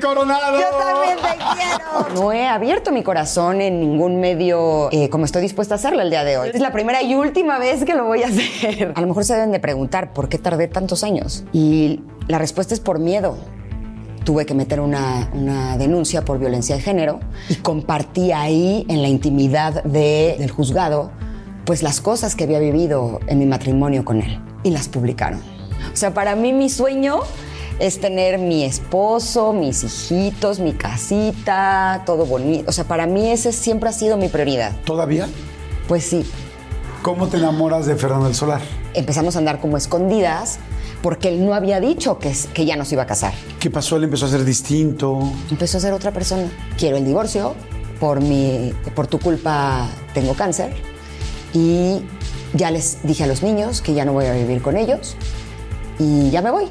Coronado. Yo también te quiero. No he abierto mi corazón en ningún medio eh, como estoy dispuesta a hacerlo el día de hoy. Es la primera y última vez que lo voy a hacer. A lo mejor se deben de preguntar por qué tardé tantos años. Y la respuesta es por miedo. Tuve que meter una, una denuncia por violencia de género y compartí ahí en la intimidad de- del juzgado pues las cosas que había vivido en mi matrimonio con él y las publicaron. O sea, para mí mi sueño es tener mi esposo, mis hijitos, mi casita, todo bonito. O sea, para mí ese siempre ha sido mi prioridad. ¿Todavía? Pues sí, ¿Cómo te enamoras de Fernando del Solar? empezamos a andar como escondidas porque él no había dicho que, que ya nos iba a casar. ¿Qué pasó? Él empezó a ser distinto. Empezó a ser otra persona. Quiero el divorcio, por, mi, por tu culpa tengo cáncer y ya les dije a los niños que ya no voy a vivir con ellos y ya me voy.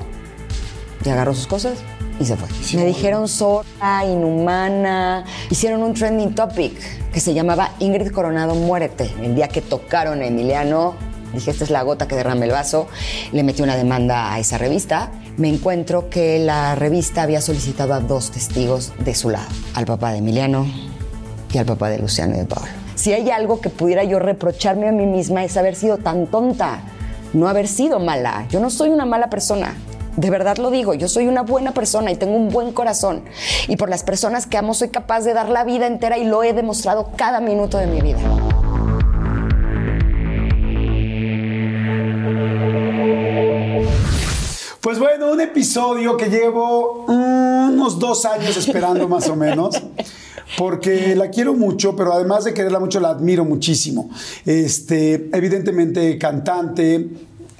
Y agarró sus cosas y se fue. me dijeron zorra, inhumana. Hicieron un trending topic que se llamaba Ingrid Coronado Muérete. El día que tocaron a Emiliano, dije, esta es la gota que derrame el vaso. Le metí una demanda a esa revista. Me encuentro que la revista había solicitado a dos testigos de su lado, al papá de Emiliano y al papá de Luciano y de Pablo. Si hay algo que pudiera yo reprocharme a mí misma es haber sido tan tonta, no haber sido mala. Yo no soy una mala persona. De verdad lo digo, yo soy una buena persona y tengo un buen corazón. Y por las personas que amo soy capaz de dar la vida entera y lo he demostrado cada minuto de mi vida. Pues bueno, un episodio que llevo unos dos años esperando más o menos. Porque la quiero mucho, pero además de quererla mucho, la admiro muchísimo. Este, evidentemente, cantante,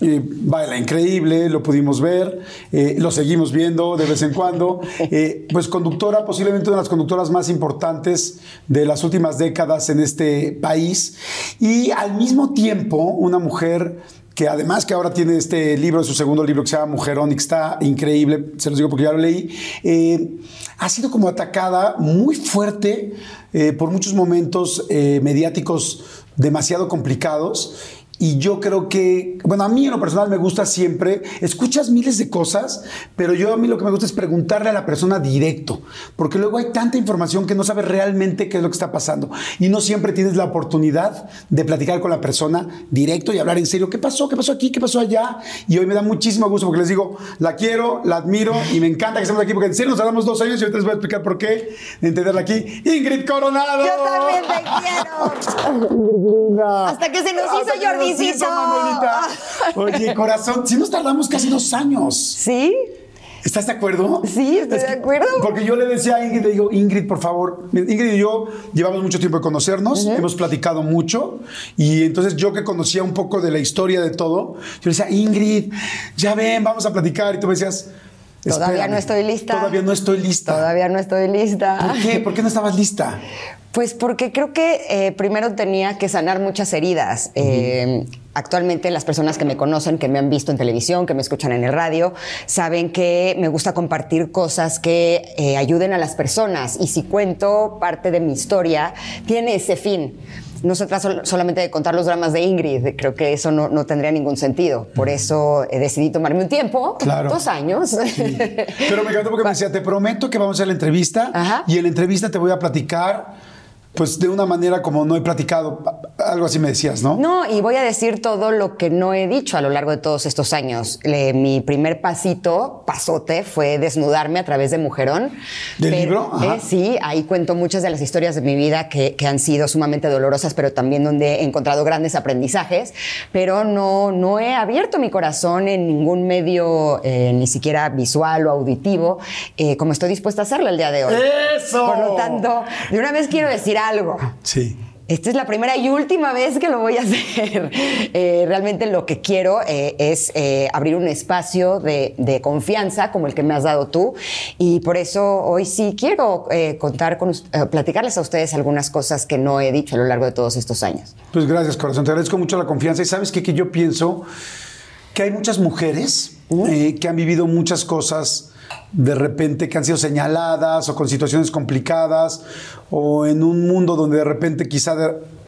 eh, baila increíble, lo pudimos ver, eh, lo seguimos viendo de vez en cuando. Eh, pues conductora, posiblemente una de las conductoras más importantes de las últimas décadas en este país. Y al mismo tiempo, una mujer que además que ahora tiene este libro, su segundo libro que se llama Mujerón que está increíble, se los digo porque ya lo leí, eh, ha sido como atacada muy fuerte eh, por muchos momentos eh, mediáticos demasiado complicados. Y yo creo que, bueno, a mí en lo personal me gusta siempre, escuchas miles de cosas, pero yo a mí lo que me gusta es preguntarle a la persona directo, porque luego hay tanta información que no sabes realmente qué es lo que está pasando. Y no siempre tienes la oportunidad de platicar con la persona directo y hablar en serio, ¿qué pasó? ¿Qué pasó aquí? ¿Qué pasó allá? Y hoy me da muchísimo gusto porque les digo, la quiero, la admiro y me encanta que estemos aquí, porque en serio nos tardamos dos años y ahorita les voy a explicar por qué, de entenderla aquí. Ingrid Coronado. Yo también te quiero. Hasta que se nos hizo que Manuelita. Oye, corazón, si nos tardamos casi dos años. ¿Sí? ¿Estás de acuerdo? Sí, estoy Es de acuerdo. Porque yo le decía a Ingrid, le digo, Ingrid, por favor, Ingrid y yo llevamos mucho tiempo de conocernos, hemos platicado mucho, y entonces yo que conocía un poco de la historia de todo, yo le decía, Ingrid, ya ven, vamos a platicar, y tú me decías, Todavía "Espérame, no estoy lista. Todavía no estoy lista. Todavía no estoy lista. ¿Por qué? ¿Por qué no estabas lista? Pues porque creo que eh, primero tenía que sanar muchas heridas. Eh, actualmente las personas que me conocen, que me han visto en televisión, que me escuchan en el radio, saben que me gusta compartir cosas que eh, ayuden a las personas. Y si cuento parte de mi historia, tiene ese fin. No se trata sol- solamente de contar los dramas de Ingrid, creo que eso no, no tendría ningún sentido. Por eso eh, decidí tomarme un tiempo, Claro. dos años. Pero me encantó porque me decía, te prometo que vamos a hacer la entrevista Ajá. y en la entrevista te voy a platicar pues de una manera como no he platicado. Algo así me decías, ¿no? No, y voy a decir todo lo que no he dicho a lo largo de todos estos años. Le- mi primer pasito, pasote, fue desnudarme a través de Mujerón. ¿Del Pero, libro? Ajá. eh, sí, ahí cuento muchas de las historias de mi vida que, que han sido sumamente dolorosas, pero también donde he encontrado grandes aprendizajes. Pero no, no he abierto mi corazón en ningún medio, eh, ni siquiera visual o auditivo, eh, como estoy dispuesta a hacerlo el día de hoy. ¡Eso! Por lo tanto, de una vez quiero decir algo. Sí. Esta es la primera y última vez que lo voy a hacer. Eh, realmente lo que quiero eh, es eh, abrir un espacio de, de confianza como el que me has dado tú. Y por eso hoy sí quiero contar con, platicarles a ustedes algunas cosas que no he dicho a lo largo de todos estos años. Pues gracias, corazón. Te agradezco mucho la confianza. Y sabes qué? que yo pienso que hay muchas mujeres que han vivido muchas cosas de repente que han sido señaladas o con situaciones complicadas o en un mundo donde de repente quizá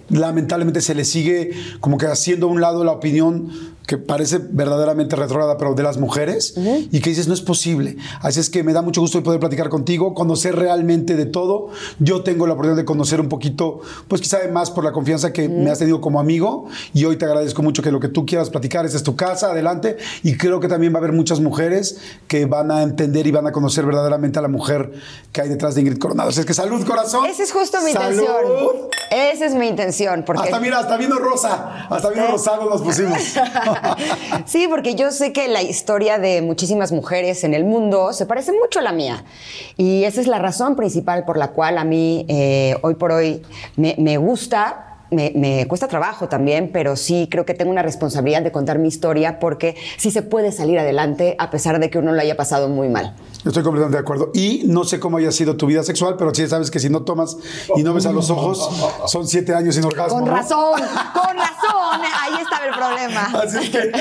lamentablemente se le sigue como que haciendo a un lado la opinión que parece verdaderamente retrógrada, pero de las mujeres, y que dices, no es posible. Así es que me da mucho gusto poder platicar contigo, conocer realmente de todo. Yo tengo la oportunidad de conocer un poquito, pues quizá más por la confianza que me has tenido como amigo, y hoy te agradezco mucho que lo que tú quieras platicar, esta es tu casa, adelante, y creo que también va a haber muchas mujeres que van a entender y van a conocer verdaderamente a la mujer que hay detrás de Ingrid Coronado. Así es que salud, corazón. Esa es justo mi Salud. intención. Esa es mi intención. Porque Hasta mira, hasta vino rosa, hasta vino ¿Eh? rosado nos pusimos. sí, porque yo sé que la historia de muchísimas mujeres en el mundo se parece mucho a la mía. Y esa es la razón principal por la cual a mí eh, hoy por hoy me, me gusta. Me, me cuesta trabajo también, pero sí creo que tengo una responsabilidad de contar mi historia porque sí se puede salir adelante a pesar de que uno lo haya pasado muy mal. Estoy completamente de acuerdo. Y no sé cómo haya sido tu vida sexual, pero sí sabes que si no tomas y no ves a los ojos, son siete años sin orgasmo. Con ¿no? razón, con razón, ahí estaba el problema. Así es que.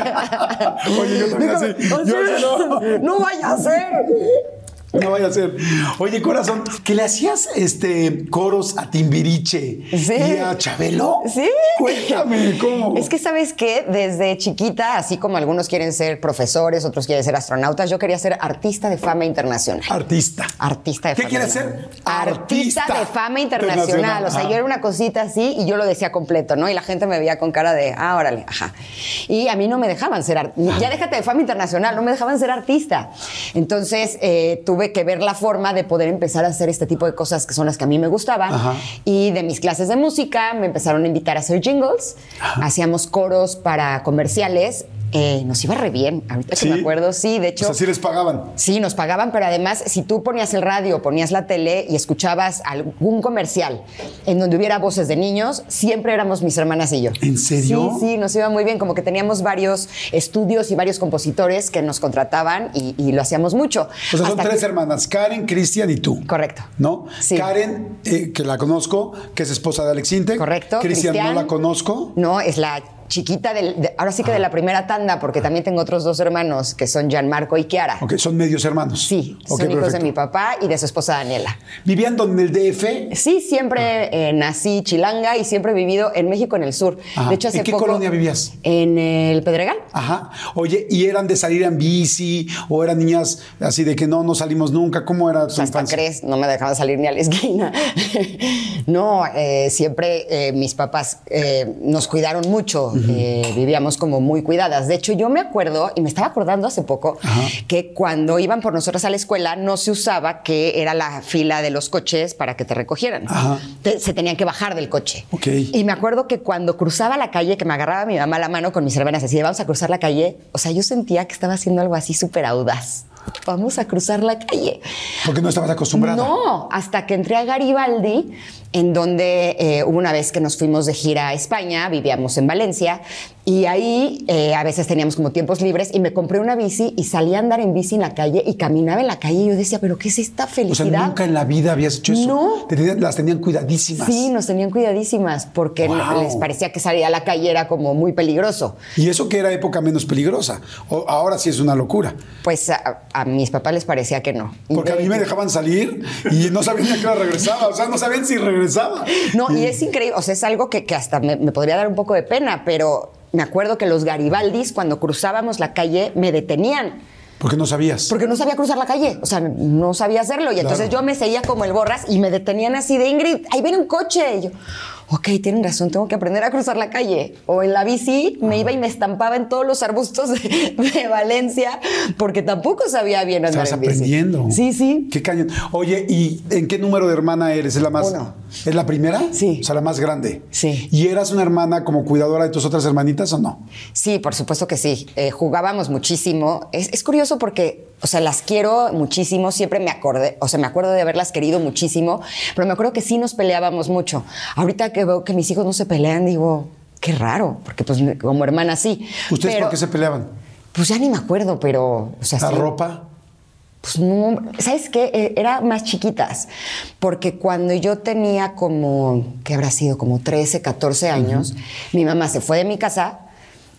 Oye, yo también así. Yo así no. No vaya a ser. No vaya a ser. Oye, corazón, que le hacías este coros a Timbiriche Sí. y a Chabelo. Sí. Cuéntame, ¿cómo? Es que sabes que desde chiquita, así como algunos quieren ser profesores, otros quieren ser astronautas, yo quería ser artista de fama internacional. Artista. Artista de ¿Qué fama. quieres internacional. ser? Artista, Artista de fama internacional. internacional. O sea, Ajá. yo era una cosita así y yo lo decía completo, ¿no? Y la gente me veía con cara de, ah, órale, ajá. Y a mí no me dejaban ser artista. Ya déjate de fama internacional, no me dejaban ser artista. Entonces eh, tuve que ver la forma de poder empezar a hacer este tipo de cosas que son las que a mí me gustaban. Ajá. Y de mis clases de música me empezaron a invitar a hacer jingles. Hacíamos coros para comerciales. Eh, nos iba re bien, ahorita ¿Sí? que me acuerdo. Sí, de hecho. O sea, sí les pagaban. Sí, nos pagaban, pero además, si tú ponías el radio, ponías la tele y escuchabas algún comercial en donde hubiera voces de niños, siempre éramos mis hermanas y yo. ¿En serio? Sí, sí, nos iba muy bien. Como que teníamos varios estudios y varios compositores que nos contrataban y, y lo hacíamos mucho. O sea, son tres que- hermanas, Karen, Cristian y tú. Correcto. ¿No? Sí. Karen, eh, que la conozco, que es esposa de Alex Intec. Correcto. Cristian no la conozco. No, es la chiquita del, de- ahora sí que de la primera tanda, porque también tengo otros dos hermanos que son Gianmarco y Chiara. Ok, son medios hermanos. Sí, Ok, son hijos de mi papá y de su esposa Daniela. ¿Vivían donde el DF? Sí, siempre eh, nací chilanga y siempre he vivido en México, en el sur. Ajá. De hecho, hace ¿En qué poco- colonia vivías? En el Pedregal. Ajá. Oye, ¿y eran de salir en bici? ¿O eran niñas así de que no, no salimos nunca? ¿Cómo era tu Hasta infancia? crees, no me dejaban salir ni a la esquina. no, eh, siempre eh, mis papás eh, nos cuidaron mucho, eh, vivíamos como muy cuidadas. De hecho, yo me acuerdo, y me estaba acordando hace poco, que cuando iban por nosotros a la escuela no se usaba que era la fila de los coches para que te recogieran. Ajá. Te- se tenían que bajar del coche. Ok. Y me acuerdo que cuando cruzaba la calle, que me agarraba mi mamá la mano con mis hermanas, así de vamos a cruzar la calle, o sea, yo sentía que estaba haciendo algo así súper audaz. Vamos a cruzar la calle. Porque no estabas acostumbrada. No, hasta que entré a Garibaldi, en donde eh, hubo una vez que nos fuimos de gira a España, vivíamos en Valencia, y ahí eh, a veces teníamos como tiempos libres, y me compré una bici y salí a andar en bici en la calle y caminaba en la calle y yo decía, pero ¿qué es esta O sea, felicidad? nunca en la vida habías hecho eso. No. Te las tenían cuidadísimas. Sí, nos tenían cuidadísimas porque Wow. les parecía que salir a la calle era como muy peligroso. Y eso que era época menos peligrosa. O- ahora sí es una locura. Pues a, a mis papás les parecía que no. Porque a mí me dejaban salir y no sabían a qué hora regresaba. O sea, no sabían si regresaba. No, y es increíble, o sea, es algo que, que hasta me, me podría dar un poco de pena, pero me acuerdo que los Garibaldis, cuando cruzábamos la calle, me detenían. Porque no sabías. Porque no sabía cruzar la calle, o sea, no sabía hacerlo. Y entonces yo me seguía como el borras y me detenían así de Ingrid, ahí viene un coche. Y yo, ok, tienen razón, tengo que aprender a cruzar la calle. O en la bici me iba y me estampaba en todos los arbustos de, de Valencia porque tampoco sabía bien andar Estás en bici. aprendiendo. Sí, sí. Qué cañón. Oye, ¿y en qué número de hermana eres? ¿Es la más? Uno. ¿Es la primera? Sí. O sea, la más grande. Sí. ¿Y eras una hermana como cuidadora de tus otras hermanitas o no? Sí, por supuesto que sí. Eh, jugábamos muchísimo. Es, es curioso porque, o sea, las quiero muchísimo. Siempre me acordé, o sea, me acuerdo de haberlas querido muchísimo, pero me acuerdo que sí nos peleábamos mucho. Ahorita que veo que mis hijos no se pelean, digo, qué raro, porque pues como hermana sí. ¿Ustedes Pero, por qué se peleaban? Pues ya ni me acuerdo, pero, o sea, ¿La sí. ropa? Pues no, ¿sabes qué? Eh, Era más chiquitas, porque cuando yo tenía como, ¿qué habrá sido? Como 13, 14 años, mi mamá se fue de mi casa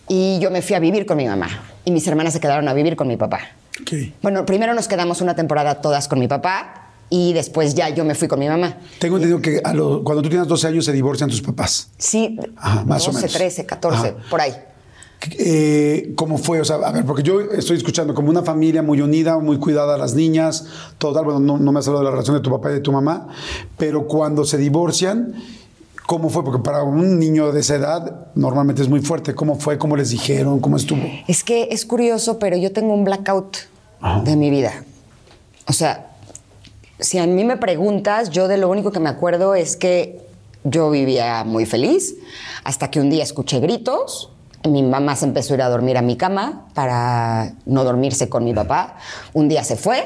y yo me fui a vivir con mi mamá. Y mis hermanas se quedaron a vivir con mi papá. Ok. Bueno, primero nos quedamos una temporada todas con mi papá y después ya yo me fui con mi mamá. Tengo entendido que a lo- cuando tú tienes 12 años se divorcian tus papás. Sí, Ajá, más o 12, menos. 13, 14, Ajá. por ahí. Eh, ¿Cómo fue? O sea, a ver, porque yo estoy escuchando como una familia muy unida, muy cuidada a las niñas, todo. Bueno, no, no me has hablado de la relación de tu papá y de tu mamá, pero cuando se divorcian, ¿cómo fue? Porque para un niño de esa edad normalmente es muy fuerte. ¿Cómo fue? ¿Cómo les dijeron? ¿Cómo estuvo? Es que es curioso, pero yo tengo un blackout de mi vida. O sea, si a mí me preguntas, yo de lo único que me acuerdo es que yo vivía muy feliz hasta que un día escuché gritos. Mi mamá se empezó a ir a dormir a mi cama para no dormirse con mi papá. Un día se fue.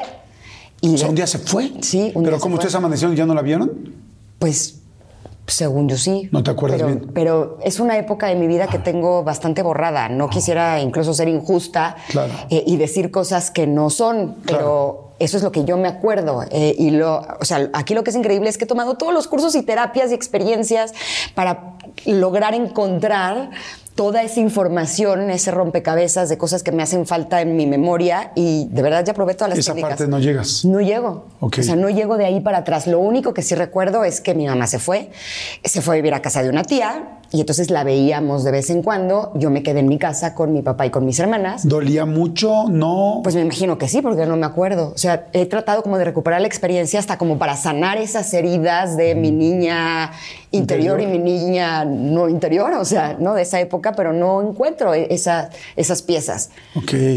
Y O sea, un día se fue. Sí, un Pero día se como fue. ustedes amanecieron y ya no la vieron. Pues según yo sí. No te acuerdas pero, bien. Pero es una época de mi vida que tengo bastante borrada. No quisiera incluso ser injusta Claro. eh, y decir cosas que no son, pero Claro. eso es lo que yo me acuerdo. Eh, y lo, o sea, aquí lo que es increíble es que he tomado todos los cursos y terapias y experiencias para lograr encontrar toda esa información, ese rompecabezas de cosas que me hacen falta en mi memoria y de verdad ya probé todas las Esa técnicas. parte no llegas. No llego. O sea, no llego de ahí para atrás. Lo único que sí recuerdo es que mi mamá se fue, se fue a vivir a casa de una tía y entonces la veíamos de vez en cuando. Yo me quedé en mi casa con mi papá y con mis hermanas. ¿Dolía mucho? No. Pues me imagino que sí, porque no me acuerdo. O sea, he tratado como de recuperar la experiencia hasta como para sanar esas heridas de mi niña interior, Interior. y mi niña no interior, o sea, ¿no? De esa época, pero no encuentro e- esa- esas piezas.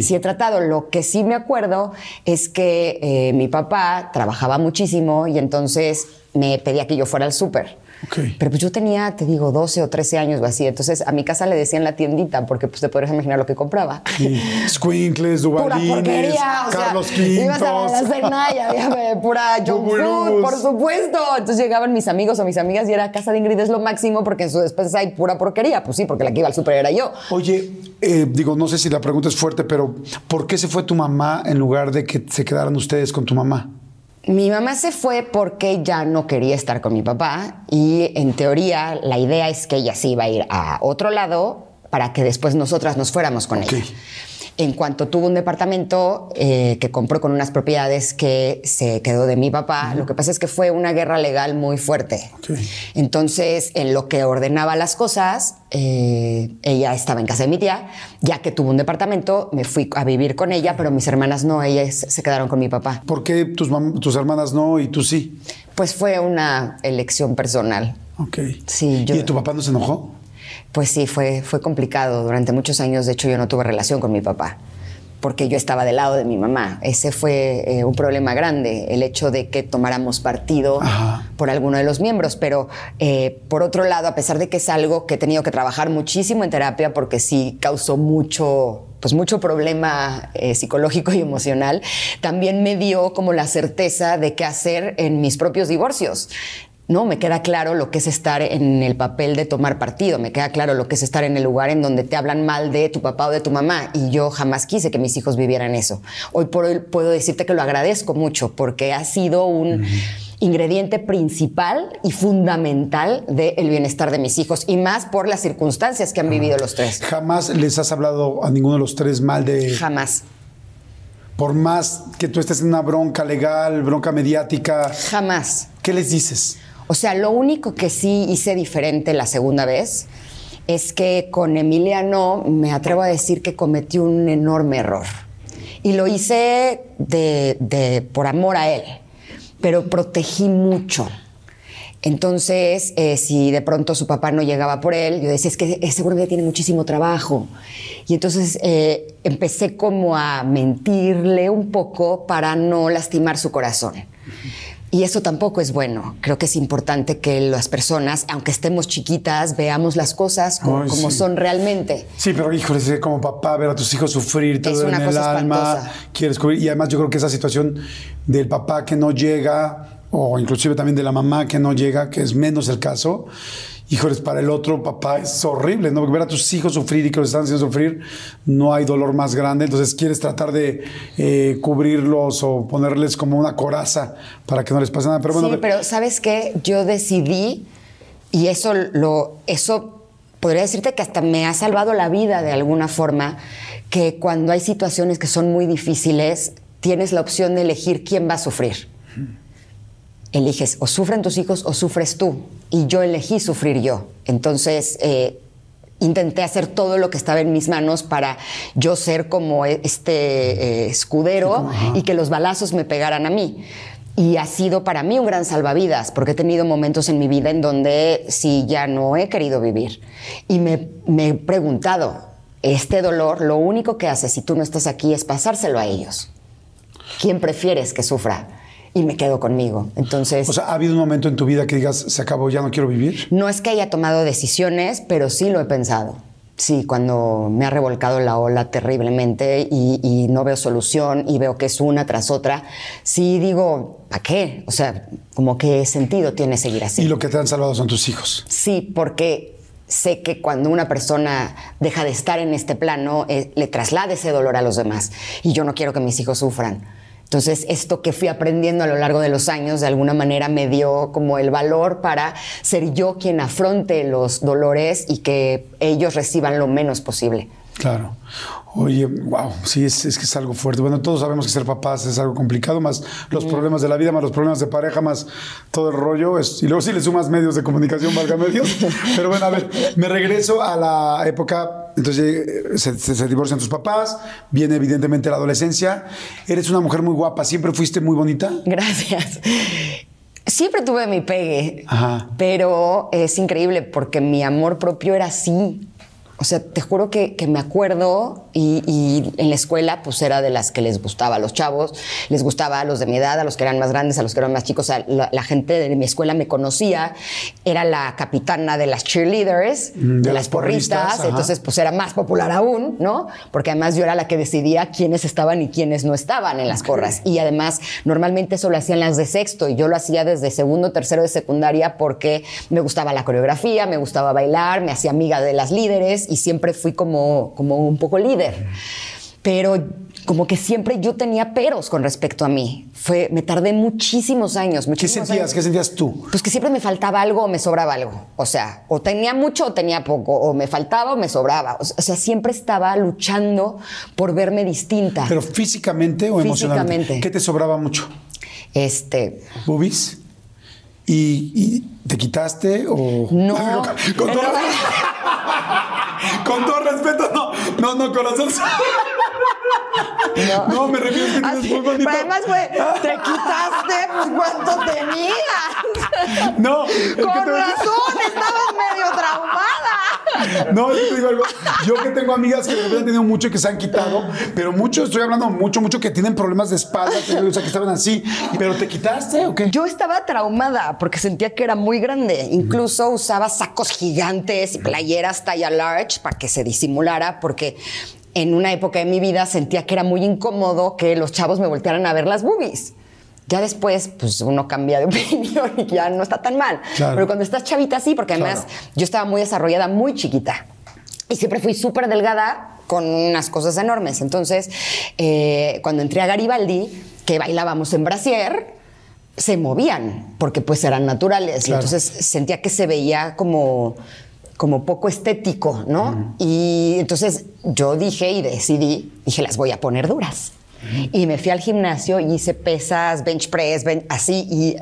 Sí he tratado. Lo que sí me acuerdo es que eh, mi papá trabajaba muchísimo y entonces me pedía que yo fuera al súper. Ok. Pero pues yo tenía, te digo, 12 o 13 años o así. Entonces a mi casa le decían la tiendita porque pues te podrías imaginar lo que compraba. Sí. Squinkles, Dubalines, porquería, o Carlos sea, Quintos. ibas a la cena y había eh, pura junk food, por supuesto. Entonces llegaban mis amigos o mis amigas y era casa de Ingrid es lo máximo porque en su despensa hay pura porquería. Pues sí, porque la que iba al súper era yo. Oye, eh, digo, no sé si la pregunta es fuerte, pero ¿por qué se fue tu mamá en lugar de que se quedaran ustedes con tu mamá? Mi mamá se fue porque ya no quería estar con mi papá y en teoría la idea es que ella se iba a ir a otro lado para que después nosotras nos fuéramos con ella. En cuanto tuvo un departamento eh, que compró con unas propiedades que se quedó de mi papá, lo que pasa es que fue una guerra legal muy fuerte. Entonces, en lo que ordenaba las cosas, eh, ella estaba en casa de mi tía, ya que tuvo un departamento, me fui a vivir con ella, pero mis hermanas no, ellas se quedaron con mi papá. ¿Por qué tus, hermanas no y tú sí? Pues fue una elección personal. Ok. Sí, yo- ¿Y tu papá no se enojó? Pues sí, fue, fue complicado. Durante muchos años, de hecho, yo no tuve relación con mi papá, porque yo estaba del lado de mi mamá. Ese fue eh, un problema grande, el hecho de que tomáramos partido Ajá. por alguno de los miembros. Pero eh, por otro lado, a pesar de que es algo que he tenido que trabajar muchísimo en terapia, porque sí causó mucho pues mucho problema eh, psicológico y emocional, también me dio como la certeza de qué hacer en mis propios divorcios. No, me queda claro lo que es estar en el papel de tomar partido, me queda claro lo que es estar en el lugar en donde te hablan mal de tu papá o de tu mamá y yo jamás quise que mis hijos vivieran eso. Hoy por hoy puedo decirte que lo agradezco mucho porque ha sido un ingrediente principal y fundamental del bienestar de mis hijos y más por las circunstancias que han vivido los tres. ¿Jamás les has hablado a ninguno de los tres mal de... Jamás, Por más que tú estés en una bronca legal, bronca mediática, jamás. ¿qué les dices? O sea, lo único que sí hice diferente la segunda vez es que con Emiliano me atrevo a decir que cometí un enorme error. Y lo hice de, por amor a él, pero protegí mucho. Entonces, eh, si de pronto su papá no llegaba por él, yo decía, es que eh, seguramente tiene muchísimo trabajo. Y entonces eh, empecé como a mentirle un poco para no lastimar su corazón. Y eso tampoco es bueno. Creo que es importante que las personas, aunque estemos chiquitas, veamos las cosas como, Ay, como sí. son realmente. Sí, pero híjole, como papá, ver a tus hijos sufrir, te duele en el alma, quieres cubrir. Y además yo creo que esa situación del papá que no llega, o inclusive también de la mamá que no llega, que es menos el caso, híjoles, para el otro papá es horrible, ¿no? Porque ver a tus hijos sufrir y que los están haciendo sufrir, no hay dolor más grande. Entonces quieres tratar de eh, cubrirlos o ponerles como una coraza para que no les pase nada. Pero bueno, sí, pero ¿sabes qué? Yo decidí, y eso lo, eso podría decirte que hasta me ha salvado la vida de alguna forma, que cuando hay situaciones que son muy difíciles, tienes la opción de elegir quién va a sufrir. Eliges o sufren tus hijos o sufres tú. Y yo elegí sufrir yo. Entonces, eh, intenté hacer todo lo que estaba en mis manos para yo ser como e- este eh, escudero y que los balazos me pegaran a mí. Y ha sido para mí un gran salvavidas, porque he tenido momentos en mi vida en donde sí ya no he querido vivir. Y me, me he preguntado, este dolor lo único que hace si tú no estás aquí es pasárselo a ellos. ¿Quién prefieres que sufra? Y me quedo conmigo. Entonces... o sea, ¿ha habido un momento en tu vida que digas, se acabó, ya no quiero vivir? No es que haya tomado decisiones, pero sí lo he pensado. Sí, cuando me ha revolcado la ola terriblemente y, y no veo solución y veo que es una tras otra, sí digo, ¿para qué? O sea, como qué sentido tiene seguir así. Y lo que te han salvado son tus hijos. Sí, porque sé que cuando una persona deja de estar en este plano, eh, le traslada ese dolor a los demás. Y yo no quiero que mis hijos sufran. Entonces, esto que fui aprendiendo a lo largo de los años, de alguna manera me dio como el valor para ser yo quien afronte los dolores y que ellos reciban lo menos posible. Claro. Oye, wow, sí, es, es que es algo fuerte. Bueno, todos sabemos que ser papás es algo complicado, más los problemas de la vida, más los problemas de pareja, más todo el rollo. Es, y luego sí le sumas medios de comunicación, valga medios. Pero bueno, a ver, me regreso a la época, entonces eh, se, se- se divorcian tus papás, viene evidentemente la adolescencia. Eres una mujer muy guapa, siempre fuiste muy bonita. Gracias. Siempre tuve mi pegue, Ajá. pero es increíble porque mi amor propio era así. O sea, te juro que, que me acuerdo y, y en la escuela pues era de las que les gustaba a los chavos, les gustaba a los de mi edad, a los que eran más grandes, a los que eran más chicos. O sea, la, la gente de mi escuela me conocía, era la capitana de las cheerleaders, Mm, de, de las porristas, entonces pues era más popular aún, ¿no? Porque además yo era la que decidía quiénes estaban y quiénes no estaban en las porras. Y además, normalmente eso lo hacían las de sexto y yo lo hacía desde segundo, tercero de secundaria porque me gustaba la coreografía, me gustaba bailar, me hacía amiga de las líderes y siempre fui como, como un poco líder. Pero como que siempre yo tenía peros con respecto a mí. Fue, me tardé muchísimos años. ¿Qué muchísimos sentías? años. ¿Qué sentías tú? Pues que siempre me faltaba algo o me sobraba algo. O sea, o tenía mucho o tenía poco, o me faltaba o me sobraba. O sea, siempre estaba luchando por verme distinta. ¿Pero físicamente o emocionalmente? Físicamente. ¿Qué te sobraba mucho? este. ¿Boobies? ¿Y, y te quitaste o...? No. con, todo, con todo respeto, no, no, no, corazón. No, me refiero a que Así, muy bonito. además fue, te quitaste, pues cuánto tenías. No, es que Con te- razón, estabas medio traumada. No, yo te digo algo. Yo que tengo amigas que de repente han tenido mucho y que se han quitado, pero mucho, estoy hablando mucho, mucho que tienen problemas de espalda, o sea, que estaban así. ¿Pero te quitaste o qué? Yo estaba traumada porque sentía que era muy grande. Incluso usaba sacos gigantes y playeras talla large para que se disimulara, porque en una época de mi vida sentía que era muy incómodo que los chavos me voltearan a ver las boobies. Ya después, pues uno cambia de opinión y ya no está tan mal. Claro. Pero cuando estás chavita, sí, porque además Claro. yo estaba muy desarrollada, muy chiquita. Y siempre fui súper delgada con unas cosas enormes. Entonces, eh, cuando entré a Garibaldi, que bailábamos en brasier, se movían, porque pues eran naturales. Claro. entonces sentía que se veía como, como poco estético, ¿no? Y entonces yo dije y decidí, dije, las voy a poner duras. Y me fui al gimnasio y hice pesas, bench press, ben- así, y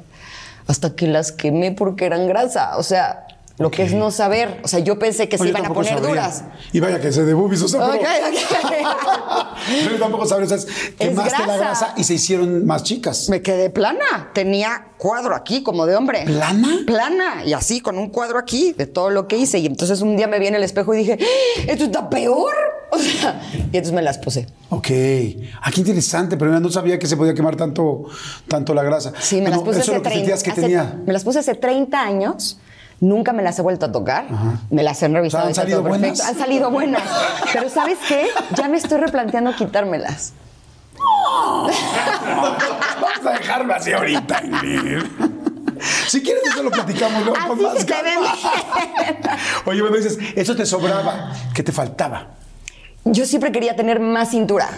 hasta que las quemé porque eran grasa. O sea, lo que es no saber. O sea, yo pensé que se iban a poner sabría. duras. Y vaya que se de boobies, o sea, Ok, pero, ok. pero yo tampoco sabría, o sea, quemaste la grasa. grasa y se hicieron más chicas. Me quedé plana. Tenía cuadro aquí, como de hombre. ¿Plana? Plana. Y así, con un cuadro aquí de todo lo que hice. Y entonces un día me vi en el espejo y dije, ¡Ah! ¿esto está peor? O sea, y entonces me las puse. Ok. Ah, qué interesante, pero no sabía que se podía quemar tanto, tanto la grasa. Sí, me las puse eso hace es lo que 30 sentías que hace- tenía. Me las puse hace 30 años. Nunca me las he vuelto a tocar. Me las han revisado. O sea, han salido buenas. Han salido buenas. Pero ¿sabes qué? Ya me estoy replanteando quitármelas. Vamos a dejarlo así ahorita, Ingrid. Si quieres, eso lo platicamos luego con más calma. Oye, bueno, dices, eso te sobraba. ¿Qué te faltaba? Yo siempre quería tener más cintura.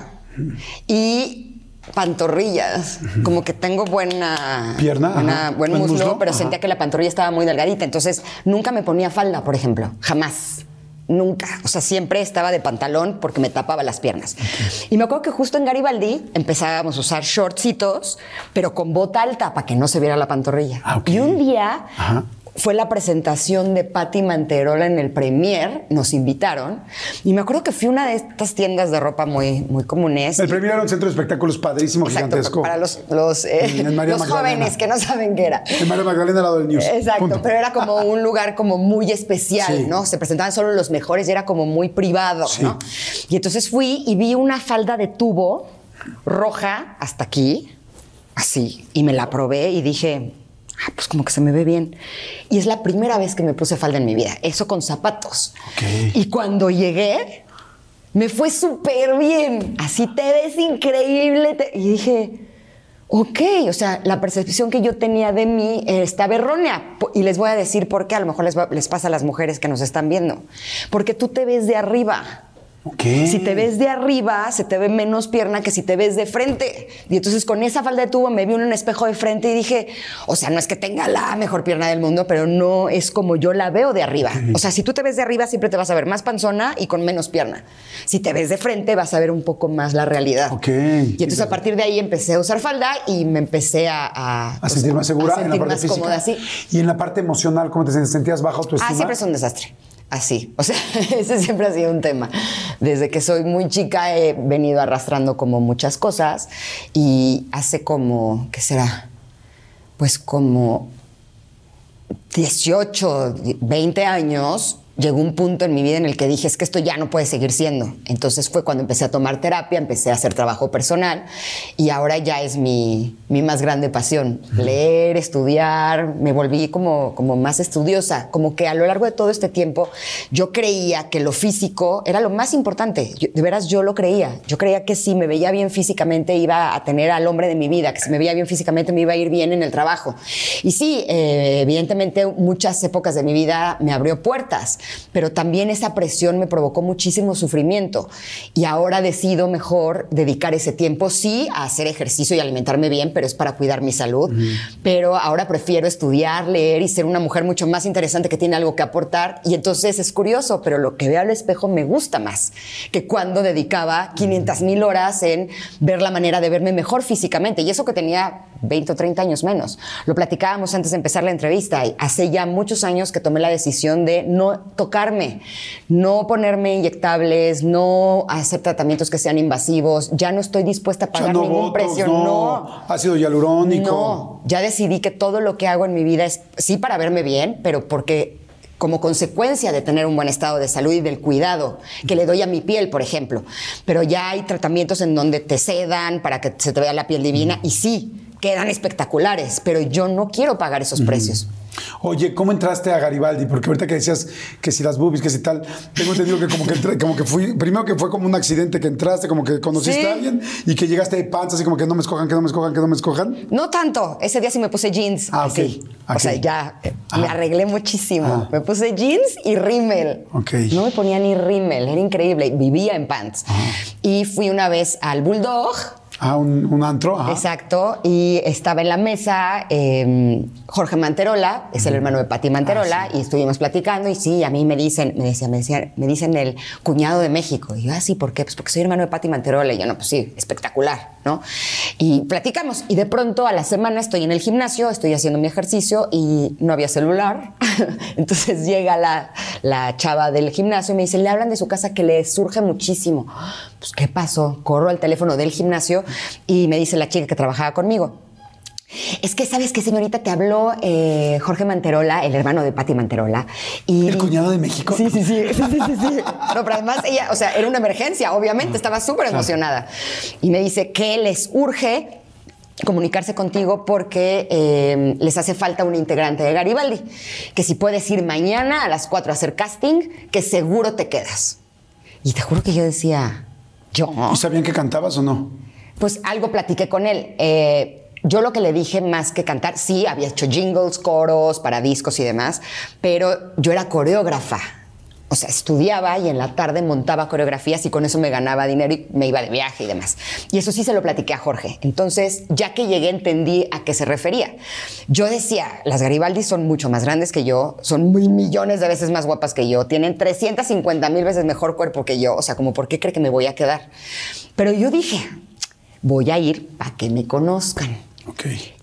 Y pantorrillas. Como que tengo buena... Pierna, buena- buen muslo, muslo, pero ajá. sentía que la pantorrilla estaba muy delgadita. Entonces, nunca me ponía falda, por ejemplo. Jamás. Nunca. O sea, siempre estaba de pantalón porque me tapaba las piernas. Y me acuerdo que justo en Garibaldi empezábamos a usar shortcitos, pero con bota alta para que no se viera la pantorrilla. Ah. Y un día Ajá. Fue la presentación de Patti Manterola en el Premier, nos invitaron, y me acuerdo que fui a una de estas tiendas de ropa muy, muy comunes. El y- premio era un centro de espectáculos padrísimo, Exacto, gigantesco. para los, los, eh, los jóvenes que no saben qué era. En María Magdalena al lado del News. Exacto, Punto. pero era como un lugar como muy especial, Sí. ¿no? Se presentaban solo los mejores y era como muy privado, Sí. ¿no? Y entonces fui y vi una falda de tubo roja hasta aquí, así, y me la probé y dije, ah, pues como que se me ve bien. Y es la primera vez que me puse falda en mi vida, eso con zapatos. Ok. Y cuando llegué, me fue súper bien, así te ves increíble. te- Y dije, ok, o sea, la percepción que yo tenía de mí estaba errónea. Y les voy a decir por qué, a lo mejor les, va- les pasa a las mujeres que nos están viendo. Porque tú te ves de arriba. Si te ves de arriba, se te ve menos pierna que si te ves de frente. Y entonces con esa falda de tubo me vi en un espejo de frente y dije, o sea, no es que tenga la mejor pierna del mundo, pero no es como yo la veo de arriba. O sea, si tú te ves de arriba, siempre te vas a ver más panzona y con menos pierna. Si te ves de frente, vas a ver un poco más la realidad. Ok. Y entonces a partir de ahí empecé a usar falda y me empecé a... A, A sentir más segura a en la sentir parte más física. cómoda, sí. Y en la parte emocional, ¿cómo te sentías? ¿Sentías baja autoestima? Ah, siempre es un desastre. Así. O sea, ese siempre ha sido un tema. Desde que soy muy chica he venido arrastrando como muchas cosas y hace como, ¿qué será? Pues como 18, 20 años, llegó un punto en mi vida en el que dije, es que esto ya no puede seguir siendo. Entonces fue cuando empecé a tomar terapia, empecé a hacer trabajo personal y ahora ya es mi, mi más grande pasión. Leer, estudiar, me volví como, como más estudiosa, como que a lo largo de todo este tiempo yo creía que lo físico era lo más importante. Yo- de veras yo lo creía. Yo creía que si me veía bien físicamente iba a tener al hombre de mi vida, que si me veía bien físicamente me iba a ir bien en el trabajo. Y sí, eh, evidentemente muchas épocas de mi vida me abrió puertas, pero también esa presión me provocó muchísimo sufrimiento. Y ahora decido mejor dedicar ese tiempo, sí, a hacer ejercicio y alimentarme bien, pero es para cuidar mi salud. Pero ahora prefiero estudiar, leer y ser una mujer mucho más interesante que tiene algo que aportar. Y entonces es curioso, pero lo que veo al espejo me gusta más que cuando dedicaba 500 mil horas en ver la manera de verme mejor físicamente. Y eso que tenía 20 o 30 años menos. Lo platicábamos antes de empezar la entrevista. Y hace ya muchos años que tomé la decisión de no tocarme, no ponerme inyectables, no hacer tratamientos que sean invasivos. Ya no estoy dispuesta a pagar no ningún botox, precio. no, no. ácido hialurónico. No, ya decidí que todo lo que hago en mi vida es sí para verme bien, pero porque como consecuencia de tener un buen estado de salud y del cuidado que le doy a mi piel, por ejemplo. Pero ya hay tratamientos en donde te sedan para que se te vea la piel divina y sí, quedan espectaculares, pero yo no quiero pagar esos precios. Oye, ¿cómo entraste a Garibaldi? Porque ahorita que decías que si las boobies, que si tal, tengo entendido que como que entré- como que fui, primero que fue como un accidente que entraste, como que conociste Sí. a alguien y que llegaste de panza, así como que no me escojan, que no me escojan, que no me escojan. No tanto, ese día sí me puse jeans. Ah, así. ok. O sea, ya eh, me arreglé muchísimo. Ajá. Me puse jeans y rímel. Ok. No me ponía ni rímel, era increíble. Vivía en pants. Y fui una vez al Bulldog Ah, un, un antro. Ajá. Exacto, y estaba en la mesa eh, Jorge Manterola, es el hermano de Pati Manterola, y estuvimos platicando y sí, a mí me dicen, me decía, me decían, me dicen el cuñado de México. Y yo, ah, sí, ¿por qué? Pues porque soy hermano de Pati Manterola. Y yo, no, pues sí, espectacular, ¿no? Y platicamos, y de pronto a la semana estoy en el gimnasio, estoy haciendo mi ejercicio y no había celular. Entonces llega la, la chava del gimnasio y me dice, le hablan de su casa que le surge muchísimo. Pues, ¿qué pasó? Corro al teléfono del gimnasio y me dice la chica que trabajaba conmigo. Es que, ¿sabes qué, señorita? Te habló eh, Jorge Manterola, el hermano de Patti Manterola. Y, ¿El cuñado de México? Sí, sí, sí. sí, sí, sí, sí. No, pero además ella, o sea, era una emergencia, obviamente, estaba súper emocionada. Y me dice que les urge comunicarse contigo porque eh, les hace falta un integrante de Garibaldi. Que si puedes ir mañana a las 4 a hacer casting, que seguro te quedas. Y te juro que yo decía, ¿yo? ¿Y sabían que cantabas o no? Pues algo platiqué con él. Eh, yo lo que le dije más que cantar, sí, había hecho jingles, coros para discos y demás, pero yo era coreógrafa. O sea, estudiaba y en la tarde montaba coreografías y con eso me ganaba dinero y me iba de viaje y demás. Y eso sí se lo platiqué a Jorge. Entonces, ya que llegué, entendí a qué se refería. Yo decía, las Garibaldi son mucho más grandes que yo, son mil millones de veces más guapas que yo, tienen 350 mil veces mejor cuerpo que yo. O sea, como, ¿por qué cree que me voy a quedar? Pero yo dije, voy a ir para que me conozcan.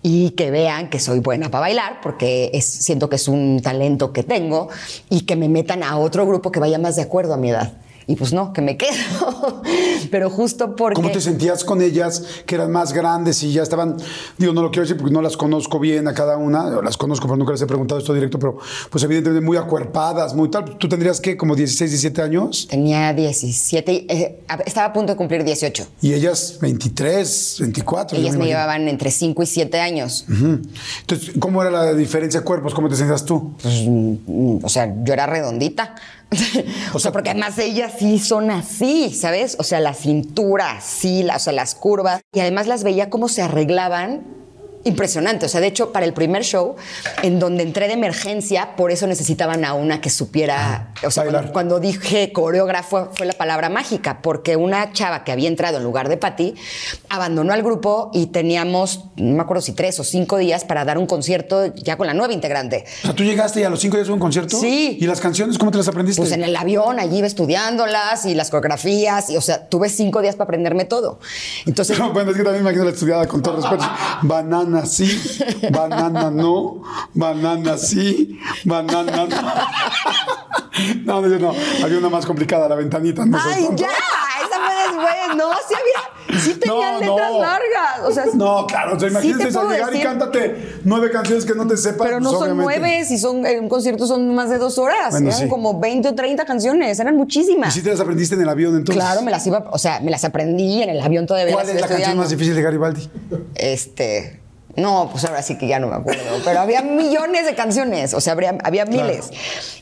Y que vean que soy buena para bailar, porque es, siento que es un talento que tengo, y que me metan a otro grupo que vaya más de acuerdo a mi edad. Y pues no, que me quedo. Pero justo porque. ¿Cómo te sentías con ellas que eran más grandes y ya estaban? Digo, no lo quiero decir porque no las conozco bien a cada una, las conozco, pero nunca les he preguntado esto directo, pero pues evidentemente muy acuerpadas, muy tal. ¿Tú tendrías que como 16, 17 años? Tenía 17, eh, estaba a punto de cumplir 18. Y ellas 23, 24. Ellas me llevaban entre 5 y 7 años. Entonces, ¿cómo era la diferencia de cuerpos? ¿Cómo te sentías tú? Pues, mm, o sea, yo era redondita. o sea, porque además ellas sí son así, ¿sabes? O sea, la cintura, la- o sea, las curvas. Y además las veía cómo se arreglaban. Impresionante. O sea, de hecho, para el primer show, en donde entré de emergencia, por eso necesitaban a una que supiera. O sea, cuando, cuando dije coreógrafo fue la palabra mágica, porque una chava que había entrado en lugar de Patty abandonó al grupo y teníamos, no me acuerdo si tres o cinco días para dar un concierto ya con la nueva integrante. O sea, tú llegaste y a los cinco días hubo un concierto. Sí. ¿Y las canciones cómo te las aprendiste? Pues en el avión, allí iba estudiándolas y las coreografías, y o sea, tuve cinco días para aprenderme todo. Entonces, No, bueno, es que también me imagino la estudiada con todo respeto. Banana sí, banana no, banana sí, banana no. No, no, no. Había una más complicada, la ventanita. No ¡ay, ya! Esa fue después. No, sí había, sí tenía No, letras no. largas. O sea, No, claro, o sea, sí imagínate puedo llegar y decir, cántate nueve canciones que no te sepas. Pero no pues, son nueve, si son, en un concierto son más de dos horas. Bueno, eran sí. como 20 o 30 canciones, eran ¿Y muchísimas. si te las aprendiste en el avión entonces? Claro, me las iba, o sea, me las aprendí en el avión todavía. ¿Cuál es la canción estudiando. más difícil de Garibaldi? Este. No, pues ahora sí que ya no me acuerdo. Pero había millones de canciones, o sea, habría- había miles.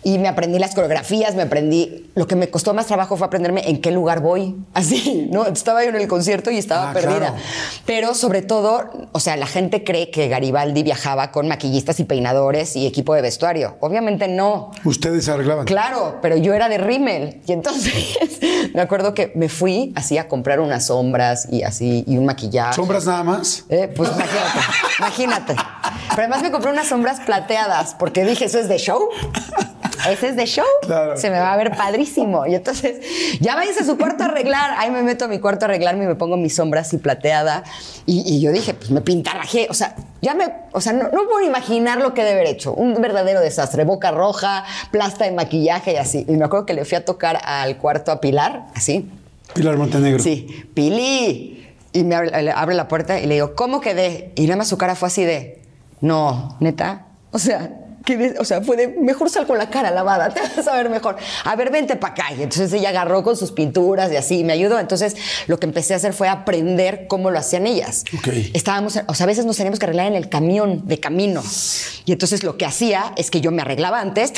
Y me aprendí las coreografías, me aprendí. Lo que me costó más trabajo fue aprenderme en qué lugar voy. Así, ¿no? Estaba yo en el concierto y estaba Ah, perdida. claro. Pero sobre todo, o sea, la gente cree que Garibaldi viajaba con maquillistas y peinadores y equipo de vestuario. Obviamente no. Ustedes arreglaban. Claro, pero yo era de Rimmel. Y entonces me acuerdo que me fui así a comprar unas sombras y así, y un maquillaje. ¿Sombras nada más? Eh, pues imagínate, imagínate. Pero además me compré unas sombras plateadas porque dije, ¿eso es de show? ¿Ese es de show? Claro. Se me va a ver padrísimo. Y entonces, ya váyanse a su cuarto a arreglar. Ahí me meto a mi cuarto a arreglarme y me pongo mis sombras y plateada. Y, y yo dije, pues me pintarrajé. O sea, ya me, o sea, no, no puedo imaginar lo que he de haber hecho. Un verdadero desastre. Boca roja, plasta de maquillaje y así. Y me acuerdo que le fui a tocar al cuarto a Pilar, así. Pilar Montenegro. Sí, Pili. Y me abre, abre la puerta y le digo, ¿cómo quedé? Y nada más su cara fue así de, no, neta. O sea, o sea, fue de, mejor sal con la cara lavada, te vas a ver mejor. A ver, vente para acá. Y entonces ella agarró con sus pinturas y así, y me ayudó. Entonces lo que empecé a hacer fue aprender cómo lo hacían ellas. Ok. Estábamos, o sea, a veces nos teníamos que arreglar en el camión de camino. Y entonces lo que hacía es que yo me arreglaba antes,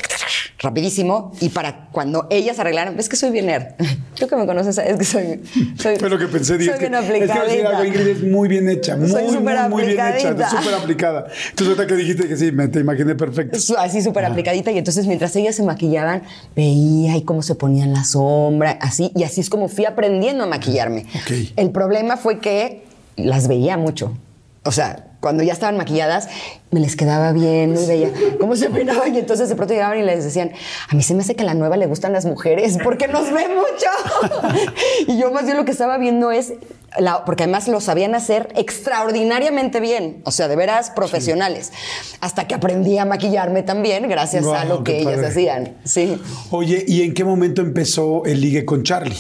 rapidísimo, y para cuando ellas arreglaran, ves que soy bien nerd. Tú que me conoces, es que soy. soy que pensé, Soy es que, bien es que aplicadita. algo, Ingrid es muy bien hecha, muy, Soy muy, muy bien hecha, súper aplicada. Entonces ahorita que dijiste que sí, me te imaginé perfecto. Así súper aplicadita y entonces mientras ellas se maquillaban veía ahí cómo se ponían la sombra así y así es como fui aprendiendo a maquillarme el problema fue que las veía mucho. O sea, cuando ya estaban maquilladas, me les quedaba bien, muy bella. ¿Cómo se peinaban? Y entonces de pronto llegaban y les decían, a mí se me hace que a la nueva le gustan las mujeres porque nos ve mucho. y yo más bien lo que estaba viendo es, la, porque además lo sabían hacer extraordinariamente bien, o sea, de veras profesionales. Hasta que aprendí a maquillarme también gracias a lo que ellas padre. hacían. Sí. Oye, ¿y en qué momento empezó el ligue con Charlie?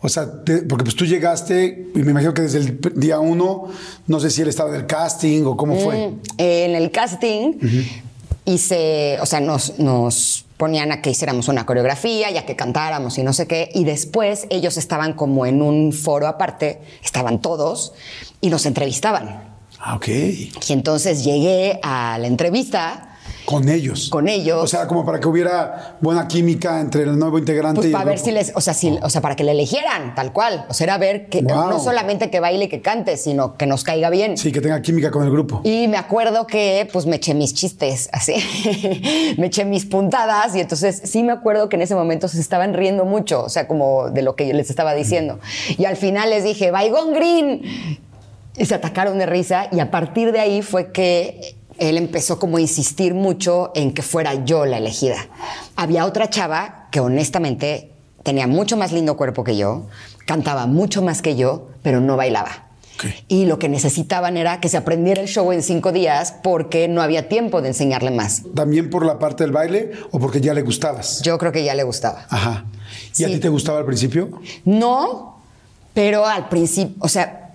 O sea, te- porque pues tú llegaste y me imagino que desde el día uno, no sé si él estaba del casting o cómo fue. Mm, En el casting hice, o sea, nos, nos ponían a que hiciéramos una coreografía, ya que cantáramos y no sé qué, y después ellos estaban como en un foro aparte, estaban todos, y nos entrevistaban. Ah, ok. Y entonces llegué a la entrevista Con ellos. Con ellos. O sea, como para que hubiera buena química entre el nuevo integrante Pues y el para ver grupo. si les, o sea, si, o sea, para que le eligieran, tal cual. O sea, era ver que Wow. no solamente que baile y que cante, sino que nos caiga bien. Sí, que tenga química con el grupo. Y me acuerdo que pues me eché mis chistes, así. me eché mis puntadas y entonces sí me acuerdo que en ese momento se estaban riendo mucho, o sea, como de lo que yo les estaba diciendo. Y al final les dije, Baigón Green. Y se atacaron de risa y a partir de ahí fue que él empezó como a insistir mucho en que fuera yo la elegida. Había otra chava que honestamente tenía mucho más lindo cuerpo que yo, cantaba mucho más que yo, pero no bailaba. Ok. Y lo que necesitaban era que se aprendiera el show en cinco días porque no había tiempo de enseñarle más. ¿También por la parte del baile o porque ya le gustabas? Yo creo que ya le gustaba. Ajá. ¿Y a ti te gustaba al principio? No, pero al principio, o sea,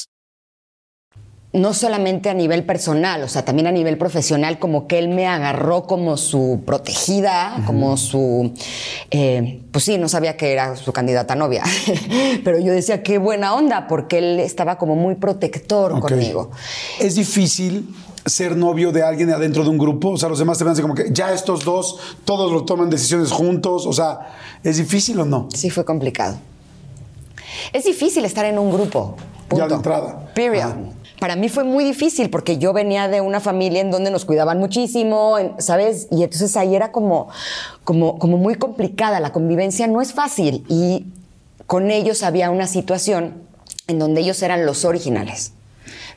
No solamente a nivel personal, o sea, también a nivel profesional, como que él me agarró como su protegida, como su, eh, pues sí, no sabía que era su candidata a novia, pero yo decía, qué buena onda, porque él estaba como muy protector conmigo. ¿Es difícil ser novio de alguien adentro de un grupo? O sea, los demás te ven así como que ya estos dos, todos lo toman decisiones juntos. O sea, ¿es difícil o no? Sí, fue complicado. Es difícil estar en un grupo. Ya de entrada. Period. Ajá. Para mí fue muy difícil porque yo venía de una familia en donde nos cuidaban muchísimo, ¿sabes? Y entonces ahí era como, como, como muy complicada. La convivencia no es fácil. Y con ellos había una situación en donde ellos eran los originales.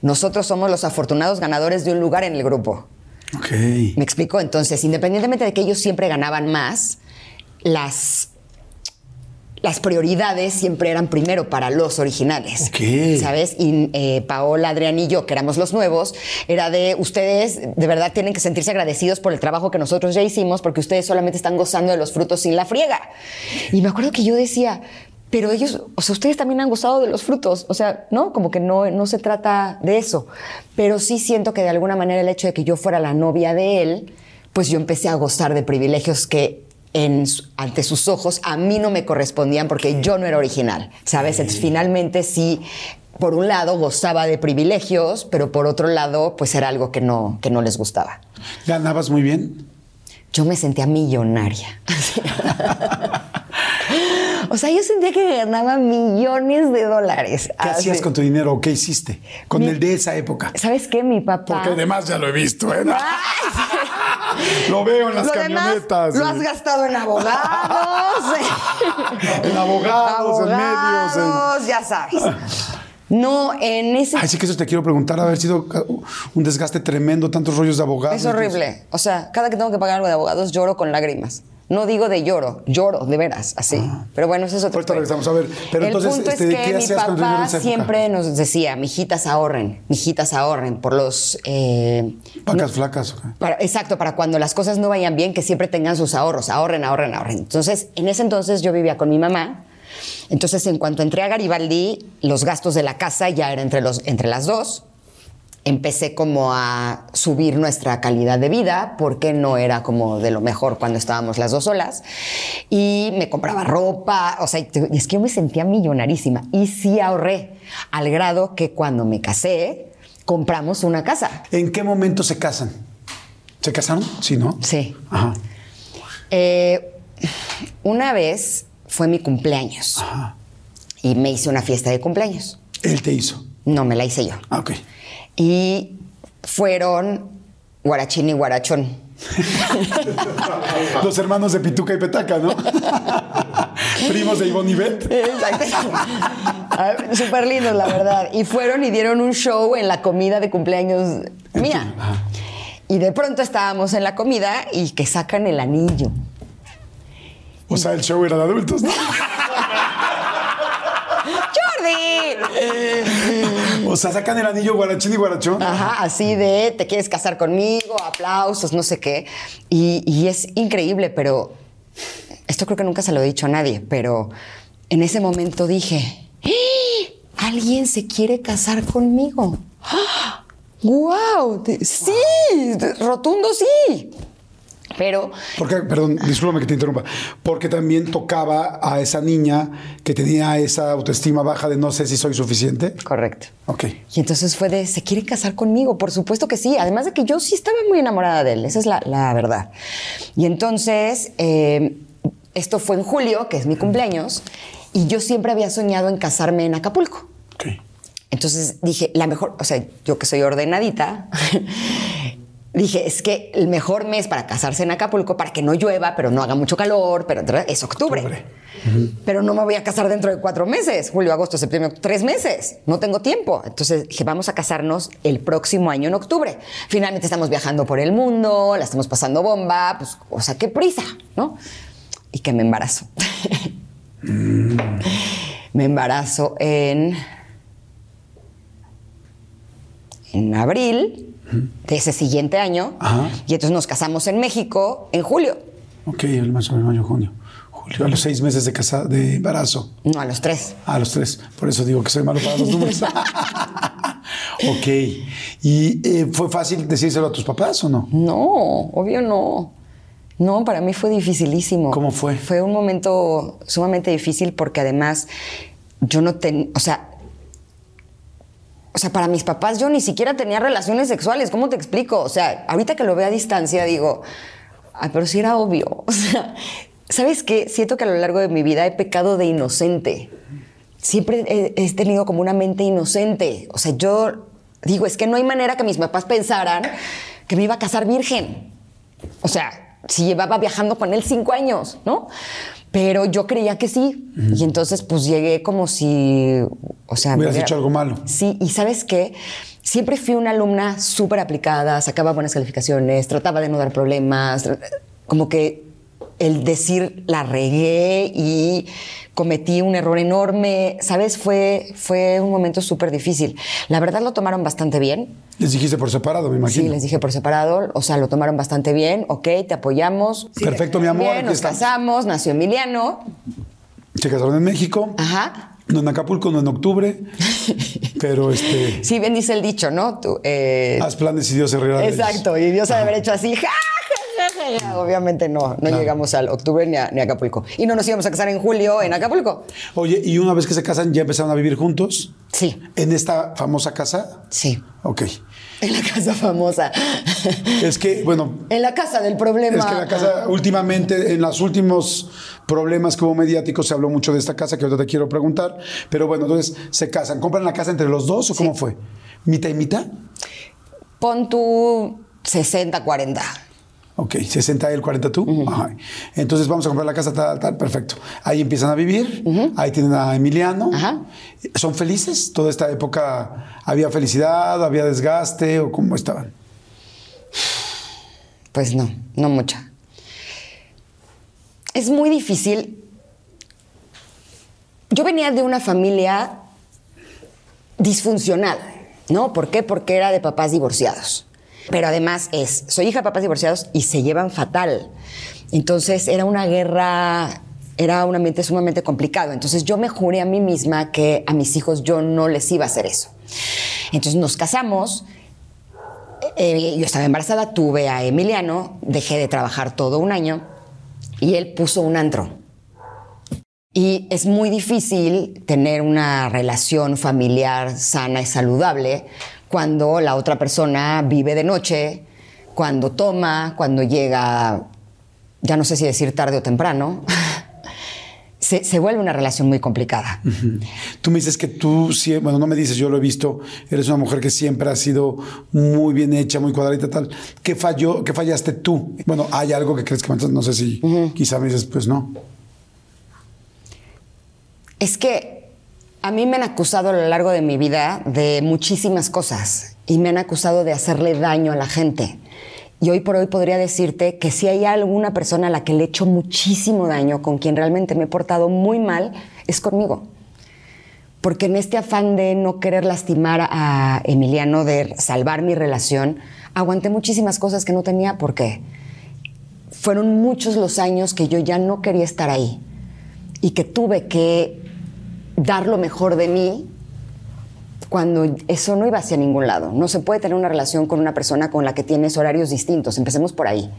Nosotros somos los afortunados ganadores de un lugar en el grupo. Ok. ¿Me explico? Entonces, independientemente de que ellos siempre ganaban más, las, las prioridades siempre eran primero para los originales. Ok. ¿Sabes? Y eh, Paola, Adrián y yo, que éramos los nuevos, era de ustedes de verdad tienen que sentirse agradecidos por el trabajo que nosotros ya hicimos, porque ustedes solamente están gozando de los frutos sin la friega. Y me acuerdo que yo decía. Pero ellos, o sea, ustedes también han gozado de los frutos, o sea, ¿no? Como que no, no se trata de eso. Pero sí siento que de alguna manera el hecho de que yo fuera la novia de él, pues yo empecé a gozar de privilegios que en ante sus ojos a mí no me correspondían porque yo no era original, ¿sabes? Entonces finalmente sí, por un lado gozaba de privilegios, pero por otro lado pues era algo que no, que no les gustaba. ¿Ganabas muy bien? Yo me sentía millonaria. o sea, yo sentía que ganaba millones de dólares. ¿Qué hacías con tu dinero o qué hiciste con Mi- el de esa época? ¿Sabes qué? Mi papá... Porque además ya lo he visto, ¿eh? Lo veo en las Lo demás camionetas. lo sí. has gastado en abogados. En abogados, en medios. en- ya sabes. No, en ese Ay, sí que eso te quiero preguntar, haber sido un desgaste tremendo, tantos rollos de abogados. Es horrible. O sea, cada que tengo que pagar algo de abogados lloro con lágrimas. No digo de lloro, lloro, de veras, así. Pero bueno, eso es otro. Ah. Ahorita regresamos. A ver, pero el entonces, punto este, es ¿qué que mi papá siempre nos decía, mijitas ahorren, mijitas ahorren, por los... eh, Vacas flacas. para- exacto, para cuando las cosas no vayan bien, que siempre tengan sus ahorros, ahorren, ahorren, ahorren. Entonces, en ese entonces yo vivía con mi mamá. Entonces, en cuanto entré a Garibaldi, los gastos de la casa ya eran entre, los, entre las dos. Empecé como a subir nuestra calidad de vida, porque no era como de lo mejor cuando estábamos las dos solas. Y me compraba ropa, o sea, y es que yo me sentía millonarísima. Y sí ahorré, al grado que cuando me casé, compramos una casa. ¿En qué momento se casan? ¿Se casaron? Sí, ¿no? Sí. Ajá. Eh, una vez fue mi cumpleaños Ajá. y me hice una fiesta de cumpleaños. Él te hizo. No, me la hice yo. Ah, ok. Y fueron guarachín y guarachón. Los hermanos de Pituca y Petaca, ¿no? Primos de Ivonne y Beth. Exacto. Súper lindos, la verdad. Y fueron y dieron un show en la comida de cumpleaños mía. Y de pronto estábamos en la comida y que sacan el anillo. O sea, el show era de adultos, ¿no? ¡Jordi! O sea, sacan el anillo guarachín y guarachón. Ajá, así de te quieres casar conmigo, aplausos, no sé qué. Y, y es increíble, pero esto creo que nunca se lo he dicho a nadie, pero en ese momento dije, ¡Ah! alguien se quiere casar conmigo. ¡Ah! ¡Guau! Sí, rotundo sí. Pero Porque, perdón, discúlpame que te interrumpa. Porque también tocaba a esa niña que tenía esa autoestima baja de no sé si soy suficiente. Correcto. Ok. Y entonces fue de, ¿se quiere casar conmigo? Por supuesto que sí. Además de que yo sí estaba muy enamorada de él. Esa es la, la verdad. Y entonces, eh, esto fue en julio, que es mi cumpleaños, y yo siempre había soñado en casarme en Acapulco. Ok. Entonces dije, la mejor, o sea, yo que soy ordenadita, dije, es que el mejor mes para casarse en Acapulco, para que no llueva, pero no haga mucho calor, pero es octubre. Octubre. Pero no me voy a casar dentro de cuatro meses, julio, agosto, septiembre, tres meses. No tengo tiempo. Entonces dije, vamos a casarnos el próximo año en octubre. Finalmente estamos viajando por el mundo, la estamos pasando bomba, pues, o sea, qué prisa, ¿no? Y que me embarazo. me embarazo en en abril de ese siguiente año. Ajá. Y entonces nos casamos en México en julio. Ok, el marzo, abril, mayo, junio. Julio, a los seis meses de, casa, de embarazo. No, a los tres. A los tres. Por eso digo que soy malo para los números. ok. ¿Y eh, fue fácil decírselo a tus papás o no? No, obvio no. No, para mí fue dificilísimo. ¿Cómo fue? Fue un momento sumamente difícil porque además yo no tenía, o sea, o sea, para mis papás yo ni siquiera tenía relaciones sexuales. ¿Cómo te explico? O sea, ahorita que lo veo a distancia digo, ay, pero sí era obvio. O sea, ¿sabes qué? Siento que a lo largo de mi vida he pecado de inocente. Siempre he, he tenido como una mente inocente. O sea, yo digo, es que no hay manera que mis papás pensaran que me iba a casar virgen. O sea, si llevaba viajando con él cinco años, ¿no? Pero yo creía que sí. Y entonces, pues llegué como si. O sea. Hubieras hecho algo malo. Sí, y ¿sabes qué? Siempre fui una alumna súper aplicada, sacaba buenas calificaciones, trataba de no dar problemas. Como que el decir la regué y cometí un error enorme, ¿sabes? Fue, fue un momento súper difícil. La verdad lo tomaron bastante bien. Les dijiste por separado, me imagino. Sí, les dije por separado, o sea, lo tomaron bastante bien, ok, te apoyamos. Perfecto, mi amor, Bien, aquí nos estamos. casamos, nació Emiliano, Se casaron en México. ajá. No en Acapulco, no en octubre. pero este. Sí, bien dice el dicho, ¿no? Tú, eh, Haz planes y Dios se reirá. Exacto, y Dios ha de haber hecho así. ¡ja, ja, ja, ja! Obviamente no, no Claro. llegamos al octubre ni a, ni a Acapulco. Y no nos íbamos a casar en julio en Acapulco. Oye, y una vez que se casan, ¿ya empezaron a vivir juntos? Sí, ¿En esta famosa casa? sí. Ok. En la casa famosa. Es que, bueno, en la casa del problema. Es que la casa, últimamente, en los últimos problemas que hubo mediáticos, se habló mucho de esta casa que ahorita te quiero preguntar. Pero bueno, entonces se casan. ¿Compran la casa entre los dos o cómo fue? ¿Mitad y mitad? Pon tu 60-40. Ok, 60 él, 40 tú. Ajá. Entonces vamos a comprar la casa, tal, tal, perfecto. Ahí empiezan a vivir, ahí tienen a Emiliano. Ajá. ¿Son felices? ¿Toda esta época había felicidad, había desgaste o cómo estaban? Pues no, no mucha. Es muy difícil. Yo venía de una familia disfuncional, ¿no? ¿Por qué? Porque era de papás divorciados. Pero además es, soy hija de papás divorciados y se llevan fatal. Entonces era una guerra, era un ambiente sumamente complicado. Entonces yo me juré a mí misma que a mis hijos yo no les iba a hacer eso. Entonces nos casamos. eh, yo estaba embarazada, tuve a Emiliano, dejé de trabajar todo un año y él puso un antro. Y es muy difícil tener una relación familiar sana y saludable cuando la otra persona vive de noche, cuando toma, cuando llega, ya no sé si decir tarde o temprano. Se, se vuelve una relación muy complicada. Tú me dices que tú, bueno, no me dices, yo lo he visto, eres una mujer que siempre ha sido muy bien hecha, muy cuadradita, tal. ¿Qué falló, qué fallaste tú? Bueno, hay algo que crees que me- no sé si quizá me dices, pues no. Es que a mí me han acusado a lo largo de mi vida de muchísimas cosas y me han acusado de hacerle daño a la gente. Y hoy por hoy podría decirte que si hay alguna persona a la que le he hecho muchísimo daño, con quien realmente me he portado muy mal, es conmigo. Porque en este afán de no querer lastimar a Emiliano, de salvar mi relación, aguanté muchísimas cosas que no tenía por qué. Fueron muchos los años que yo ya no quería estar ahí y que tuve que dar lo mejor de mí cuando eso no iba hacia ningún lado. No se puede tener una relación con una persona con la que tienes horarios distintos. Empecemos por ahí.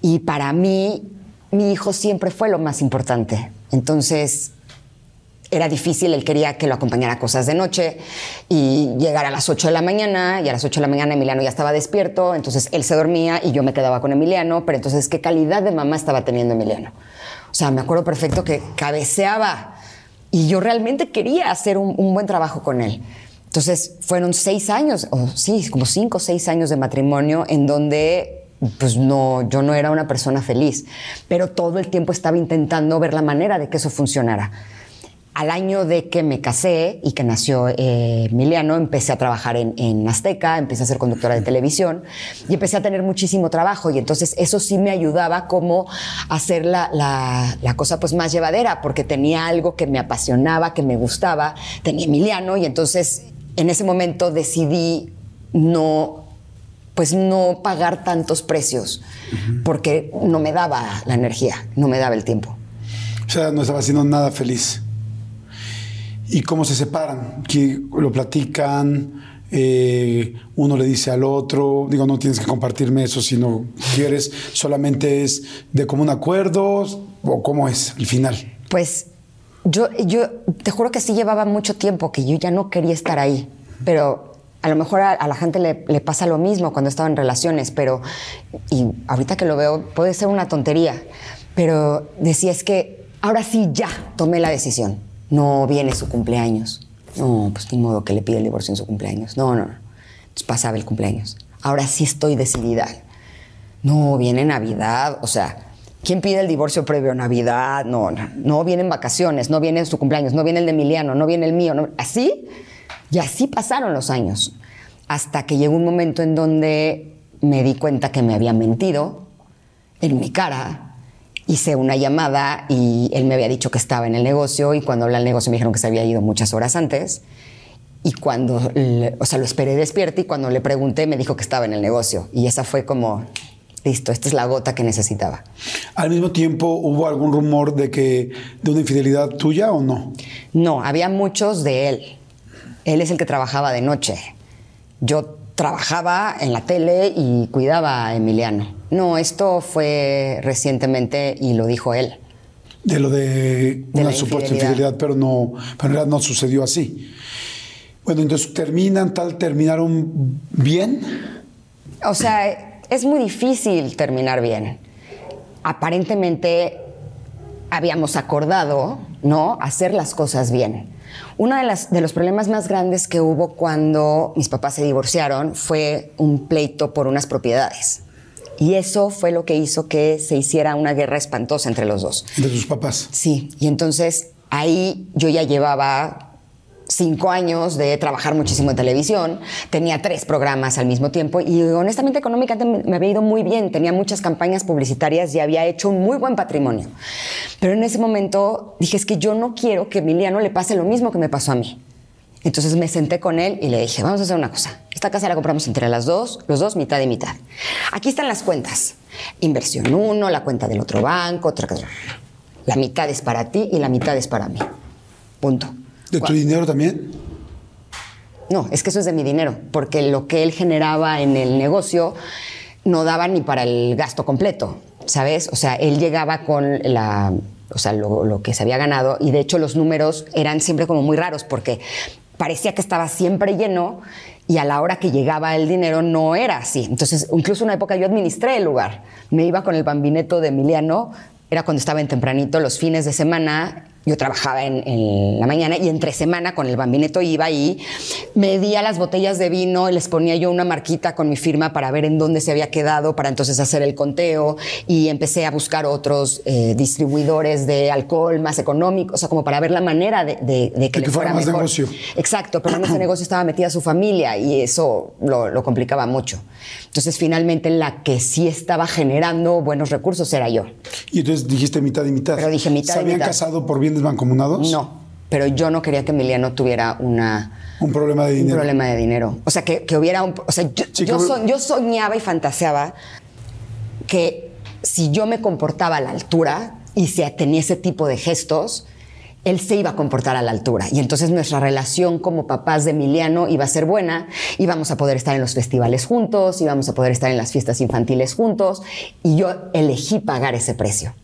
Y para mí, mi hijo siempre fue lo más importante. Entonces, era difícil, él quería que lo acompañara a cosas de noche y llegar a las 8 de la mañana y a las 8 de la mañana Emiliano ya estaba despierto, entonces él se dormía y yo me quedaba con Emiliano, pero entonces qué calidad de mamá estaba teniendo Emiliano. O sea, me acuerdo perfecto que cabeceaba y yo realmente quería hacer un, buen trabajo con él. Entonces fueron seis años, o sí, como cinco o seis años de matrimonio en donde pues no, yo no era una persona feliz, pero todo el tiempo estaba intentando ver la manera de que eso funcionara. Al año de que me casé y que nació eh, Emiliano, empecé a trabajar en, en Azteca, empecé a ser conductora de televisión y empecé a tener muchísimo trabajo y entonces eso sí me ayudaba como a hacer la, la, la cosa pues más llevadera porque tenía algo que me apasionaba, que me gustaba, tenía Emiliano y entonces en ese momento decidí no pues no pagar tantos precios porque no me daba la energía, no me daba el tiempo. O sea, no estaba haciendo nada feliz. ¿Y cómo se separan? ¿Que lo platican? Eh, uno le dice al otro, digo, no tienes que compartirme eso si no quieres, solamente es de común acuerdo o cómo es el final. Pues yo, yo te juro que sí llevaba mucho tiempo que yo ya no quería estar ahí, pero a lo mejor a, a la gente le, le, pasa lo mismo cuando estaba en relaciones, pero, y ahorita que lo veo, puede ser una tontería, pero decía es que ahora sí ya tomé la decisión. No viene su cumpleaños. No, pues ni modo que le pida el divorcio en su cumpleaños. No, no, no. Entonces pasaba el cumpleaños. Ahora sí estoy decidida. No, viene Navidad, o sea, ¿quién pide el divorcio previo a Navidad? No, no, no vienen vacaciones, no viene su cumpleaños, no viene el de Emiliano, no viene el mío. Así, y así pasaron los años. Hasta que llegó un momento en donde me di cuenta que me había mentido en mi cara. Hice una llamada y él me había dicho que estaba en el negocio y cuando hablé al negocio me dijeron que se había ido muchas horas antes. Y cuando, le, o sea, lo esperé despierto y cuando le pregunté me dijo que estaba en el negocio. Y esa fue como, listo, esta es la gota que necesitaba. Al mismo tiempo, ¿hubo algún rumor de que de una infidelidad tuya o no? No, había muchos de él. Él es el que trabajaba de noche. Yo trabajaba en la tele y cuidaba a Emiliano. No, esto fue recientemente y lo dijo él. De lo de, De una supuesta infidelidad. infidelidad, pero no, pero en realidad no sucedió así. Bueno, entonces terminan tal, terminaron bien. O sea, es muy difícil terminar bien. Aparentemente habíamos acordado, ¿no? Hacer las cosas bien. Uno de, las, de los problemas más grandes que hubo cuando mis papás se divorciaron fue un pleito por unas propiedades. Y eso fue lo que hizo que se hiciera una guerra espantosa entre los dos. De sus papás. Sí, y entonces ahí yo ya llevaba cinco años de trabajar muchísimo en televisión, tenía tres programas al mismo tiempo y honestamente económicamente me había ido muy bien, tenía muchas campañas publicitarias y había hecho un muy buen patrimonio. Pero en ese momento dije, es que yo no quiero que Emiliano le pase lo mismo que me pasó a mí. Entonces me senté con él y le dije, vamos a hacer una cosa. Esta casa la compramos entre las dos, los dos, mitad y mitad. Aquí están las cuentas. Inversión uno, la cuenta del otro banco, otra cosa. La mitad es para ti y la mitad es para mí. Punto. ¿De tu dinero también? No, es que eso es de mi dinero, porque lo que él generaba en el negocio no daba ni para el gasto completo, ¿sabes? O sea, él llegaba con la, o sea, lo, lo que se había ganado y de hecho los números eran siempre como muy raros porque parecía que estaba siempre lleno y a la hora que llegaba el dinero no era así. Entonces, incluso una época yo administré el lugar. Me iba con el bambineto de Emiliano, era cuando estaba en tempranito, los fines de semana, yo trabajaba en, en, la mañana y entre semana con el bambineto iba y medía las botellas de vino y les ponía yo una marquita con mi firma para ver en dónde se había quedado, para entonces hacer el conteo y empecé a buscar otros eh, distribuidores de alcohol más económicos, o sea, como para ver la manera de, de, de que, le fuera fuera más mejor. negocio. Exacto, pero en ese negocio estaba metida su familia y eso lo, lo complicaba mucho. Entonces, finalmente, la que sí estaba generando buenos recursos era yo. Y entonces dijiste mitad y mitad. Pero dije mitad ¿Se y habían mitad. casado por bienes mancomunados? No, pero yo no quería que Emiliano tuviera una, Un problema de un dinero. problema de dinero. O sea, que, que hubiera un... O sea, yo, so- yo soñaba y fantaseaba que si yo me comportaba a la altura y si tenía ese tipo de gestos, él se iba a comportar a la altura. Y entonces nuestra relación como papás de Emiliano iba a ser buena, íbamos a poder estar en los festivales juntos, íbamos a poder estar en las fiestas infantiles juntos, y yo elegí pagar ese precio.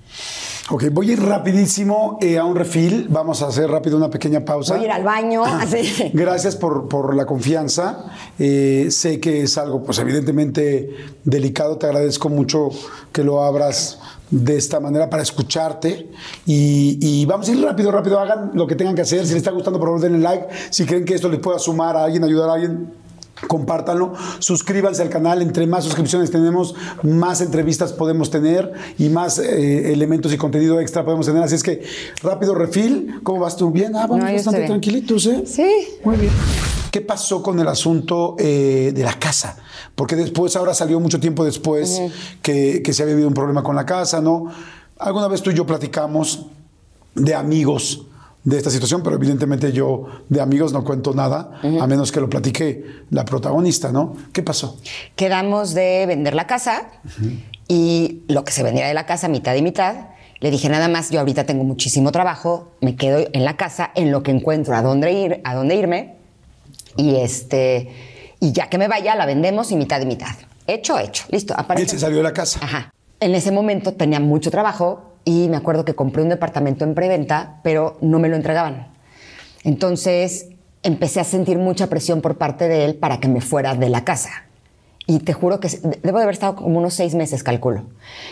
Ok, voy a ir rapidísimo eh, a un refil. Vamos a hacer rápido una pequeña pausa. Voy a ir al baño. así. Gracias por, por la confianza. Eh, sé que es algo, pues evidentemente delicado. Te agradezco mucho que lo abras de esta manera para escucharte. Y, y vamos a ir rápido, rápido. Hagan lo que tengan que hacer. Si les está gustando, por favor, denle like. Si creen que esto les pueda sumar a alguien, ayudar a alguien, compártanlo, suscríbanse al canal, entre más suscripciones tenemos, más entrevistas podemos tener y más eh, elementos y contenido extra podemos tener, así es que rápido refil, ¿cómo vas tú? Bien, ah, vamos No, bastante bien. tranquilitos, ¿eh? Sí. Muy bien. ¿Qué pasó con el asunto eh, de la casa? Porque después, ahora salió mucho tiempo después que, que se había habido un problema con la casa, ¿no? Alguna vez tú y yo platicamos de amigos de esta situación, pero evidentemente yo de amigos no cuento nada, a menos que lo platique la protagonista, ¿no? ¿Qué pasó? Quedamos de vender la casa y lo que se vendiera de la casa, mitad y mitad. Le dije nada más, yo ahorita tengo muchísimo trabajo, me quedo en la casa en lo que encuentro a dónde ir, a dónde irme y este y ya que me vaya la vendemos y mitad y mitad. Hecho, hecho, listo. Él Aparece. se salió de la casa. Ajá. En ese momento tenía mucho trabajo y me acuerdo que compré un departamento en preventa, pero no me lo entregaban. Entonces empecé a sentir mucha presión por parte de él para que me fuera de la casa. Y te juro que debo de haber estado como unos seis meses, calculo.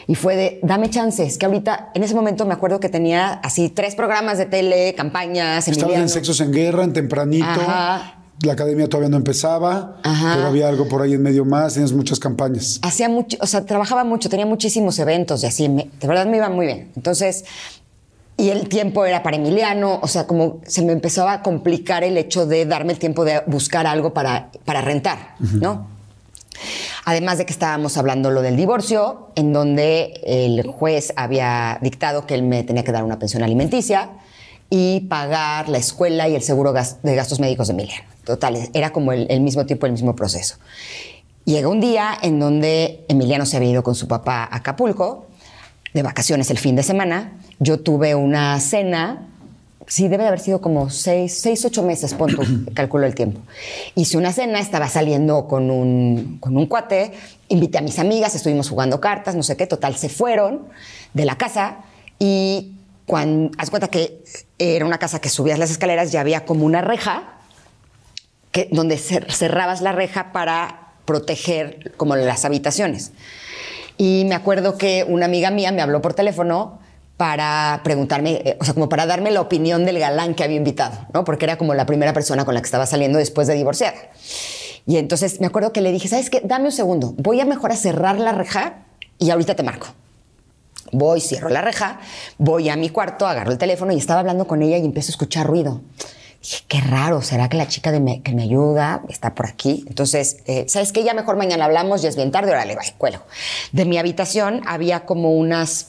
Y fue de, dame chances, que ahorita, en ese momento me acuerdo que tenía así tres programas de tele, campañas, Estabas en Sexos en Guerra, en Tempranito. Ajá. La academia todavía no empezaba, Ajá. pero había algo por ahí en medio más, tienes muchas campañas. hacía mucho, o sea, trabajaba mucho, tenía muchísimos eventos y así, me- de verdad me iba muy bien. Entonces, y el tiempo era para Emiliano, o sea, como se me empezaba a complicar el hecho de darme el tiempo de buscar algo para, para rentar, ¿no? Además de que estábamos hablando lo del divorcio, en donde el juez había dictado que él me tenía que dar una pensión alimenticia y pagar la escuela y el seguro de gastos médicos de Emiliano. Total, era como el, el mismo tiempo, el mismo proceso. Llega un día en donde Emiliano se había ido con su papá a Acapulco, de vacaciones el fin de semana. Yo tuve una cena, sí, debe de haber sido como seis, seis ocho meses, pon calculo el tiempo. Hice una cena, estaba saliendo con un, con un cuate, invité a mis amigas, estuvimos jugando cartas, no sé qué, total, se fueron de la casa y cuando, haz cuenta que era una casa que subías las escaleras y había como una reja que, donde cer- cerrabas la reja para proteger como las habitaciones. Y me acuerdo que una amiga mía me habló por teléfono para preguntarme, eh, o sea, como para darme la opinión del galán que había invitado, ¿no? Porque era como la primera persona con la que estaba saliendo después de divorciar. Y entonces me acuerdo que le dije, ¿sabes qué? Dame un segundo, voy a mejor a cerrar la reja y ahorita te marco. Voy, cierro la reja, voy a mi cuarto, agarro el teléfono y estaba hablando con ella y empiezo a escuchar ruido. Dije, qué raro, ¿será que la chica de que me ayuda está por aquí? Entonces, eh, ¿sabes qué? Ya mejor mañana hablamos, ya es bien tarde, órale, bye, cuelgo. De mi habitación había como unas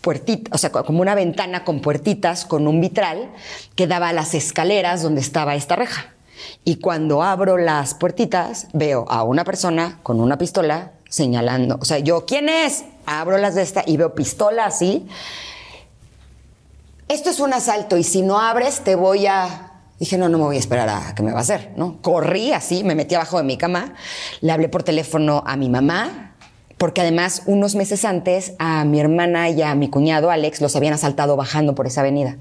puertitas, o sea, co- como una ventana con puertitas, con un vitral que daba a las escaleras donde estaba esta reja. Y cuando abro las puertitas, veo a una persona con una pistola señalando. O sea, yo, ¿quién es? Abro las de esta y veo pistola así. Esto es un asalto y si no abres te voy a... Dije, no, no me voy a esperar a que me va a hacer, ¿no? Corrí así, me metí abajo de mi cama, le hablé por teléfono a mi mamá, porque además unos meses antes a mi hermana y a mi cuñado Alex los habían asaltado bajando por esa avenida.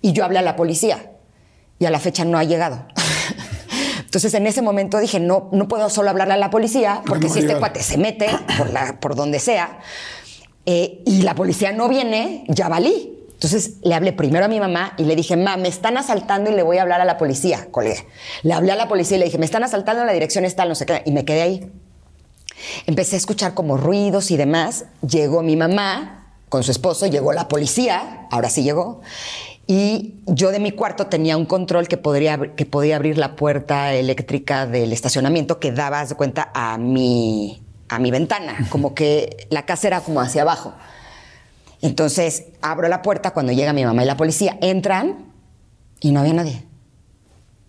Y yo hablé a la policía y a la fecha no ha llegado. Entonces en ese momento dije, no, no puedo solo hablarle a la policía, porque no si este cuate se mete por, la, por donde sea eh, y la policía no viene, ya valí. Entonces le hablé primero a mi mamá y le dije, ma, me están asaltando y le voy a hablar a la policía, colega. Le hablé a la policía y le dije, me están asaltando en la dirección está, no sé qué, y me quedé ahí. Empecé a escuchar como ruidos y demás. Llegó mi mamá con su esposo, llegó la policía, ahora sí llegó. Y yo de mi cuarto tenía un control que, podría, que podía abrir la puerta eléctrica del estacionamiento que daba, de cuenta, a mi, a mi ventana. Como que la casa era como hacia abajo. Entonces abro la puerta cuando llega mi mamá y la policía. Entran y no había nadie.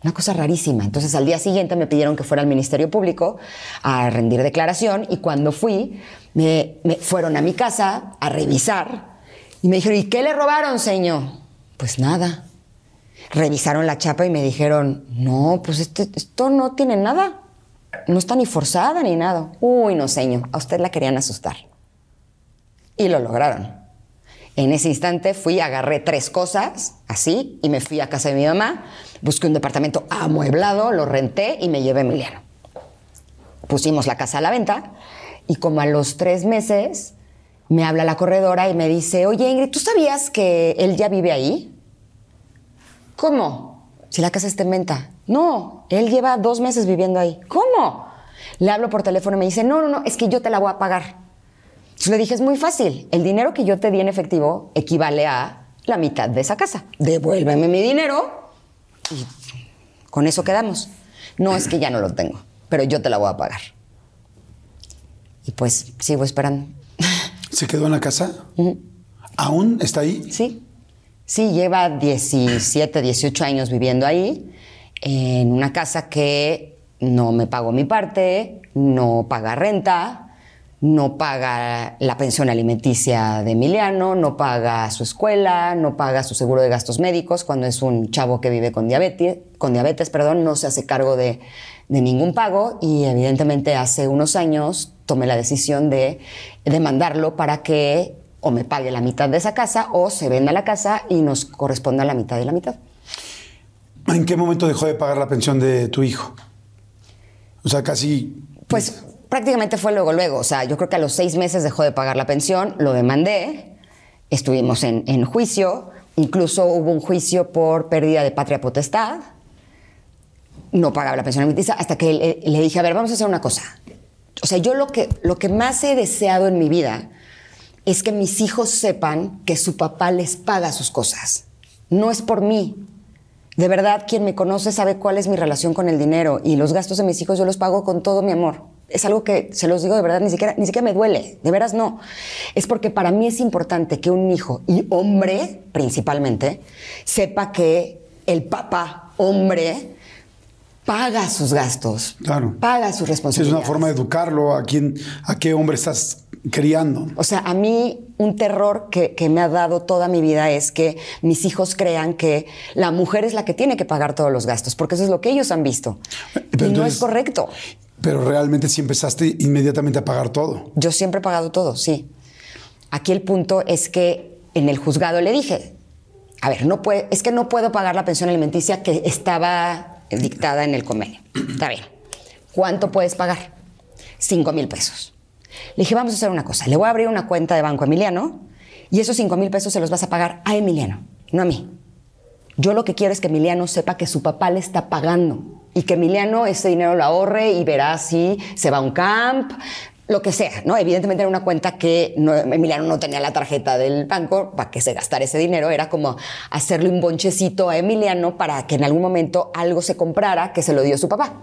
Una cosa rarísima. Entonces al día siguiente me pidieron que fuera al Ministerio Público a rendir declaración y cuando fui me, me fueron a mi casa a revisar y me dijeron, ¿y qué le robaron, señor? Pues nada. Revisaron la chapa y me dijeron, no, pues este- esto no tiene nada. No está ni forzada ni nada. Uy, no, señor, a usted la querían asustar. Y lo lograron. En ese instante fui, agarré tres cosas, así, y me fui a casa de mi mamá, busqué un departamento amueblado, lo renté y me llevé a Emiliano. Pusimos la casa a la venta y como a los tres meses me habla la corredora y me dice, oye Ingrid, ¿tú sabías que él ya vive ahí? ¿Cómo? Si la casa está en venta. No, él lleva dos meses viviendo ahí. ¿Cómo? Le hablo por teléfono y me dice, no, no, no, es que yo te la voy a pagar. Entonces le dije, es muy fácil. El dinero que yo te di en efectivo equivale a la mitad de esa casa. Devuélveme mi dinero y con eso quedamos. No es que ya no lo tengo, pero yo te la voy a pagar. Y pues sigo esperando. ¿Se quedó en la casa? ¿Aún está ahí? Sí, sí, lleva 17, 18 años viviendo ahí, en una casa que no me pagó mi parte, no paga renta, no paga la pensión alimenticia de Emiliano, no paga su escuela, no paga su seguro de gastos médicos cuando es un chavo que vive con diabetes, con diabetes perdón, no se hace cargo de, de ningún pago y evidentemente hace unos años tomé la decisión de demandarlo para que o me pague la mitad de esa casa o se venda la casa y nos corresponda la mitad y la mitad. ¿En qué momento dejó de pagar la pensión de tu hijo? O sea, casi... Pues prácticamente fue luego, luego. O sea, yo creo que a los seis meses dejó de pagar la pensión, lo demandé, estuvimos en, en juicio, incluso hubo un juicio por pérdida de patria potestad, no pagaba la pensión alimenticia, hasta que le, le dije, a ver, vamos a hacer una cosa. O sea, yo lo que, lo que más he deseado en mi vida es que mis hijos sepan que su papá les paga sus cosas. No es por mí, de verdad, quien me conoce sabe cuál es mi relación con el dinero y los gastos de mis hijos yo los pago con todo mi amor. Es algo que, se los digo de verdad, ni siquiera, ni siquiera me duele, de veras no. Es porque para mí es importante que un hijo, y hombre principalmente, sepa que el papá, hombre, paga sus gastos, Claro. paga sus Sí, es responsabilidades. una forma de educarlo a quién, a qué hombre estás criando. O sea, a mí un terror que, que me ha dado toda mi vida es que mis hijos crean que la mujer es la que tiene que pagar todos los gastos, porque eso es lo que ellos han visto. Pero y no es correcto. Pero realmente sí empezaste inmediatamente a pagar todo. Yo siempre he pagado todo, sí. Aquí el punto es que en el juzgado le dije, a ver, no puede, es que no puedo pagar la pensión alimenticia que estaba dictada en el convenio. Está bien. ¿Cuánto puedes pagar? Cinco mil pesos. Le dije, vamos a hacer una cosa. Le voy a abrir una cuenta de banco a Emiliano y esos cinco mil pesos se los vas a pagar a Emiliano, no a mí. Yo lo que quiero es que Emiliano sepa que su papá le está pagando y que Emiliano ese dinero lo ahorre y verá si se va a un camp, lo que sea, ¿no? Evidentemente era una cuenta que no, Emiliano no tenía la tarjeta del banco para que se gastara ese dinero, era como hacerle un bonchecito a Emiliano para que en algún momento algo se comprara que se lo dio su papá.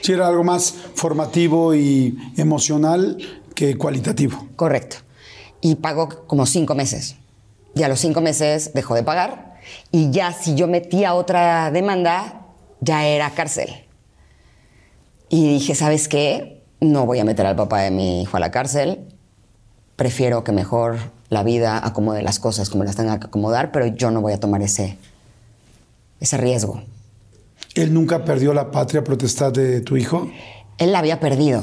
Sí, era algo más formativo y emocional que cualitativo. Correcto. Y pagó como cinco meses. Y a los cinco meses dejó de pagar. Y ya si yo metía otra demanda, ya era cárcel. Y dije, ¿sabes qué? No voy a meter al papá de mi hijo a la cárcel. Prefiero que mejor la vida acomode las cosas como las tenga que acomodar, pero yo no voy a tomar ese, ese riesgo. ¿Él nunca perdió la patria protestad de tu hijo? Él la había perdido,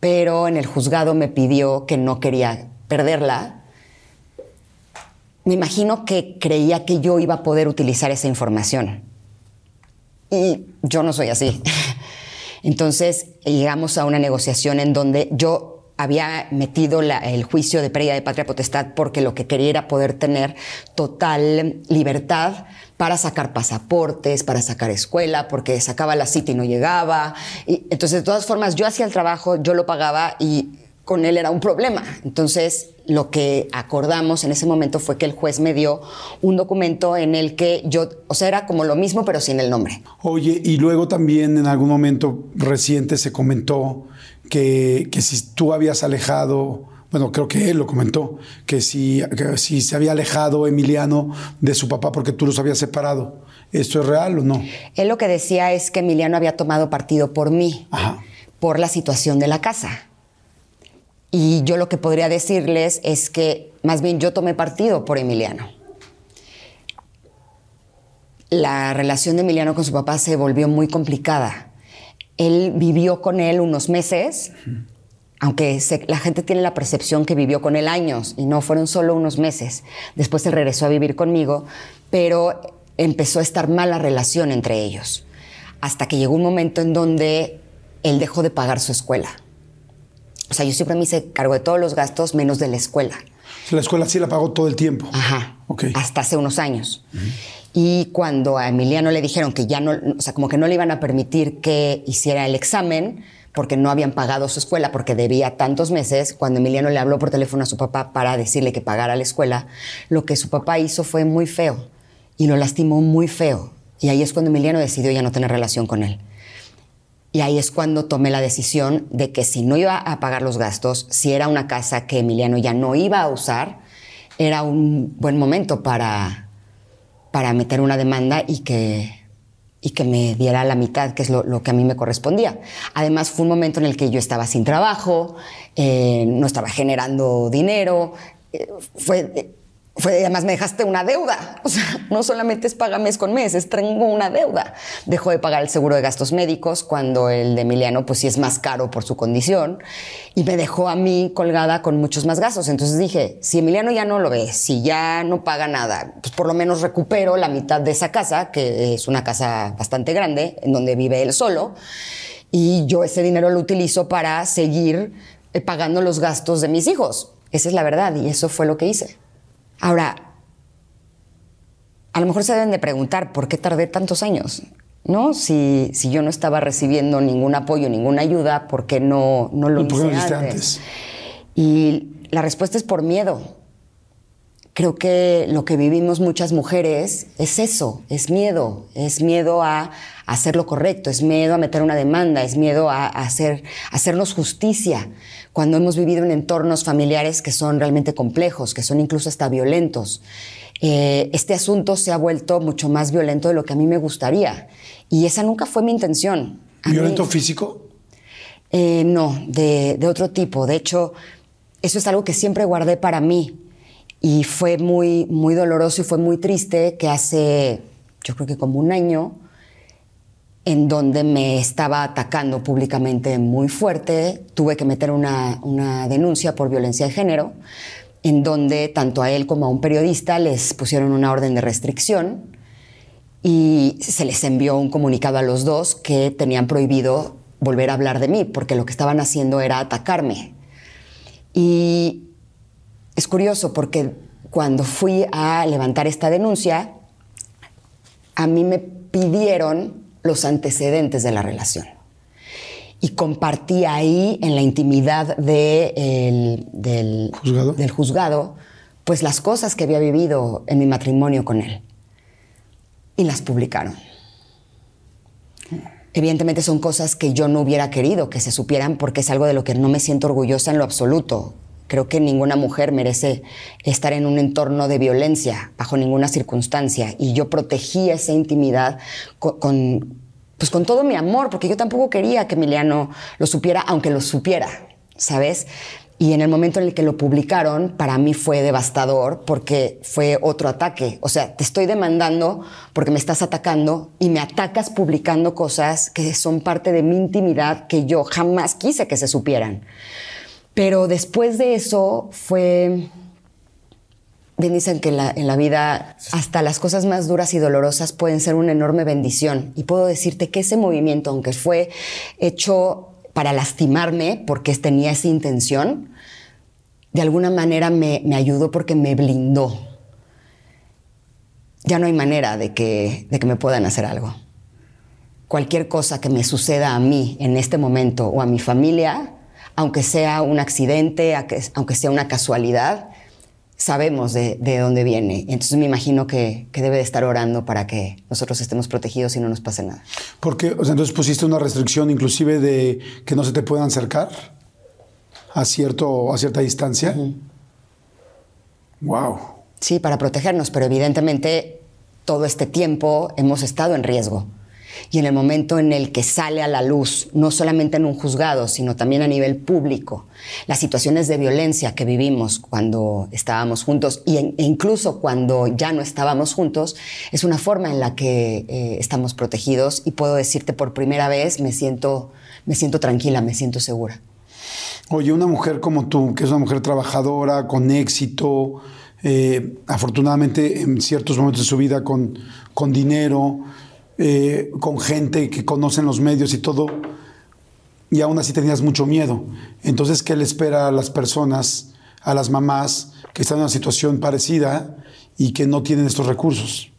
pero en el juzgado me pidió que no quería perderla. Me imagino que creía que yo iba a poder utilizar esa información. Y yo no soy así. Entonces llegamos a una negociación en donde yo había metido el juicio de pérdida de patria potestad porque lo que quería era poder tener total libertad para sacar pasaportes, para sacar escuela, porque sacaba la cita y no llegaba. Y, entonces, de todas formas, yo hacía el trabajo, yo lo pagaba y con él era un problema. Entonces, lo que acordamos en ese momento fue que el juez me dio un documento en el que yo, o sea, era como lo mismo, pero sin el nombre. Oye, y luego también en algún momento reciente se comentó que, que si tú habías alejado, bueno, creo que él lo comentó, que si, que si se había alejado Emiliano de su papá porque tú los habías separado. ¿Esto es real o no? Él lo que decía es que Emiliano había tomado partido por mí, Ajá. por la situación de la casa. Y yo lo que podría decirles es que más bien yo tomé partido por Emiliano. La relación de Emiliano con su papá se volvió muy complicada. Él vivió con él unos meses, aunque la gente tiene la percepción que vivió con él años y no fueron solo unos meses. Después se regresó a vivir conmigo, pero empezó a estar mal la relación entre ellos. Hasta que llegó un momento en donde él dejó de pagar su escuela. O sea, yo siempre me hice cargo de todos los gastos menos de la escuela. La escuela sí la pagó todo el tiempo. Ajá. Ok. Hasta hace unos años. Y cuando a Emiliano le dijeron que ya no, o sea, como que no le iban a permitir que hiciera el examen porque no habían pagado su escuela porque debía tantos meses, cuando Emiliano le habló por teléfono a su papá para decirle que pagara la escuela, lo que su papá hizo fue muy feo y lo lastimó muy feo. Y ahí es cuando Emiliano decidió ya no tener relación con él. Y ahí es cuando tomé la decisión de que si no iba a pagar los gastos, si era una casa que Emiliano ya no iba a usar, era un buen momento para, para meter una demanda y que, y que me diera la mitad, que es lo, que a mí me correspondía. Además, fue un momento en el que yo estaba sin trabajo, eh, no estaba generando dinero, eh, fue... Fue, además me dejaste una deuda. O sea, no solamente es paga mes con mes, es tengo una deuda. Dejó de pagar el seguro de gastos médicos cuando el de Emiliano, pues sí es más caro por su condición. Y me dejó a mí colgada con muchos más gastos. Entonces dije, si Emiliano ya no lo ve, si ya no paga nada, pues por lo menos recupero la mitad de esa casa, que es una casa bastante grande, en donde vive él solo. Y yo ese dinero lo utilizo para seguir eh, pagando los gastos de mis hijos. Esa es la verdad y eso fue lo que hice. Ahora, a lo mejor se deben de preguntar por qué tardé tantos años, ¿no? Si, si yo no estaba recibiendo ningún apoyo, ninguna ayuda, ¿por qué no, no lo ¿Y por qué no hice antes? antes? Y la respuesta es por miedo. Creo que lo que vivimos muchas mujeres es eso, es miedo, es miedo a, hacer lo correcto, es miedo a meter una demanda, es miedo a, a hacer, a hacernos justicia cuando hemos vivido en entornos familiares que son realmente complejos, que son incluso hasta violentos. Eh, este asunto se ha vuelto mucho más violento de lo que a mí me gustaría y esa nunca fue mi intención. A mí- ¿Violento físico? eh, no, de, de otro tipo. De hecho, eso es algo que siempre guardé para mí. Y fue muy, muy doloroso y fue muy triste que hace, yo creo que como un año, en donde me estaba atacando públicamente muy fuerte, tuve que meter una, una denuncia por violencia de género, en donde tanto a él como a un periodista les pusieron una orden de restricción y se les envió un comunicado a los dos que tenían prohibido volver a hablar de mí porque lo que estaban haciendo era atacarme. Y es curioso porque cuando fui a levantar esta denuncia, a mí me pidieron los antecedentes de la relación. y compartí ahí en la intimidad de el- del, ¿Juzgado? del juzgado, pues las cosas que había vivido en mi matrimonio con él. Y las publicaron. Evidentemente son cosas que yo no hubiera querido que se supieran porque es algo de lo que no me siento orgullosa en lo absoluto. Creo que ninguna mujer merece estar en un entorno de violencia bajo ninguna circunstancia y yo protegí esa intimidad co- con, pues con todo mi amor porque yo tampoco quería que Emiliano lo supiera aunque lo supiera, ¿sabes? Y en el momento en el que lo publicaron, para mí fue devastador porque fue otro ataque. O sea, te estoy demandando porque me estás atacando y me atacas publicando cosas que son parte de mi intimidad que yo jamás quise que se supieran. Pero después de eso fue... Dicen que en la, en la vida hasta las cosas más duras y dolorosas pueden ser una enorme bendición. Y puedo decirte que ese movimiento, aunque fue hecho para lastimarme, porque tenía esa intención, de alguna manera me, me ayudó porque me blindó. Ya no hay manera de que, de que me puedan hacer algo. Cualquier cosa que me suceda a mí en este momento o a mi familia, aunque sea un accidente, aunque sea una casualidad, sabemos de, de dónde viene. Entonces me imagino que, que debe de estar orando para que nosotros estemos protegidos y no nos pase nada. Porque, o sea, entonces pusiste una restricción inclusive de que no se te puedan acercar a, cierto, a cierta distancia. Wow. Sí, para protegernos, pero evidentemente todo este tiempo hemos estado en riesgo. Y en el momento en el que sale a la luz, no solamente en un juzgado, sino también a nivel público, las situaciones de violencia que vivimos cuando estábamos juntos y e incluso cuando ya no estábamos juntos, es una forma en la que eh, estamos protegidos y puedo decirte por primera vez, me siento, me siento tranquila, me siento segura. Oye, una mujer como tú, que es una mujer trabajadora, con éxito, eh, afortunadamente en ciertos momentos de su vida con, con dinero, eh, con gente que conocen los medios y todo, y aún así tenías mucho miedo. Entonces, ¿qué le espera a las personas, a las mamás que están en una situación parecida y que no tienen estos recursos?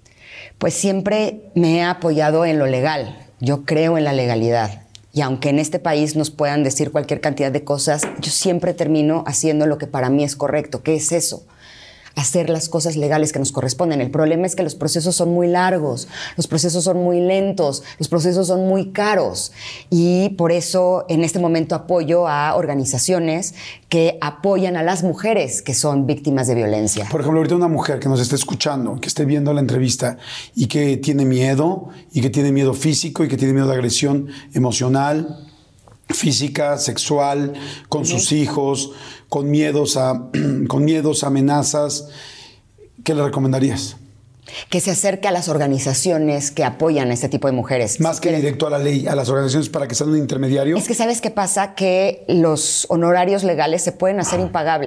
Pues siempre me he apoyado en lo legal. Yo creo en la legalidad. Y aunque en este país nos puedan decir cualquier cantidad de cosas, yo siempre termino haciendo lo que para mí es correcto. ¿Qué es eso? Hacer las cosas legales que nos corresponden. El problema es que los procesos son muy largos, los procesos son muy lentos, los procesos son muy caros. Y por eso en este momento apoyo a organizaciones que apoyan a las mujeres que son víctimas de violencia. Por ejemplo, ahorita una mujer que nos esté escuchando, que esté viendo la entrevista y que tiene miedo, y que tiene miedo físico, y que tiene miedo de agresión emocional, física, sexual, con sus hijos, con miedos a, con miedos, amenazas, ¿qué le recomendarías? que se acerque a las organizaciones que apoyan a este tipo de mujeres. Más que directo a la ley, a las organizaciones para que sean un intermediario. Es que sabes qué pasa, que los honorarios legales se pueden hacer impagables.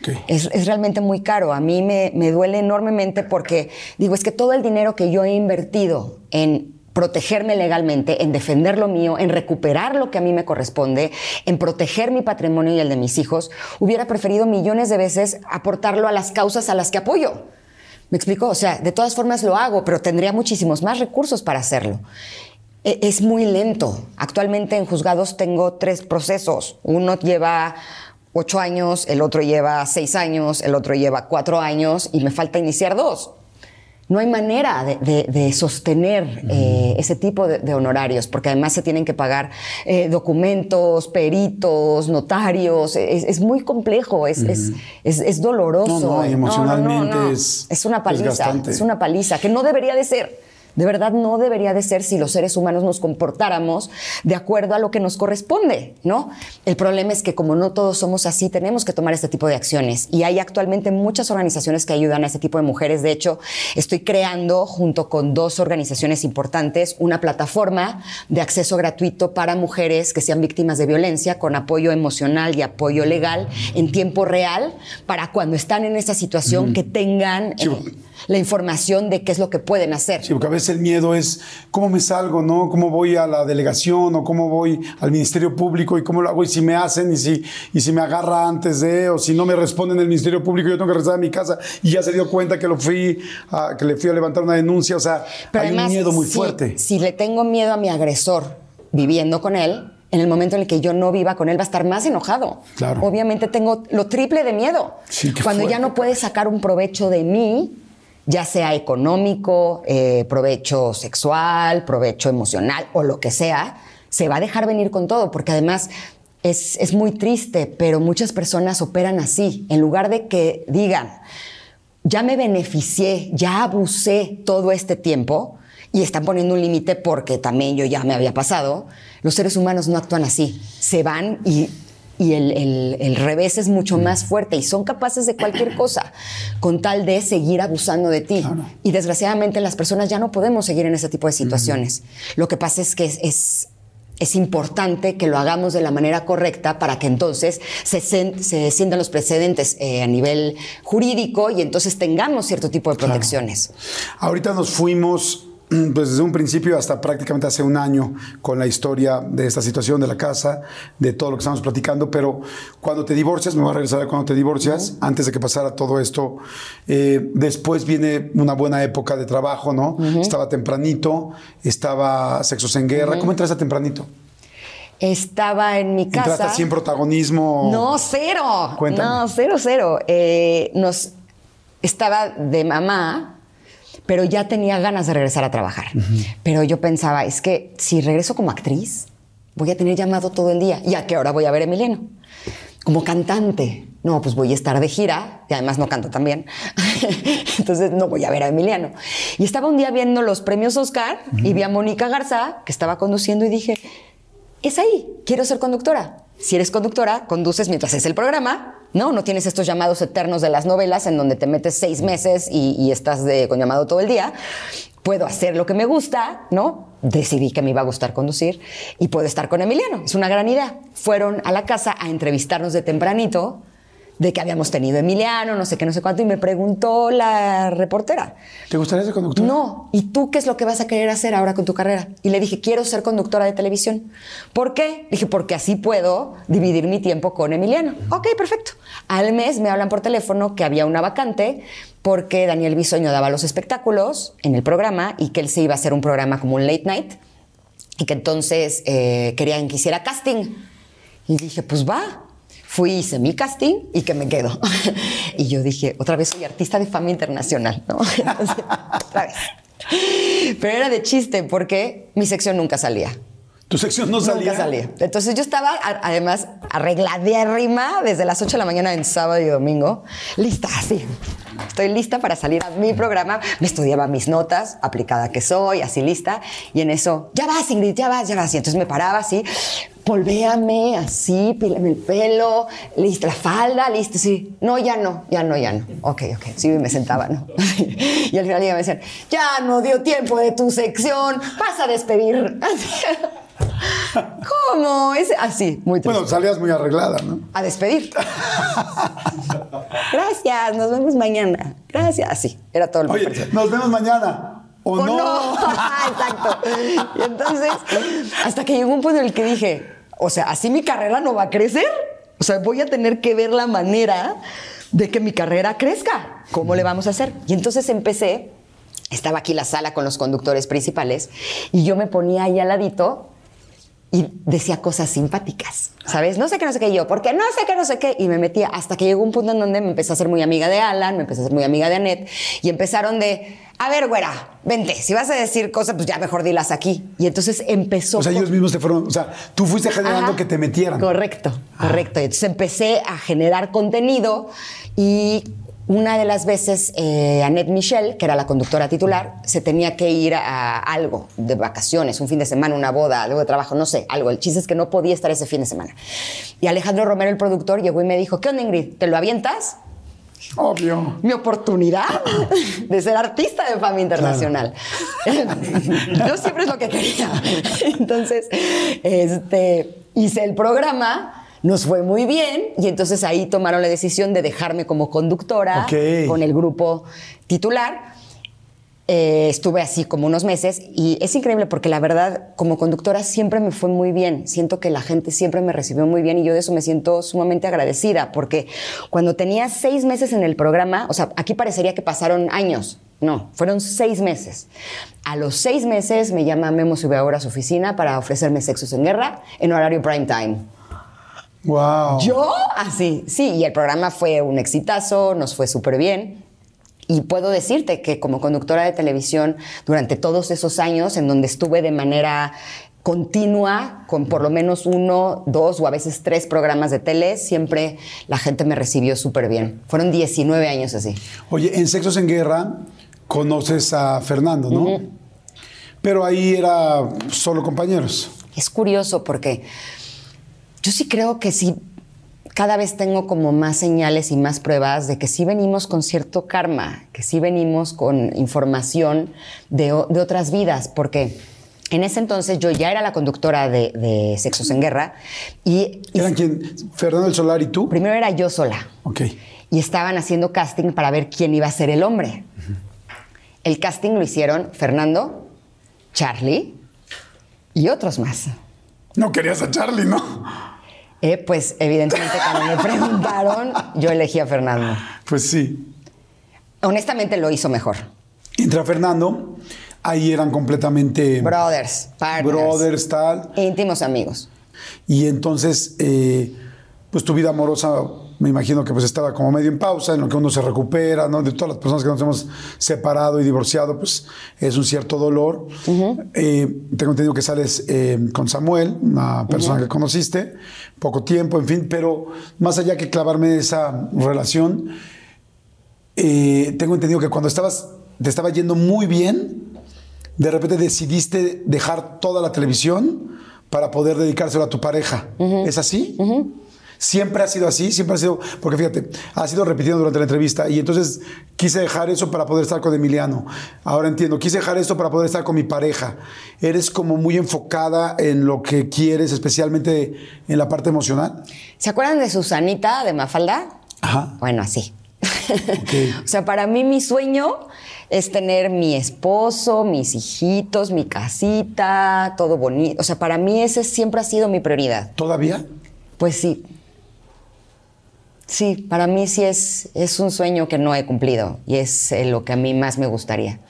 Ok. Es, es realmente muy caro. A mí me, me duele enormemente porque digo, es que todo el dinero que yo he invertido en protegerme legalmente, en defender lo mío, en recuperar lo que a mí me corresponde, en proteger mi patrimonio y el de mis hijos, hubiera preferido millones de veces aportarlo a las causas a las que apoyo. ¿Me explico? O sea, de todas formas lo hago, pero tendría muchísimos más recursos para hacerlo. E- Es muy lento. Actualmente en juzgados tengo tres procesos. Uno lleva ocho años, el otro lleva seis años, el otro lleva cuatro años y me falta iniciar dos. no hay manera de, de- de sostener eh, ese tipo de, de honorarios, porque además se tienen que pagar eh, documentos, peritos, notarios. Es, es muy complejo, es, es, es- es doloroso. No, no, emocionalmente es Es una paliza, es una paliza que no debería de ser. De verdad no debería de ser si los seres humanos nos comportáramos de acuerdo a lo que nos corresponde, ¿no? El problema es que como no todos somos así, tenemos que tomar este tipo de acciones. Y hay actualmente muchas organizaciones que ayudan a este tipo de mujeres. De hecho, estoy creando junto con dos organizaciones importantes una plataforma de acceso gratuito para mujeres que sean víctimas de violencia con apoyo emocional y apoyo legal en tiempo real para cuando están en esa situación que tengan Sí, eh, la información de qué es lo que pueden hacer. Sí, porque a veces el miedo es cómo me salgo, ¿no? ¿Cómo voy a la delegación o cómo voy al Ministerio Público y cómo lo hago y si me hacen y si, y si me agarra antes de o si no me responden el Ministerio Público yo tengo que regresar a mi casa y ya se dio cuenta que lo fui a, que le fui a levantar una denuncia, o sea, Pero hay además, un miedo muy si- fuerte. Si le tengo miedo a mi agresor viviendo con él, en el momento en el que yo no viva con él va a estar más enojado. Claro. Obviamente tengo lo triple de miedo. Sí, Cuando ya fuerte. no puede sacar un provecho de mí, ya sea económico, eh, provecho sexual, provecho emocional o lo que sea, se va a dejar venir con todo, porque además es, es muy triste, pero muchas personas operan así. En lugar de que digan, ya me beneficié, ya abusé todo este tiempo y están poniendo un límite porque también yo ya me había pasado, los seres humanos no actúan así. Se van y, y el, el- el revés es mucho más fuerte y son capaces de cualquier cosa con tal de seguir abusando de ti. Claro. Y desgraciadamente las personas ya no podemos seguir en ese tipo de situaciones. Lo que pasa es que es- es es importante que lo hagamos de la manera correcta para que entonces se, se sientan los precedentes eh, a nivel jurídico y entonces tengamos cierto tipo de protecciones. Ahorita nos fuimos pues desde un principio hasta prácticamente hace un año con la historia de esta situación de la casa, de todo lo que estamos platicando, pero cuando te divorcias, me voy a regresar a cuando te divorcias, antes de que pasara todo esto, eh, después viene una buena época de trabajo, ¿no? Estaba tempranito, estaba Sexos en Guerra, ¿cómo entras a tempranito? Estaba en mi ¿Entraste casa. así en protagonismo? No, cero. Cuéntame. No, cero, cero. Eh, nos estaba de mamá, pero ya tenía ganas de regresar a trabajar. Pero yo pensaba, es que si regreso como actriz, voy a tener llamado todo el día. ¿Y a qué hora voy a ver a Emiliano? Como cantante. No, pues voy a estar de gira y además no canto tan bien. Entonces no voy a ver a Emiliano. Y estaba un día viendo los premios Oscar y vi a Mónica Garza, que estaba conduciendo, y dije, es ahí, quiero ser conductora. Si eres conductora, conduces mientras es el programa, ¿no? No tienes estos llamados eternos de las novelas en donde te metes seis meses y, y estás de, con llamado todo el día. Puedo hacer lo que me gusta, ¿no? Decidí que me iba a gustar conducir y puedo estar con Emiliano. Es una gran idea. Fueron a la casa a entrevistarnos de tempranito de que habíamos tenido Emiliano, no sé qué, no sé cuánto, y me preguntó la reportera. ¿Te gustaría ser conductor? No, ¿y tú qué es lo que vas a querer hacer ahora con tu carrera? Y le dije, quiero ser conductora de televisión. ¿Por qué? Dije, porque así puedo dividir mi tiempo con Emiliano. Ok, perfecto. Al mes me hablan por teléfono que había una vacante porque Daniel Bisoño daba los espectáculos en el programa y que él se iba a hacer un programa como un late night y que entonces eh, querían que hiciera casting. Y dije, pues va. Fui, hice mi casting y que me quedo. y yo dije, otra vez soy artista de fama internacional, ¿no? Entonces, otra vez. Pero era de chiste porque mi sección nunca salía. ¿Tu sección no salía? Nunca salía. Entonces yo estaba además arregladérrima desde las 8 de la mañana en sábado y domingo, lista así. Estoy lista para salir a mi programa. Me estudiaba mis notas, aplicada que soy, así lista. Y en eso, ya vas, Ingrid, ya vas, ya vas. Y entonces me paraba así, polvéame así, pílame el pelo, lista la falda, listo, sí. No, ya no, ya no, ya no. Ok, ok. Sí, me sentaba, ¿no? y al final ya me decían, ya no dio tiempo de tu sección, vas a despedir. ¿Cómo? Es así, muy triste. Bueno, salías muy arreglada, ¿no? a despedir. Gracias, nos vemos mañana. Gracias. Así, era todo que Oye, nos vemos mañana. ¿O, ¿O no? no? Exacto. Y entonces, hasta que llegó un punto en el que dije, o sea, así mi carrera no va a crecer. O sea, voy a tener que ver la manera de que mi carrera crezca. ¿Cómo le vamos a hacer? Y entonces empecé, estaba aquí la sala con los conductores principales, y yo me ponía ahí al ladito y decía cosas simpáticas, ¿sabes? No sé qué, no sé qué yo, porque no sé qué, no sé qué. Y me metía hasta que llegó un punto en donde me empecé a ser muy amiga de Alan, me empecé a ser muy amiga de Annette y empezaron de, a ver, güera, vente, si vas a decir cosas, pues ya mejor dilas aquí. Y entonces empezó. O sea, con- ellos mismos te fueron, o sea, tú fuiste generando Ajá. que te metieran. Correcto, correcto. Y entonces empecé a generar contenido y una de las veces eh, Annette Michel, que era la conductora titular, se tenía que ir a algo de vacaciones, un fin de semana, una boda, algo de trabajo, no sé, algo. El chiste es que no podía estar ese fin de semana. Y Alejandro Romero, el productor, llegó y me dijo, ¿qué onda Ingrid? ¿Te lo avientas? Obvio. mi oportunidad de ser artista de fama internacional. Yo siempre es lo que quería. Entonces, este, hice el programa, nos fue muy bien y entonces ahí tomaron la decisión de dejarme como conductora con el grupo titular. Eh, estuve así como unos meses y es increíble porque la verdad como conductora siempre me fue muy bien. Siento que la gente siempre me recibió muy bien y yo de eso me siento sumamente agradecida porque cuando tenía seis meses en el programa, o sea, aquí parecería que pasaron años. No, fueron seis meses. A los seis meses me llama Memo Subeaura a su oficina para ofrecerme Sexos en Guerra en horario prime time. Wow. Yo así, sí, y el programa fue un exitazo, nos fue súper bien. Y puedo decirte que como conductora de televisión, durante todos esos años en donde estuve de manera continua, con por lo menos uno, dos o a veces tres programas de tele, siempre la gente me recibió súper bien. Fueron 19 años así. Oye, en Sexos en Guerra conoces a Fernando, ¿no? Pero ahí era solo compañeros. Es curioso porque yo sí creo que sí, cada vez tengo como más señales y más pruebas de que sí venimos con cierto karma, que sí venimos con información de, de otras vidas, porque en ese entonces yo ya era la conductora de, de Sexos en Guerra y, y ¿Eran quién? ¿Fernando el Solar y tú? primero era yo sola Ok. y estaban haciendo casting para ver quién iba a ser el hombre. El casting lo hicieron Fernando, Charlie y otros más. No querías a Charlie, ¿no? Eh, pues evidentemente cuando me preguntaron, yo elegí a Fernando. Pues sí. Honestamente lo hizo mejor. Entra Fernando, ahí eran completamente Brothers, partners, brothers, tal. íntimos amigos. Y entonces, eh, pues tu vida amorosa, me imagino que pues estaba como medio en pausa, en lo que uno se recupera, ¿no? De todas las personas que nos hemos separado y divorciado, pues es un cierto dolor. Eh, tengo entendido que sales eh, con Samuel, una persona que conociste, poco tiempo, en fin, pero más allá que clavarme en esa relación, eh, tengo entendido que cuando estabas, te estaba yendo muy bien, de repente decidiste dejar toda la televisión para poder dedicárselo a tu pareja. ¿Es así? Siempre ha sido así, siempre ha sido, porque fíjate, ha sido repitiendo durante la entrevista y entonces quise dejar eso para poder estar con Emiliano. Ahora entiendo, quise dejar esto para poder estar con mi pareja. Eres como muy enfocada en lo que quieres, especialmente en la parte emocional. ¿Se acuerdan de Susanita de Mafalda? Ajá. Bueno, así. O sea, para mí mi sueño es tener mi esposo, mis hijitos, mi casita, todo bonito. O sea, para mí ese siempre ha sido mi prioridad. ¿Todavía? Pues sí. Sí, para mí sí es, es un sueño que no he cumplido y es eh, lo que a mí más me gustaría.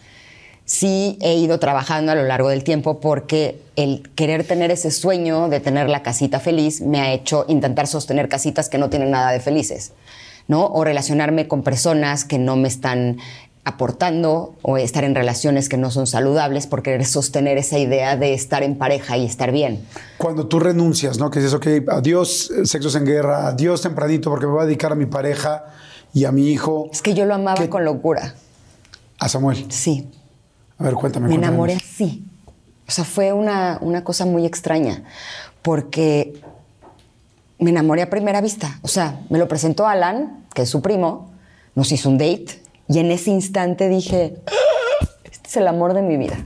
Sí he ido trabajando a lo largo del tiempo porque el querer tener ese sueño de tener la casita feliz me ha hecho intentar sostener casitas que no tienen nada de felices, ¿no? O relacionarme con personas que no me están aportando o estar en relaciones que no son saludables por querer sostener esa idea de estar en pareja y estar bien. Cuando tú renuncias, ¿no? Que dices, ok, adiós eh, sexos en guerra, adiós tempranito porque me voy a dedicar a mi pareja y a mi hijo, Es que yo lo amaba ¿Qué? con locura. a Samuel. Sí, A ver, cuéntame. me cuéntame. enamoré así. O sea, fue una, una cosa muy extraña, porque me enamoré a primera vista. O sea, me lo presentó Alan, que es su primo, nos hizo un date, y en ese instante dije, "Ah, este es el amor de mi vida.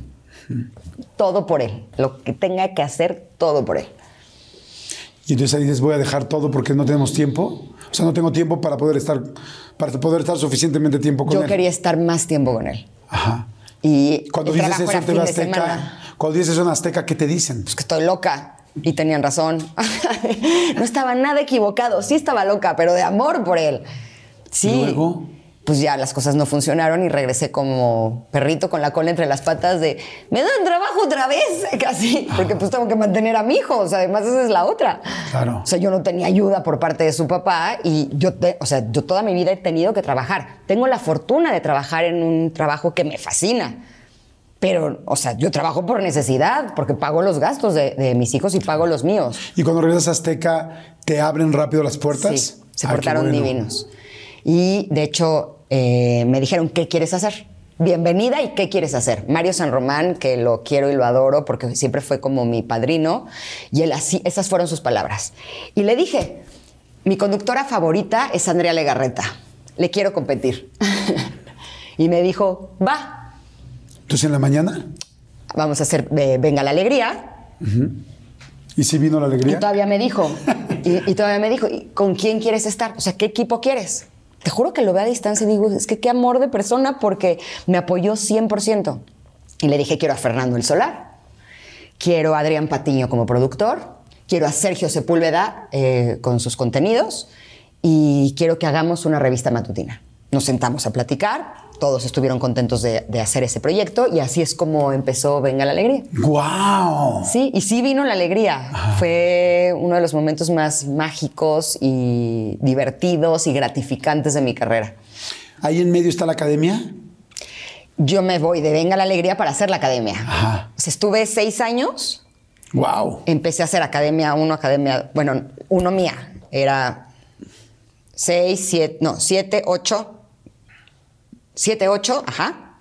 Todo por él, lo que tenga que hacer, todo por él. Y entonces ahí dices, voy a dejar todo porque no tenemos tiempo. O sea, no tengo tiempo para poder estar, para poder estar suficientemente tiempo con Yo él. quería estar más tiempo con él. Ajá. Y Cuando dices eso en. Azteca, cuando dices eso en Azteca, ¿qué te dicen? pues que estoy loca. Y tenían razón. no estaba nada equivocado. Sí estaba loca, pero de amor por él. Sí. ¿Y luego? Pues ya las cosas no funcionaron y regresé como perrito con la cola entre las patas de, me dan trabajo otra vez, casi, porque pues tengo que mantener a mi hijo, o sea, además esa es la otra. Claro. O sea, yo no tenía ayuda por parte de su papá y yo, te- o sea, yo toda mi vida he tenido que trabajar. Tengo la fortuna de trabajar en un trabajo que me fascina. Pero, o sea, yo trabajo por necesidad, porque pago los gastos de, de mis hijos y pago los míos. Y cuando regresas a Azteca, ¿te abren rápido las puertas? Sí, se Ah, portaron bueno. divinos. Y de hecho, eh, me dijeron, ¿qué quieres hacer? Bienvenida y ¿qué quieres hacer? Mario San Román, que lo quiero y lo adoro porque siempre fue como mi padrino, y él así, esas fueron sus palabras. Y le dije, mi conductora favorita es Andrea Legarreta, le quiero competir. y me dijo, va, Entonces en la mañana, vamos a hacer eh, Venga la Alegría. ¿y si vino la Y alegría? todavía me dijo, y, y todavía me dijo, ¿y ¿con quién quieres estar? O sea, ¿qué equipo quieres? Te juro que lo veo a distancia y digo, es que qué amor de persona porque me apoyó 100%. Y le dije, quiero a Fernando El Solar, quiero a Adrián Patiño como productor, quiero a Sergio Sepúlveda eh, con sus contenidos y quiero que hagamos una revista matutina. Nos sentamos a platicar, todos estuvieron contentos de, de hacer ese proyecto y así es como empezó Venga la Alegría. ¡Guau! Sí, y sí vino la alegría. Fue uno de los momentos más mágicos y divertidos y gratificantes de mi carrera. Ahí en medio está la academia. Yo me voy de Venga la Alegría para hacer la academia. Ajá. O sea, estuve seis años, ¡Wow! empecé a hacer academia uno, academia, bueno, uno mía. Era seis, siete, no, siete, ocho. Siete, ocho, ajá.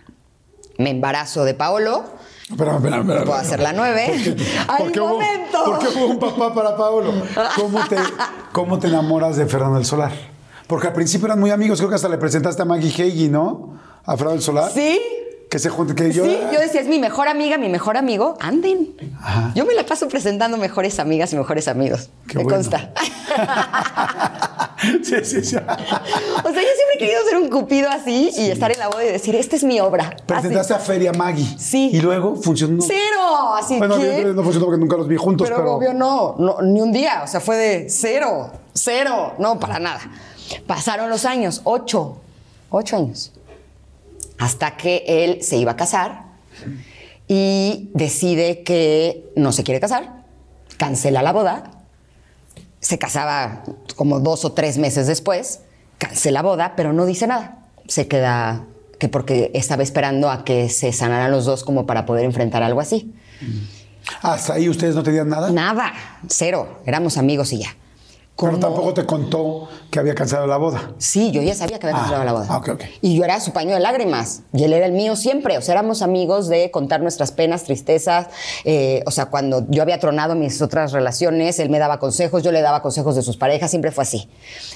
Me embarazo de Paolo. Espera, espera, espera. Puedo hacer la nueve. ¡Ay, ¿Por qué, hubo, momento! por qué hubo un papá para Pablo? ¿Cómo te, ¿Cómo te enamoras de Fernando del Solar? Porque al principio eran muy amigos, creo que hasta le presentaste a Maggie Heggie, ¿no? A Fernando del Solar. Sí, Que se junte, que yo. sí, yo decía, es mi mejor amiga, mi mejor amigo, anden. Ajá. Yo me la paso presentando mejores amigas y mejores amigos. Qué me bueno. consta. sí, sí, sí. o sea, yo siempre he querido ser un cupido así y estar en la boda y decir, esta es mi obra. Presentaste Así. a Feria Maggie. Sí. Y luego funcionó. Cero, así Bueno, que... no funcionó porque nunca los vi juntos, pero, pero. obvio no, no, ni un día, o sea, fue de cero, cero, no, para nada. Pasaron los años, ocho, ocho años, hasta que él se iba a casar y decide que no se quiere casar, cancela la boda, se casaba como dos o tres meses después, cancela la boda, pero no dice nada, se queda que porque estaba esperando a que se sanaran los dos como para poder enfrentar algo así. Hasta ahí ustedes no tenían nada. Nada, cero. Éramos amigos y ya. Pero Como- tampoco te contó que había cancelado la boda. Sí, yo ya sabía que había Ah, cancelado la boda. ah, ok, ok. Y yo era su paño de lágrimas. Y él era el mío siempre. O sea, éramos amigos de contar nuestras penas, tristezas. Eh, o sea, cuando yo había tronado mis otras relaciones, él me daba consejos, yo le daba consejos de sus parejas. Siempre fue así.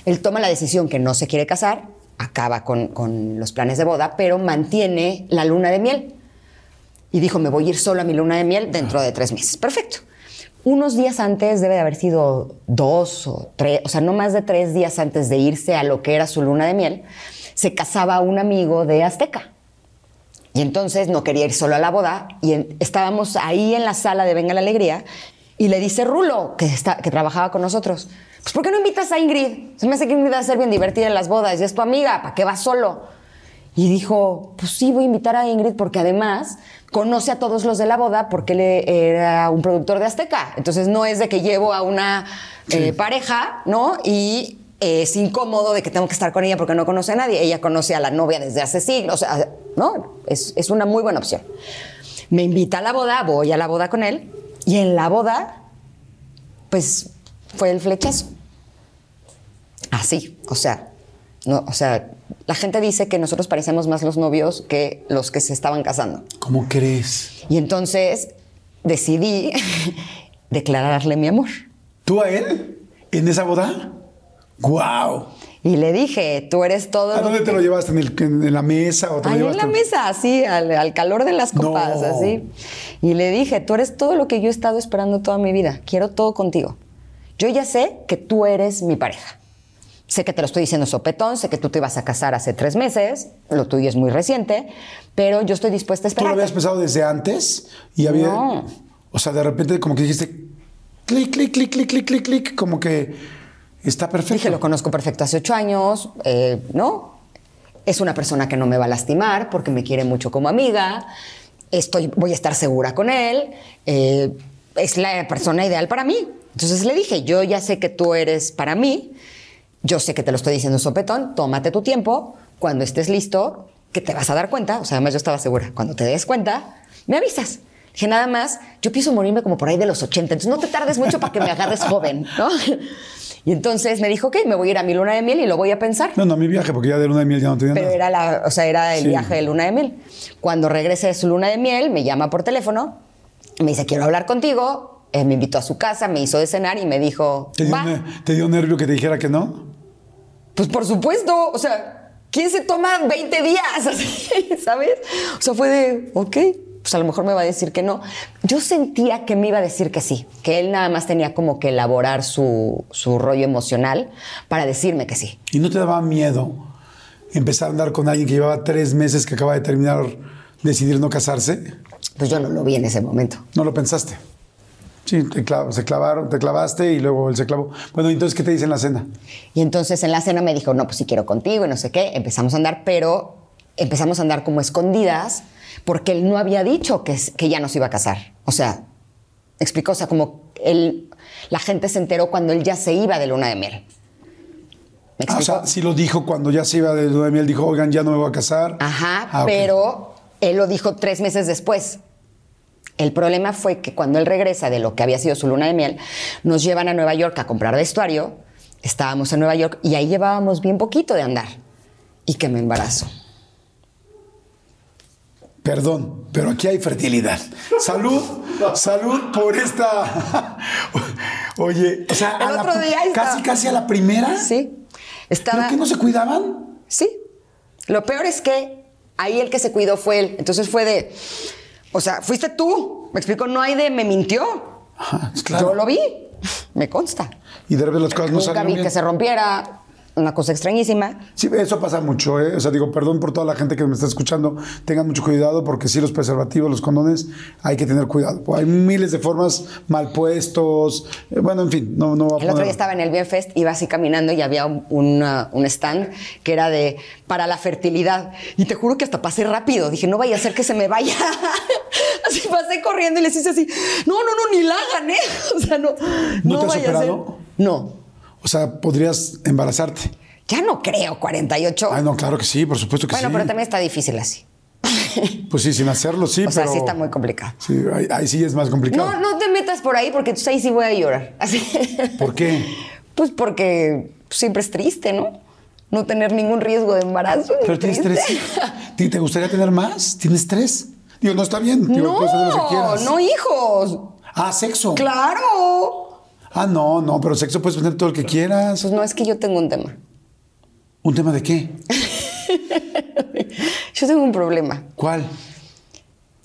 Él toma la decisión que no se quiere casar, acaba con, con los planes de boda, pero mantiene la luna de miel. Y dijo, me voy a ir solo a mi luna de miel dentro de tres meses. Perfecto. Unos días antes, debe de haber sido dos o tres, o sea, no más de tres días antes de irse a lo que era su luna de miel, se casaba un amigo de Azteca. Y entonces no quería ir solo a la boda y estábamos ahí en la sala de Venga la Alegría y le dice Rulo, que, está, que trabajaba con nosotros, pues ¿por qué no invitas a Ingrid? Se me hace que Ingrid va a ser bien divertida en las bodas y es tu amiga, ¿para qué vas solo? Y dijo, pues sí, voy a invitar a Ingrid porque además conoce a todos los de la boda porque él era un productor de Azteca. Entonces no es de que llevo a una eh, pareja, ¿no? Y es incómodo de que tengo que estar con ella porque no conoce a nadie. Ella conoce a la novia desde hace siglos, o sea, ¿no? Es, es una muy buena opción. Me invita a la boda, voy a la boda con él y en la boda, pues fue el flechazo. Así, o sea, no, o sea, la gente dice que nosotros parecemos más los novios que los que se estaban casando. ¿Cómo crees? Y entonces decidí declararle mi amor. ¿Tú a él? ¿En esa boda? ¡Guau! Y le dije, tú eres todo. ¿A dónde te lo llevaste? ¿En, el- en la mesa? O te lo Ahí en llevaste? la mesa, así, al, al calor de las copas, No. así. Y le dije, tú eres todo lo que yo he estado esperando toda mi vida. Quiero todo contigo. Yo ya sé que tú eres mi pareja. Sé que te lo estoy diciendo sopetón, sé que tú te ibas a casar hace tres meses, lo tuyo es muy reciente, pero yo estoy dispuesta a ¿Tú lo esperar. habías pensado desde antes? Y había. No. O sea, de repente, como que dijiste. Clic, clic, clic, clic, clic, clic, clic. Como que está perfecto. Dije, lo conozco perfecto hace ocho años, eh, ¿no? es una persona que no me va a lastimar porque me quiere mucho como amiga, estoy, voy a estar segura con él, eh, es la persona ideal para mí. Entonces le dije, yo ya sé que tú eres para mí, yo sé que te lo estoy diciendo sopetón, tómate tu tiempo, cuando estés listo, que te vas a dar cuenta, o sea, además yo estaba segura, cuando te des cuenta, me avisas. Dije, nada más, yo pienso morirme como por ahí de los 80, entonces no te tardes mucho para que me agarres joven, ¿no? Y entonces me dijo, ok, me voy a ir a mi luna de miel y lo voy a pensar. No, no, mi viaje, porque ya de luna de miel ya no tenía Pero nada. era, la, o sea, era el Sí. viaje de luna de miel. Cuando regrese de su luna de miel, me llama por teléfono, me dice, quiero hablar contigo. Eh, me invitó a su casa, me hizo de cenar y me dijo, ¿Te dio, va. ne- ¿Te dio nervio que te dijera que no? Pues por supuesto, o sea, ¿quién se toma 20 días así, sabes? O sea, fue de, ok, pues a lo mejor me va a decir que no. Yo sentía que me iba a decir que sí, que él nada más tenía como que elaborar su, su rollo emocional para decirme que sí. ¿Y no te daba miedo empezar a andar con alguien que llevaba tres meses que acaba de terminar, decidir no casarse? Pues yo no lo vi en ese momento. ¿No lo pensaste? Sí, te clav- se clavaron, te clavaste y luego él se clavó. Bueno, entonces, ¿qué te dice en la cena? Y entonces en la cena me dijo, no, pues sí quiero contigo y no sé qué. Empezamos a andar, pero empezamos a andar como escondidas porque él no había dicho que, que ya nos iba a casar. O sea, explicó, o sea, como él, la gente se enteró cuando él ya se iba de luna de miel. ¿Me Ah, o sea, sí lo dijo cuando ya se iba de luna de miel, dijo, oigan, ya no me voy a casar. Ajá, Ah, pero él lo dijo tres meses después. El problema fue que cuando él regresa de lo que había sido su luna de miel, nos llevan a Nueva York a comprar vestuario. Estábamos en Nueva York y ahí llevábamos bien poquito de andar. Y que me embarazo. Perdón, pero aquí hay fertilidad. Salud, salud por esta. Oye, o sea, a la estaba- casi, casi a la primera. Sí. ¿Pero qué no se cuidaban? Sí. Lo peor es que ahí el que se cuidó fue él. Entonces fue de. O sea, fuiste tú. Me explico, no hay de me mintió. Ajá, claro. Yo lo vi. Me consta. Y de repente las cosas no Nunca salieron vi bien. que se rompiera. Una cosa extrañísima. Sí, eso pasa mucho, ¿eh? O sea, digo, perdón por toda la gente que me está escuchando. Tengan mucho cuidado porque sí, los preservativos, los condones, hay que tener cuidado. Hay miles de formas mal puestos. eh, bueno, en fin, no, no voy a El otro poner- día estaba en el Bienfest, iba así caminando y había un, una- un stand que era de para la fertilidad. Y te juro que hasta pasé rápido. Dije, no vaya a ser que se me vaya. así pasé corriendo y les hice así, no, no, no, ni la hagan, ¿eh? O sea, no. ¿No te has vaya a ser. No. O sea, podrías embarazarte. Ya no creo, 48. Ay, no, claro que sí, por supuesto que bueno, sí. pero también está difícil así. Pues sí, sin hacerlo, sí, o sea, pero... sí está muy complicado. Sí, ahí, ahí sí es más complicado. No, no te metas por ahí porque entonces ahí sí voy a llorar. Así. ¿Por qué? Pues porque siempre es triste, ¿no? No tener ningún riesgo de embarazo. es Pero tienes triste. tres. ¿Te te gustaría tener más? ¿Tienes tres? Digo, no está bien. Digo, No, no hijos. Ah, sexo. Claro. Ah, no, no, pero sexo puedes tener todo el que quieras. Pues no es que yo tengo un tema. ¿Un tema de qué? Yo tengo un problema. ¿Cuál?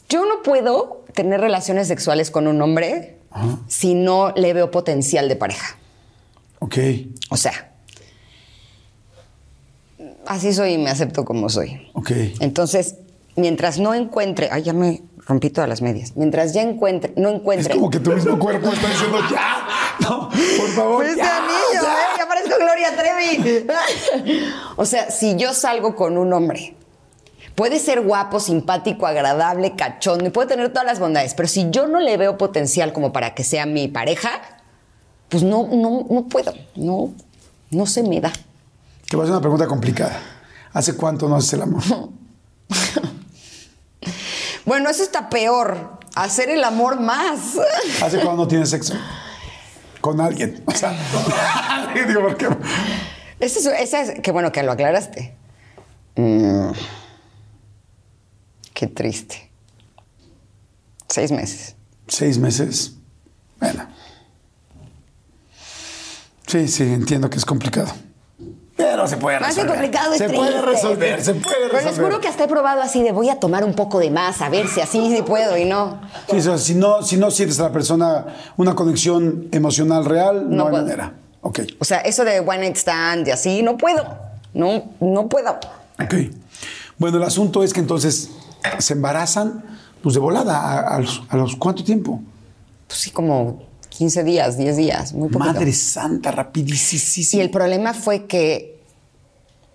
Yo no puedo tener relaciones sexuales con un hombre si no le veo potencial de pareja. Ok. O sea, así soy y me acepto como soy. Ok. Entonces, mientras no encuentre, ay, ya me rompí todas las medias. Mientras ya encuentre, no Es encuentre. como que tu mismo cuerpo está diciendo ya. No, por favor. Ya, anillo, ya. ¿eh? Ya parezco Gloria Trevi. o sea, si yo salgo con un hombre, puede ser guapo, simpático, agradable, cachondo, y puede tener todas las bondades, pero si yo no le veo potencial como para que sea mi pareja, pues no, no, no puedo. No, no se me da. Te voy a hacer una pregunta complicada. ¿Hace cuánto no haces el amor? Bueno, eso está peor. Hacer el amor más. ¿Hace cuándo no tienes sexo? Con alguien. O sea, digo, ¿por qué? Ese es, es- qué bueno que lo aclaraste. Mm. Qué triste. Seis meses. Seis meses. Bueno. Sí, sí, entiendo que es complicado. Pero se puede Más resolver. que complicado es Se triste. puede resolver, se puede Pero les resolver. juro que hasta he probado así de voy a tomar un poco de más, a ver si así sí puedo y no. Sí, o sea, si, no, si no sientes a la persona una conexión emocional real, no, No hay puedo. manera. Ok, O sea, eso de one night stand y así, no puedo. No, no puedo. ok. Bueno, el asunto es que entonces se embarazan, pues de volada, a, a los, a los- ¿cuánto tiempo? Pues sí, como 15 días, 10 días, muy poquito. Madre santa, rapidísimo. Y el problema fue que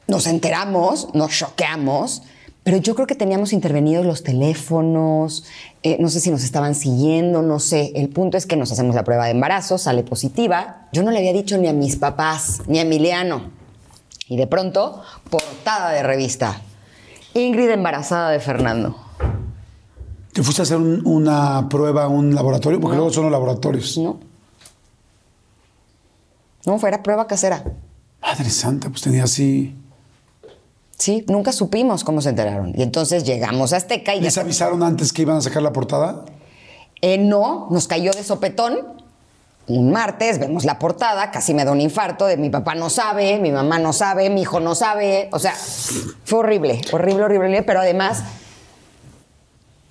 nos enteramos, nos choqueamos, pero yo creo que teníamos intervenidos los teléfonos, eh, no sé si nos estaban siguiendo, no sé. El punto es que nos hacemos la prueba de embarazo, sale positiva. Yo no le había dicho ni a mis papás, ni a Emiliano. Y de pronto, portada de revista. Ingrid embarazada de Fernando. ¿Te fuiste a hacer un- una prueba a un laboratorio? Porque luego son los laboratorios. No. No, fuera prueba casera. Madre santa, pues tenía así. Sí, nunca supimos cómo se enteraron. Y entonces llegamos a Azteca y ya ¿Les avisaron antes que iban a sacar la portada? Eh, no, nos cayó de sopetón. Un martes vemos la portada, casi me da un infarto de mi papá no sabe, mi mamá no sabe, mi hijo no sabe. O sea, fue horrible, horrible, horrible. Pero además,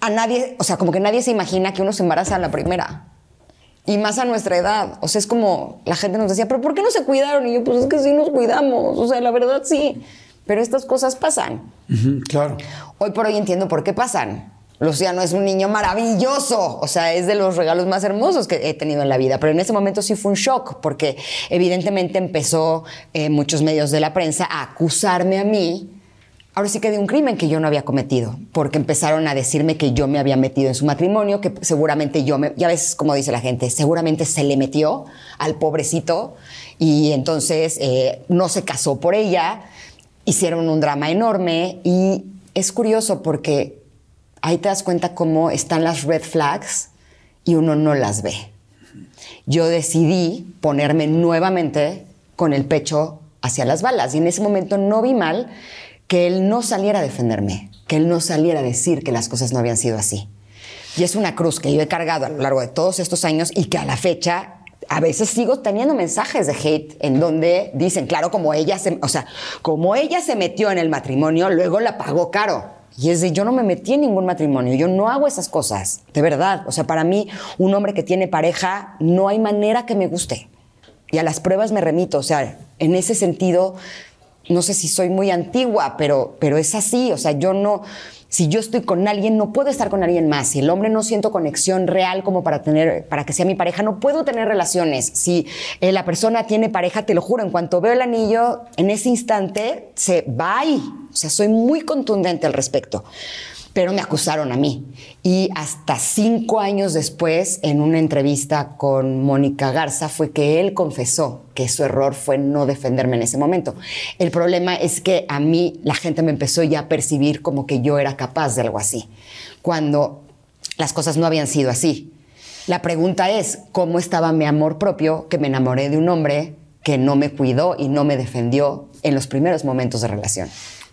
a nadie, o sea, como que nadie se imagina que uno se embaraza a la primera. Y más a nuestra edad. O sea, es como la gente nos decía, pero ¿por qué no se cuidaron? Y yo, pues es que sí nos cuidamos. O sea, la verdad sí. Pero estas cosas pasan. Claro. Hoy por hoy entiendo por qué pasan. Luciano es un niño maravilloso, o sea, es de los regalos más hermosos que he tenido en la vida, pero en ese momento sí fue un shock, porque evidentemente empezó eh, muchos medios de la prensa a acusarme a mí, ahora sí que de un crimen que yo no había cometido, porque empezaron a decirme que yo me había metido en su matrimonio, que seguramente yo me, ya ves como dice la gente, seguramente se le metió al pobrecito y entonces eh, no se casó por ella, hicieron un drama enorme y es curioso porque ahí te das cuenta cómo están las red flags y uno no las ve. Yo decidí ponerme nuevamente con el pecho hacia las balas y en ese momento no vi mal que él no saliera a defenderme, que él no saliera a decir que las cosas no habían sido así. Y es una cruz que yo he cargado a lo largo de todos estos años y que a la fecha a veces sigo teniendo mensajes de hate en donde dicen, claro, como ella se, o sea, como ella se metió en el matrimonio, luego la pagó caro. Y es de, yo no me metí en ningún matrimonio, yo no hago esas cosas, de verdad. O sea, para mí, un hombre que tiene pareja, no hay manera que me guste. Y a las pruebas me remito, o sea, en ese sentido, no sé si soy muy antigua, pero, pero es así, o sea, yo no, si yo estoy con alguien, no puedo estar con alguien más. Si el hombre no siento conexión real como para tener, para que sea mi pareja, no puedo tener relaciones. Si eh, la persona tiene pareja, te lo juro, en cuanto veo el anillo, en ese instante se va. O sea, soy muy contundente al respecto. Pero me acusaron a mí. Y hasta cinco años después, en una entrevista con Mónica Garza, fue que él confesó que su error fue no defenderme en ese momento. El problema es que a mí la gente me empezó ya a percibir como que yo era capaz de algo así, cuando las cosas no habían sido así. La pregunta es, ¿cómo estaba mi amor propio que me enamoré de un hombre que no me cuidó y no me defendió en los primeros momentos de relación?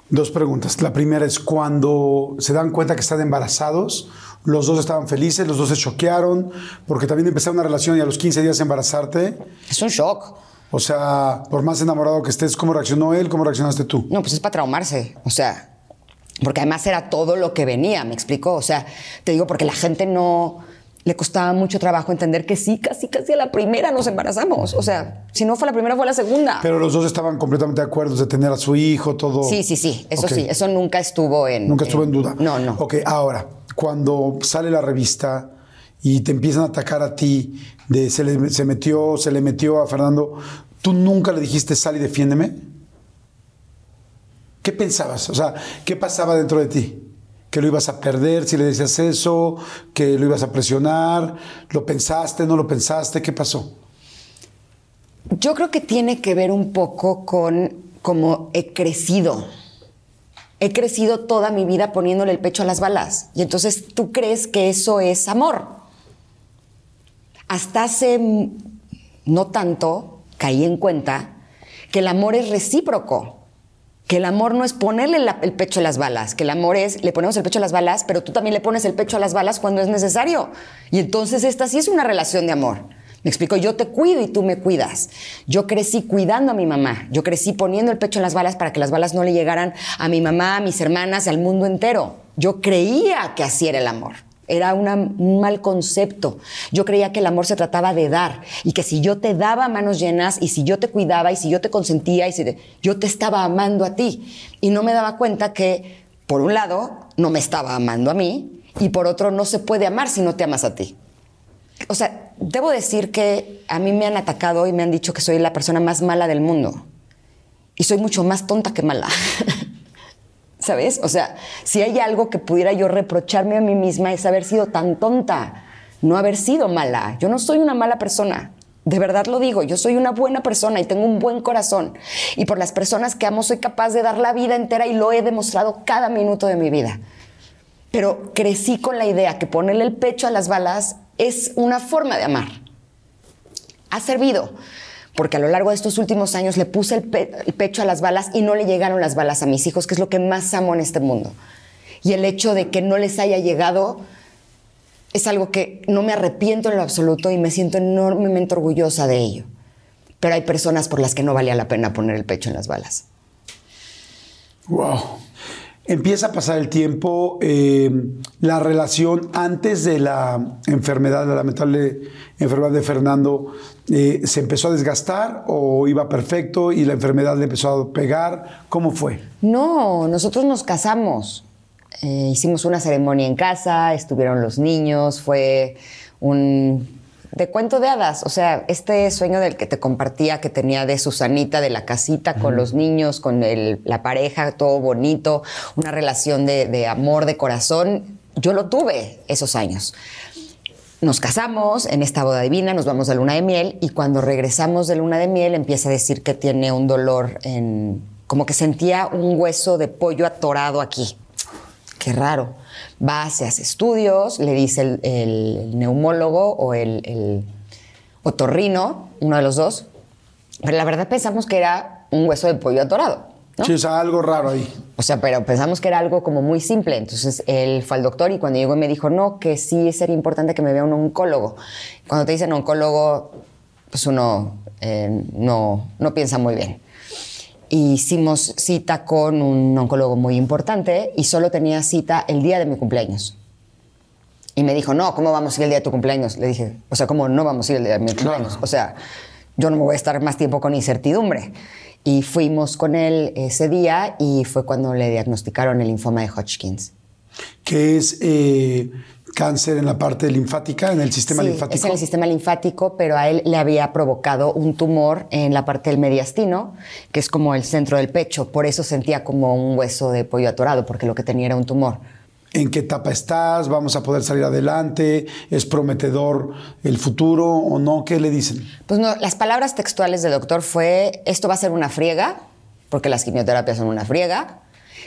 Dos preguntas. La primera es cuando se dan cuenta que están embarazados, los dos estaban felices, los dos se choquearon, porque también empezaron una relación y a los 15 días embarazarte. Es un shock. O sea, por más enamorado que estés, ¿cómo reaccionó él? ¿Cómo reaccionaste tú? No, pues es para traumarse. O sea, porque además era todo lo que venía, ¿me explico? O sea, te digo, porque la gente no. Le costaba mucho trabajo entender que sí, casi, casi a la primera nos embarazamos. O sea, si no fue la primera, fue la segunda. Pero los dos estaban completamente de acuerdo de tener a su hijo, todo. sí, sí, sí. Eso sí, eso nunca estuvo en. Nunca estuvo en duda. No, no. Ok, ahora, cuando sale la revista y te empiezan a atacar a ti, de se le, se metió, se le metió a Fernando, ¿tú nunca le dijiste sal y defiéndeme? ¿Qué pensabas? O sea, ¿qué pasaba dentro de ti? ¿Que lo ibas a perder si le decías eso? ¿Que lo ibas a presionar? ¿Lo pensaste? ¿No lo pensaste? ¿Qué pasó? Yo creo que tiene que ver un poco con cómo he crecido. He crecido toda mi vida poniéndole el pecho a las balas. Y entonces tú crees que eso es amor. Hasta hace no tanto caí en cuenta que el amor es recíproco. Que el amor no es ponerle el pecho a las balas, que el amor es, le ponemos el pecho a las balas, pero tú también le pones el pecho a las balas cuando es necesario. Y entonces esta sí es una relación de amor. Me explico, yo te cuido y tú me cuidas. Yo crecí cuidando a mi mamá, yo crecí poniendo el pecho en las balas para que las balas no le llegaran a mi mamá, a mis hermanas, al mundo entero. Yo creía que así era el amor. Era un mal concepto. Yo creía que el amor se trataba de dar y que si yo te daba manos llenas y si yo te cuidaba y si yo te consentía y si yo te estaba amando a ti y no me daba cuenta que por un lado no me estaba amando a mí y por otro no se puede amar si no te amas a ti. O sea, debo decir que a mí me han atacado y me han dicho que soy la persona más mala del mundo. y soy mucho más tonta que mala. ¿Sabes? O sea, si hay algo que pudiera yo reprocharme a mí misma es haber sido tan tonta, no haber sido mala. Yo no soy una mala persona. De verdad lo digo, yo soy una buena persona y tengo un buen corazón. Y por las personas que amo soy capaz de dar la vida entera y lo he demostrado cada minuto de mi vida. Pero crecí con la idea que ponerle el pecho a las balas es una forma de amar. Ha servido, porque a lo largo de estos últimos años le puse el, pe- el pecho a las balas y no le llegaron las balas a mis hijos, que es lo que más amo en este mundo. Y el hecho de que no les haya llegado es algo que no me arrepiento en lo absoluto y me siento enormemente orgullosa de ello. Pero hay personas por las que no valía la pena poner el pecho en las balas. Wow. Empieza a pasar el tiempo, eh, la relación antes de la enfermedad, la lamentable enfermedad de Fernando, eh, ¿se empezó a desgastar o iba perfecto y la enfermedad le empezó a pegar? ¿Cómo fue? No, nosotros nos casamos. Eh, hicimos una ceremonia en casa, estuvieron los niños, fue un de cuento de hadas, o sea, este sueño del que te compartía que tenía de Susanita, de la casita con los niños, con el- la pareja, todo bonito, una relación de, de amor, de corazón, yo lo tuve esos años. Nos casamos en esta boda divina, nos vamos de luna de miel y cuando regresamos de luna de miel empieza a decir que tiene un dolor en... como que sentía un hueso de pollo atorado aquí. Qué raro. Va, se hace estudios, le dice el, el neumólogo o el, el otorrino, uno de los dos, pero la verdad pensamos que era un hueso de pollo atorado. ¿no? Sí, o sea, algo raro ahí. O sea, pero pensamos que era algo como muy simple. Entonces él fue al doctor y cuando llegó me dijo, no, que sí sería importante que me vea un oncólogo. Cuando te dicen oncólogo, pues uno eh, no, no piensa muy bien. Hicimos cita con un oncólogo muy importante y solo tenía cita el día de mi cumpleaños. Y me dijo, no, ¿cómo vamos a ir el día de tu cumpleaños? Le dije, o sea, ¿cómo no vamos a ir el día de mi cumpleaños? O sea, yo no me voy a estar más tiempo con incertidumbre. Y fuimos con él ese día y fue cuando le diagnosticaron el linfoma de Hodgkins. Que es eh, cáncer en la parte linfática, en el sistema Sí, linfático. Es en el sistema linfático, pero a él le había provocado un tumor en la parte del mediastino, que es como el centro del pecho. Por eso sentía como un hueso de pollo atorado, porque lo que tenía era un tumor. ¿En qué etapa estás? ¿Vamos a poder salir adelante? ¿Es prometedor el futuro o no? ¿Qué le dicen? Pues no, las palabras textuales del doctor fue, esto va a ser una friega, porque las quimioterapias son una friega,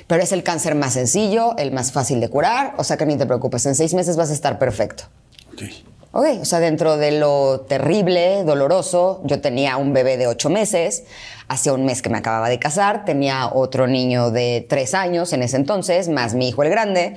pero es el cáncer más sencillo, el más fácil de curar, o sea que ni te preocupes, en seis meses vas a estar perfecto. Ok, o sea, dentro de lo terrible, doloroso, yo tenía un bebé de ocho meses, hacía un mes que me acababa de casar, tenía otro niño de tres años en ese entonces, más mi hijo el grande,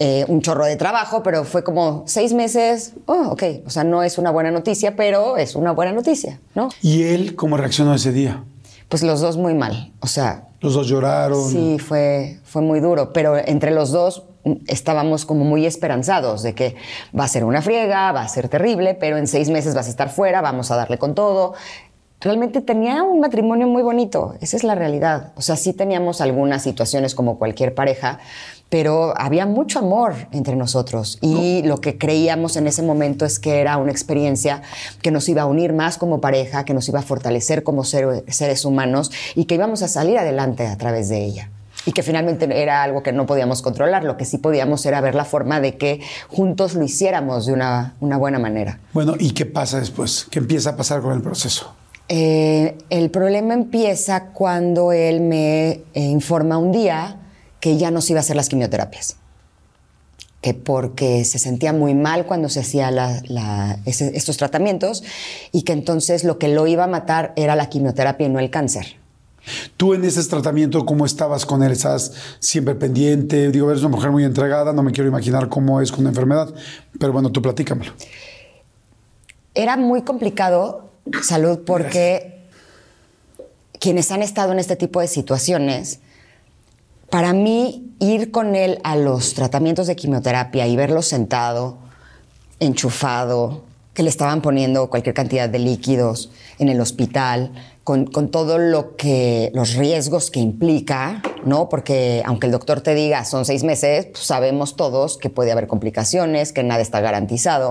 eh, un chorro de trabajo, pero fue como seis meses, oh, ok, o sea, no es una buena noticia, pero es una buena noticia, ¿no? ¿Y él cómo reaccionó ese día? Pues los dos muy mal, o sea, Los dos lloraron. Sí, fue, fue muy duro, pero entre los dos estábamos como muy esperanzados de que va a ser una friega, va a ser terrible, pero en seis meses vas a estar fuera, vamos a darle con todo. Realmente tenía un matrimonio muy bonito, esa es la realidad. O sea, sí teníamos algunas situaciones como cualquier pareja, pero había mucho amor entre nosotros y lo que creíamos en ese momento es que era una experiencia que nos iba a unir más como pareja, que nos iba a fortalecer como ser- seres humanos y que íbamos a salir adelante a través de ella. Y que finalmente era algo que no podíamos controlar, lo que sí podíamos era ver la forma de que juntos lo hiciéramos de una, una buena manera. Bueno, ¿y qué pasa después? ¿Qué empieza a pasar con el proceso? Eh, el problema empieza cuando él me eh, informa un día que ya no se iba a hacer las quimioterapias. Que porque se sentía muy mal cuando se hacía la- la- ese- estos tratamientos y que entonces lo que lo iba a matar era la quimioterapia y no el cáncer. Tú en ese tratamiento, ¿cómo estabas con él? ¿Estás siempre pendiente? Digo, eres una mujer muy entregada, no me quiero imaginar cómo es con una enfermedad, pero bueno, tú platícamelo. Era muy complicado, salud, porque quienes han estado en este tipo de situaciones, para mí ir con él a los tratamientos de quimioterapia y verlo sentado, enchufado, que le estaban poniendo cualquier cantidad de líquidos en el hospital, con, con todo lo que, los riesgos que implica, ¿no? Porque aunque el doctor te diga son seis meses, pues sabemos todos que puede haber complicaciones, que nada está garantizado.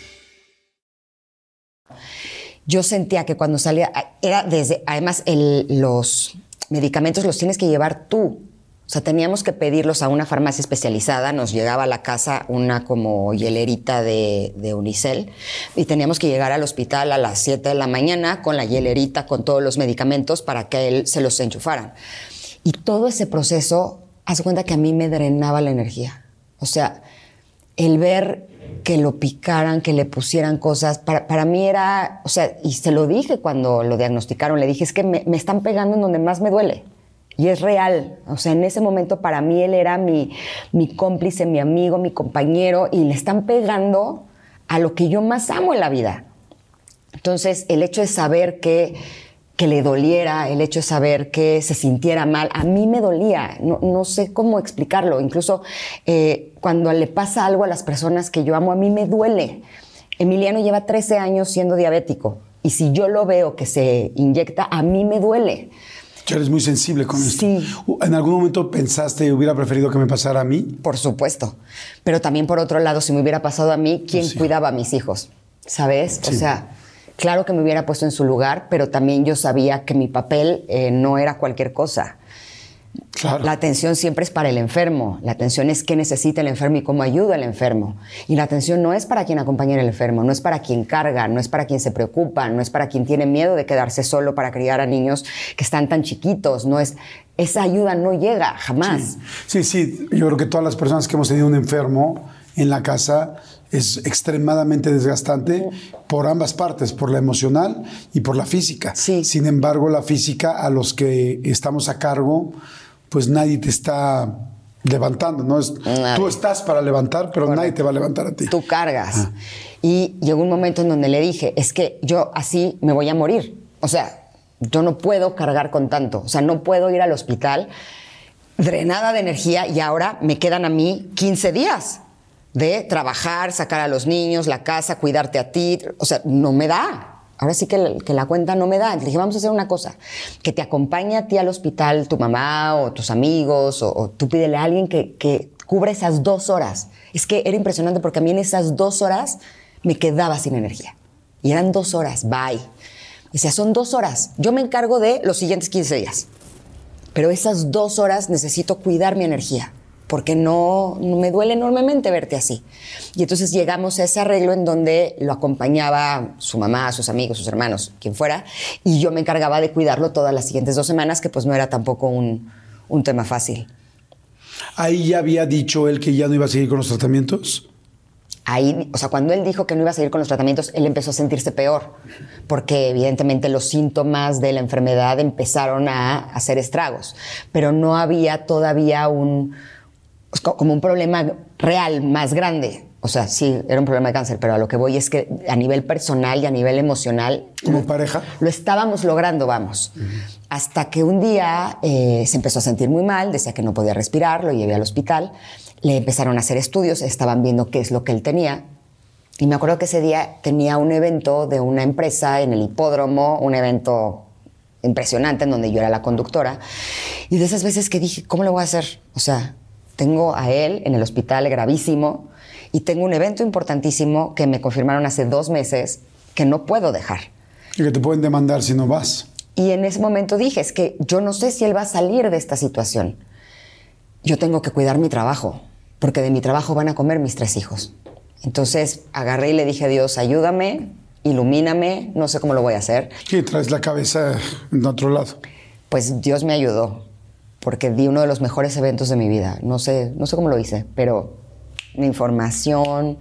Yo sentía que cuando salía, era desde, además los medicamentos los tienes que llevar tú. O sea, teníamos que pedirlos a una farmacia especializada, nos llegaba a la casa una como hielerita de, de Unicel y teníamos que llegar al hospital a las 7 de la mañana con la hielerita, con todos los medicamentos para que él se los enchufaran. Y todo ese proceso, haz cuenta que a mí me drenaba la energía. O sea, el ver que lo picaran, que le pusieran cosas, para, para mí era, o sea, y se lo dije cuando lo diagnosticaron, le dije, es que me, me están pegando en donde más me duele. Y es real. O sea, en ese momento para mí él era mi, mi cómplice, mi amigo, mi compañero, y le están pegando a lo que yo más amo en la vida. Entonces, el hecho de saber que, que le doliera, el hecho de saber que se sintiera mal, a mí me dolía, no, no sé cómo explicarlo. Incluso eh, cuando le pasa algo a las personas que yo amo, a mí me duele. Emiliano lleva 13 años siendo diabético y si yo lo veo que se inyecta, a mí me duele. Que eres muy sensible con esto. Sí. ¿En algún momento pensaste hubiera preferido que me pasara a mí? Por supuesto. Pero también por otro lado, si me hubiera pasado a mí, ¿quién Sí. cuidaba a mis hijos? ¿Sabes? O Sí. sea, claro que me hubiera puesto en su lugar, pero también yo sabía que mi papel eh, no era cualquier cosa. Claro. La atención siempre es para el enfermo. La atención es qué necesita el enfermo y cómo ayuda al enfermo. Y la atención no es para quien acompaña al enfermo, no es para quien carga, no es para quien se preocupa, no es para quien tiene miedo de quedarse solo para criar a niños que están tan chiquitos. No es esa ayuda no llega jamás. Sí, sí, yo creo que todas las personas que hemos tenido un enfermo en la casa es extremadamente desgastante por ambas partes, por la emocional y por la física. Sí. Sin embargo, la física, a los que estamos a cargo, pues nadie te está levantando, ¿no? Es, tú estás para levantar, pero nadie te va a levantar a ti. Tú cargas. Y llegó un momento en donde le dije, es que yo así me voy a morir. O sea, yo no puedo cargar con tanto. O sea, no puedo ir al hospital drenada de energía y ahora me quedan a mí 15 días de trabajar, sacar a los niños, la casa, cuidarte a ti. O sea, no me da. Ahora sí que, la- cuenta no me da. Le dije, vamos a hacer una cosa, que te acompañe a ti al hospital tu mamá o tus amigos, o, o tú pídele a alguien que, que cubra esas dos horas. Es que era impresionante porque a mí en esas dos horas me quedaba sin energía. Y eran dos horas, bye. Decía, son dos horas. Yo me encargo de los siguientes 15 días. Pero esas dos horas necesito cuidar mi energía, porque no, no me duele enormemente verte así. Y entonces llegamos a ese arreglo en donde lo acompañaba su mamá, sus amigos, sus hermanos, quien fuera, y yo me encargaba de cuidarlo todas las siguientes dos semanas, que pues no era tampoco un, un tema fácil. Ahí ya había dicho él que ya no iba a seguir con los tratamientos. Ahí, o sea, cuando él dijo que no iba a seguir con los tratamientos, él empezó a sentirse peor, porque evidentemente los síntomas de la enfermedad empezaron a hacer estragos, pero no había todavía un, como un problema real más grande. O sea, sí, era un problema de cáncer, pero a lo que voy es que a nivel personal y a nivel emocional Como pareja. lo estábamos logrando, vamos. Hasta que un día eh, se empezó a sentir muy mal, decía que no podía respirar, lo llevé al hospital, le empezaron a hacer estudios, estaban viendo qué es lo que él tenía. Y me acuerdo que ese día tenía un evento de una empresa en el hipódromo, un evento impresionante en donde yo era la conductora. Y de esas veces que dije, ¿cómo le voy a hacer? O sea, tengo a él en el hospital gravísimo y tengo un evento importantísimo que me confirmaron hace dos meses que no puedo dejar. Y que te pueden demandar si no vas. Y en ese momento dije, es que yo no sé si él va a salir de esta situación. Yo tengo que cuidar mi trabajo, porque de mi trabajo van a comer mis tres hijos. Entonces agarré y le dije a Dios, ayúdame, ilumíname, no sé cómo lo voy a hacer. ¿Qué traes la cabeza en otro lado? Pues Dios me ayudó, porque di uno de los mejores eventos de mi vida. No sé, no sé cómo lo hice, pero la información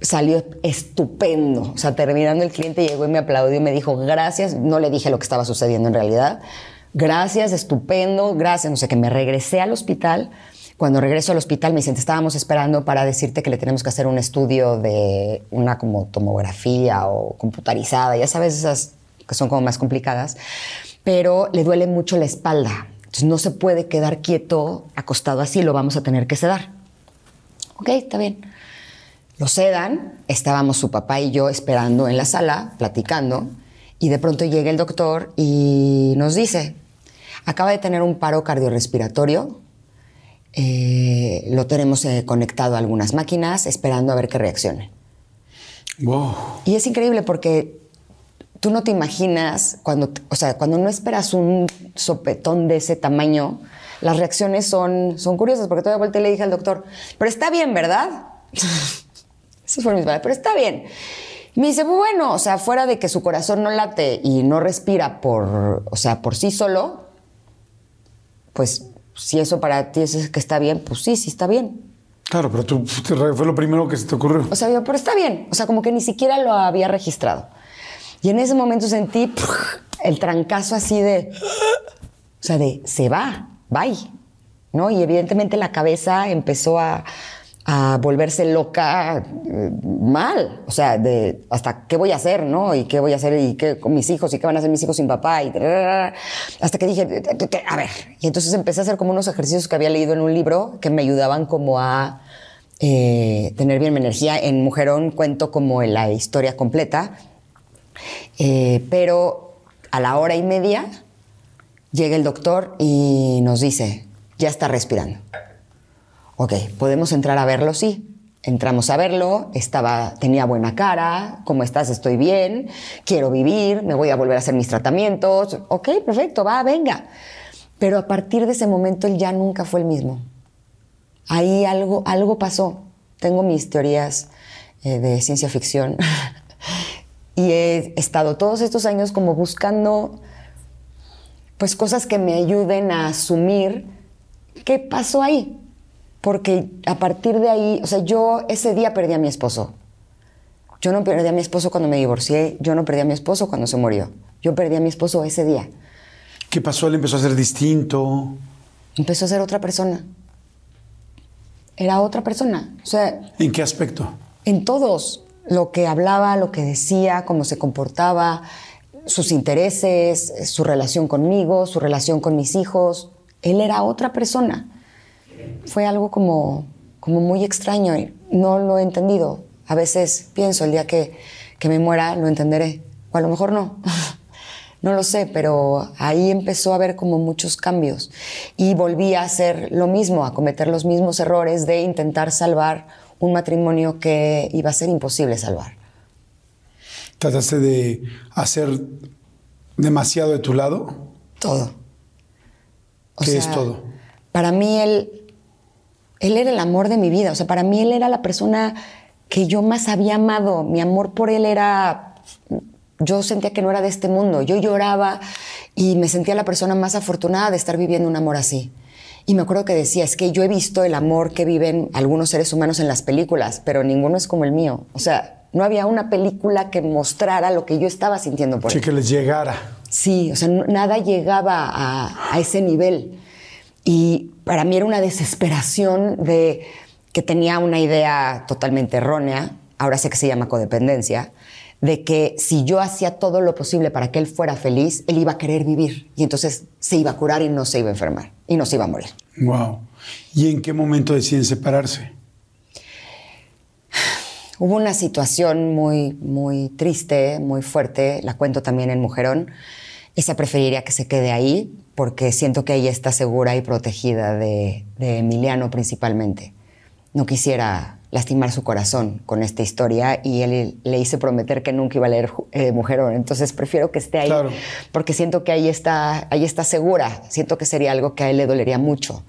salió estupendo. O sea, terminando el cliente llegó y me aplaudió y me dijo, gracias. No le dije lo que estaba sucediendo en realidad. Gracias, estupendo, gracias. No sé, que me regresé al hospital. Cuando regreso al hospital me dicen, te estábamos esperando para decirte que le tenemos que hacer un estudio de una como tomografía o computarizada, ya sabes, esas que son como más complicadas, pero le duele mucho la espalda. Entonces no se puede quedar quieto, acostado así, lo vamos a tener que sedar. Ok, está bien. Lo sedan, estábamos su papá y yo esperando en la sala, platicando, y de pronto llega el doctor y nos dice, acaba de tener un paro cardiorrespiratorio, eh, lo tenemos eh, conectado a algunas máquinas, esperando a ver qué reaccione. Wow. Y es increíble porque tú no te imaginas, cuando, o sea, cuando no esperas un sopetón de ese tamaño, las reacciones son, son curiosas, porque todavía vuelta le dije al doctor, pero está bien, ¿verdad? Esas fueron mis palabras, pero está bien. Me dice, bueno, o sea, fuera de que su corazón no late y no respira por, o sea, por sí solo, pues si eso para ti es que está bien, pues sí, sí está bien. Claro, pero tú fue lo primero que se te ocurrió. O sea, yo, pero está bien. O sea, como que ni siquiera lo había registrado. Y en ese momento sentí el trancazo así de, o sea, de se va, bye, ¿no? Y evidentemente la cabeza empezó a, a volverse loca eh, mal, o sea, de hasta qué voy a hacer, ¿no? Y qué voy a hacer y qué con mis hijos y qué van a hacer mis hijos sin papá y hasta que dije, a ver, y entonces empecé a hacer como unos ejercicios que había leído en un libro que me ayudaban como a eh, tener bien mi energía. En Mujerón cuento como la historia completa, eh, pero a la hora y media llega el doctor y nos dice, ya está respirando. Ok, ¿podemos entrar a verlo? Sí. Entramos a verlo, estaba, tenía buena cara, ¿cómo estás? Estoy bien, quiero vivir, me voy a volver a hacer mis tratamientos. Ok, perfecto, va, venga. Pero a partir de ese momento él ya nunca fue el mismo. Ahí algo, algo pasó. Tengo mis teorías eh, de ciencia ficción y he estado todos estos años como buscando pues cosas que me ayuden a asumir qué pasó ahí porque a partir de ahí, o sea, yo ese día perdí a mi esposo. Yo no perdí a mi esposo cuando me divorcié, yo no perdí a mi esposo cuando se murió. Yo perdí a mi esposo ese día. ¿Qué pasó? Él empezó a ser distinto. Empezó a ser otra persona. Era otra persona. O sea. ¿En qué aspecto? En todos. Lo que hablaba, lo que decía, cómo se comportaba, sus intereses, su relación conmigo, su relación con mis hijos. Él era otra persona fue algo como, como muy extraño no lo he entendido. A veces pienso, el día que, que me muera lo entenderé, o a lo mejor no. no lo sé, pero ahí empezó a haber como muchos cambios y volví a hacer lo mismo, a cometer los mismos errores de intentar salvar un matrimonio que iba a ser imposible salvar. ¿Trataste de hacer demasiado de tu lado? Todo. ¿Qué es todo? Para mí él él era el amor de mi vida. O sea, para mí él era la persona que yo más había amado. Mi amor por él era... Yo sentía que no era de este mundo. Yo lloraba y me sentía la persona más afortunada de estar viviendo un amor así. Y me acuerdo que decía, es que yo he visto el amor que viven algunos seres humanos en las películas, pero ninguno es como el mío. O sea, no había una película que mostrara lo que yo estaba sintiendo por sí, él. que les llegara. Sí, o sea, nada llegaba a, a ese nivel. Y para mí era una desesperación de que tenía una idea totalmente errónea, ahora sé que se llama codependencia, de que si yo hacía todo lo posible para que él fuera feliz, él iba a querer vivir y entonces se iba a curar y no se iba a enfermar y no se iba a morir. Wow. ¿Y en qué momento deciden separarse? Hubo una situación muy, muy triste, muy fuerte, la cuento también en Mujerón. Esa preferiría que se quede ahí, porque siento que ella está segura y protegida de, Emiliano principalmente. No quisiera lastimar su corazón con esta historia y él le hice prometer que nunca iba a leer eh, Mujerón. Entonces prefiero que esté ahí porque siento que ahí está, ahí está segura. Siento que sería algo que a él le dolería mucho.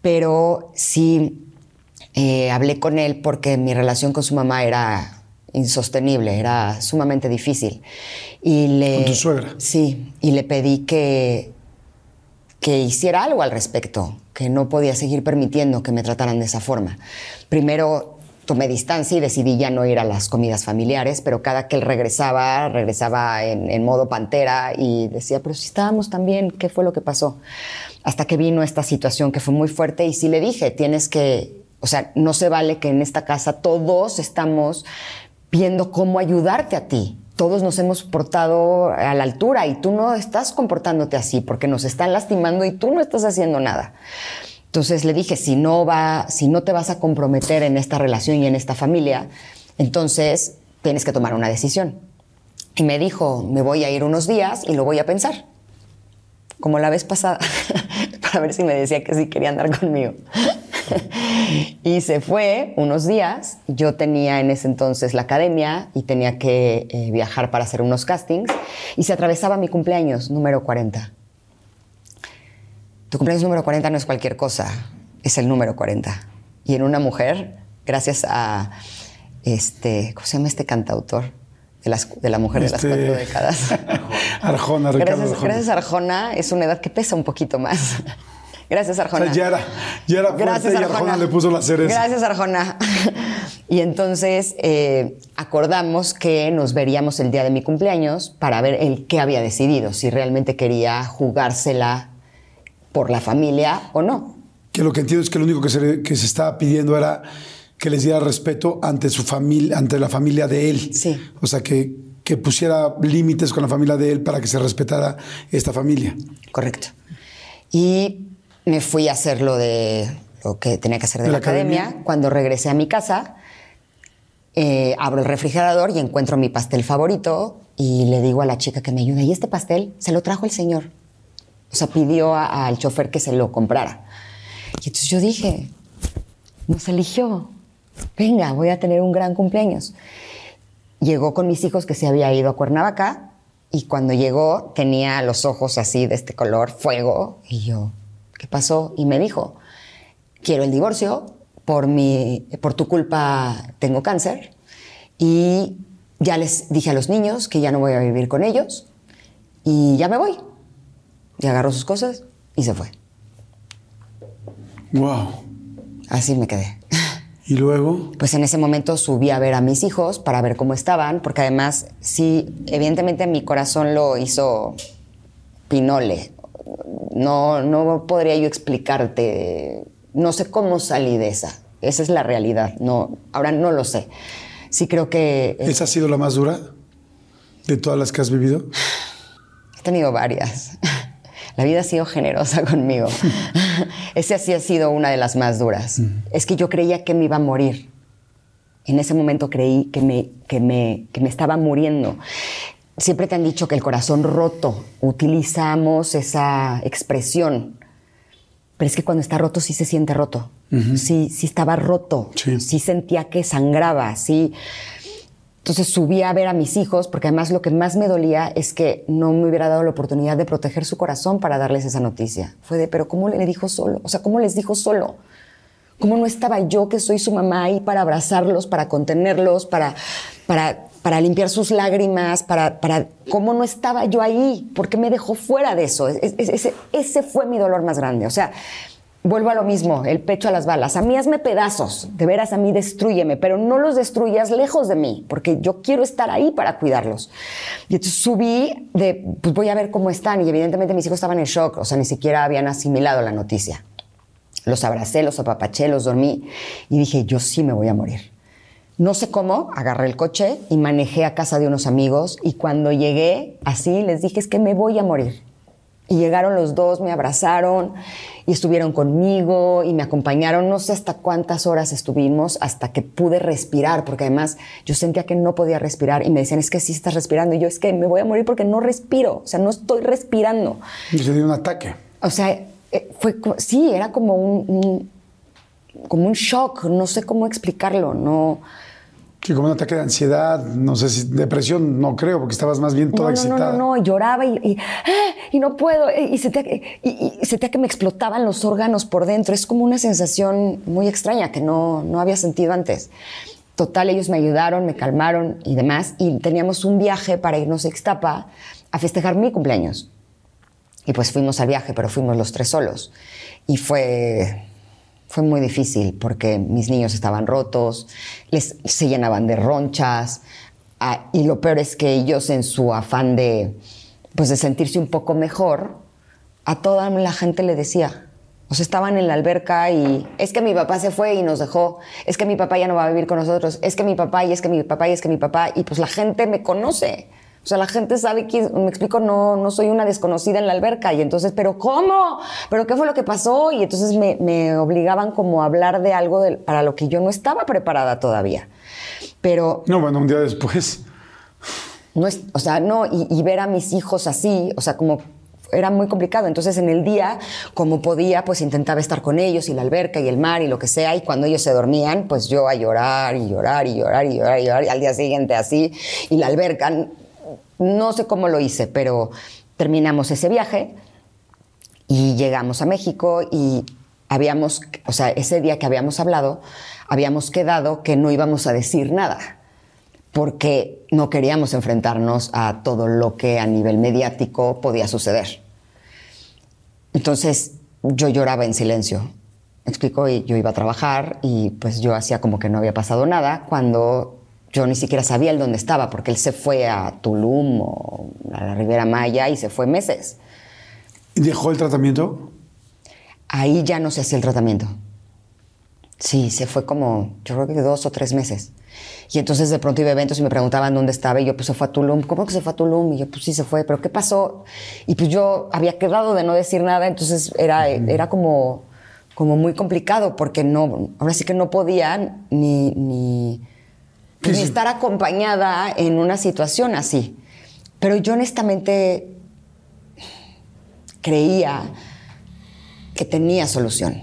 Pero sí eh, hablé con él porque mi relación con su mamá era insostenible, era sumamente difícil. Y le, ¿Con tu suegra? Sí, y le pedí que, que hiciera algo al respecto, que no podía seguir permitiendo que me trataran de esa forma. Primero tomé distancia y decidí ya no ir a las comidas familiares, pero cada que él regresaba, regresaba en, modo pantera y decía, pero si estábamos tan bien, ¿qué fue lo que pasó? Hasta que vino esta situación que fue muy fuerte y sí le dije, tienes que, o sea, no se vale que en esta casa todos estamos viendo cómo ayudarte a ti. Todos nos hemos portado a la altura y tú no estás comportándote así porque nos están lastimando y tú no estás haciendo nada. Entonces le dije, si no, va, si no te vas a comprometer en esta relación y en esta familia, entonces tienes que tomar una decisión. Y me dijo, me voy a ir unos días y lo voy a pensar. Como la vez pasada, para ver si me decía que sí quería andar conmigo. y se fue unos días. Yo tenía en ese entonces la academia y tenía que eh, viajar para hacer unos castings. Y se atravesaba mi cumpleaños, número 40. Tu cumpleaños número 40 no es cualquier cosa, es el número 40. Y en una mujer, gracias a, este, ¿cómo se llama este cantautor? De, las, de la mujer Este- de las cuatro décadas. Arjona, Ricardo gracias, Arjona. gracias Arjona, es una edad que pesa un poquito más. Gracias O Arjona. sea, ya era, ya era fuerte y Arjona le puso la cereza. Gracias, Arjona. y entonces eh, acordamos que nos veríamos el día de mi cumpleaños para ver el qué había decidido, si realmente quería jugársela por la familia o no. Que lo que entiendo es que lo único que se, que se estaba pidiendo era que les diera respeto ante su familia, ante la familia de él. Sí. O sea, que, que pusiera límites con la familia de él para que se respetara esta familia. Correcto. Y me fui a hacer lo de lo que tenía que hacer de, ¿De la, academia. academia? Cuando regresé a mi casa, eh, abro el refrigerador y encuentro mi pastel favorito y le digo a la chica que me ayuda, ¿y este pastel se lo trajo el señor? O sea, pidió a- al chofer que se lo comprara. Y entonces yo dije, nos eligió. Venga, voy a tener un gran cumpleaños. Llegó con mis hijos que se había ido a Cuernavaca y cuando llegó tenía los ojos así de este color, fuego. Y yo, ¿qué pasó? Y me dijo, quiero el divorcio, por, mi, por tu culpa tengo cáncer y ya les dije a los niños que ya no voy a vivir con ellos y ya me voy. Y agarró sus cosas y se fue. Wow. Así me quedé. Y luego, Pues en ese momento subí a ver a mis hijos para ver cómo estaban, porque además, sí, evidentemente mi corazón lo hizo pinole. No, no podría yo explicarte, no sé cómo salí de esa. Esa es la realidad. No, ahora no lo sé. Sí creo que eh, ¿esa ha sido la más dura de todas las que has vivido? he tenido varias. La vida ha sido generosa conmigo. Esa sí ha sido una de las más duras. Es que yo creía que me iba a morir. En ese momento creí que me, que me, que me estaba muriendo. Siempre te han dicho que el corazón roto, utilizamos esa expresión. Pero es que cuando está roto sí se siente roto. Sí, sí estaba roto. Sí. sí sentía que sangraba. Sí. Entonces subí a ver a mis hijos, porque además lo que más me dolía es que no me hubiera dado la oportunidad de proteger su corazón para darles esa noticia. Fue de, pero ¿cómo le dijo solo? O sea, ¿cómo les dijo solo? ¿Cómo no estaba yo, que soy su mamá, ahí para abrazarlos, para contenerlos, para, para, para limpiar sus lágrimas, para, para... ¿Cómo no estaba yo ahí? ¿Por qué me dejó fuera de eso? Es- es- ese, ese fue mi dolor más grande. O sea, vuelvo a lo mismo, el pecho a las balas. A mí hazme pedazos, de veras a mí destruyeme, pero no los destruyas lejos de mí, porque yo quiero estar ahí para cuidarlos. Y entonces subí de, pues voy a ver cómo están, y evidentemente mis hijos estaban en shock, o sea, ni siquiera habían asimilado la noticia. Los abracé, los apapaché, los dormí y dije, yo sí me voy a morir. No sé cómo, agarré el coche y manejé a casa de unos amigos y cuando llegué así les dije, es que me voy a morir. Y llegaron los dos, me abrazaron y estuvieron conmigo y me acompañaron. No sé hasta cuántas horas estuvimos hasta que pude respirar, porque además yo sentía que no podía respirar y me decían, es que sí estás respirando. Y yo, es que me voy a morir porque no respiro, o sea, no estoy respirando. Y se dio un ataque. O sea, eh, fue sí, era como un, un- como un shock, no sé cómo explicarlo, no. Sí, como un ataque de ansiedad, no sé si depresión, no creo, porque estabas más bien toda no, no, no, excitada. no, no, lloraba y, y, ¡ah! y no puedo, y, sentía, que- y- y sentía que me explotaban los órganos por dentro. Es como una sensación muy extraña que no, no había sentido antes. Total, ellos me ayudaron, me calmaron y demás. Y teníamos un viaje para irnos a Ixtapa a festejar mi cumpleaños. Y pues fuimos al viaje, pero fuimos los tres solos. Y fue, fue muy difícil porque mis niños estaban rotos, les, se llenaban de ronchas. ah, y lo peor es que ellos en su afán de, pues de sentirse un poco mejor, a toda la gente le decía, o sea, estaban en la alberca y es que mi papá se fue y nos dejó, es que mi papá ya no va a vivir con nosotros, es que mi papá y es que mi papá y es que mi papá, y pues la gente me conoce. O sea, la gente sabe quién, me explico, no, no soy una desconocida en la alberca. Y entonces, ¿pero cómo? ¿Pero qué fue lo que pasó? Y entonces me, me obligaban como a hablar de algo para lo que yo no estaba preparada todavía. Pero No, bueno, un día después. no es, o sea, no, y, y ver a mis hijos así, o sea, como era muy complicado. Entonces, en el día, como podía, pues intentaba estar con ellos y la alberca y el mar y lo que sea. Y cuando ellos se dormían, pues yo a llorar y llorar y llorar y llorar y llorar. Y al día siguiente así. Y la alberca, no sé cómo lo hice, pero terminamos ese viaje y llegamos a México y habíamos, o sea, ese día que habíamos hablado, habíamos quedado que no íbamos a decir nada porque no queríamos enfrentarnos a todo lo que a nivel mediático podía suceder. Entonces yo lloraba en silencio. Me explico, y yo iba a trabajar y pues yo hacía como que no había pasado nada cuando yo ni siquiera sabía el dónde estaba porque él se fue a Tulum o a la Ribera Maya y se fue meses. ¿Y ¿Dejó el tratamiento? Ahí ya no se hacía el tratamiento. Sí, se fue como, yo creo que dos o tres meses. Y entonces de pronto iba a eventos y me preguntaban dónde estaba y yo pues se fue a Tulum. ¿Cómo que se fue a Tulum? Y yo pues sí se fue, pero ¿qué pasó? Y pues yo había quedado de no decir nada, entonces era, era como, como muy complicado porque no, ahora sí que no podía ni, ni, ¿Qué ni sí? estar acompañada en una situación así. Pero yo honestamente creía que tenía solución.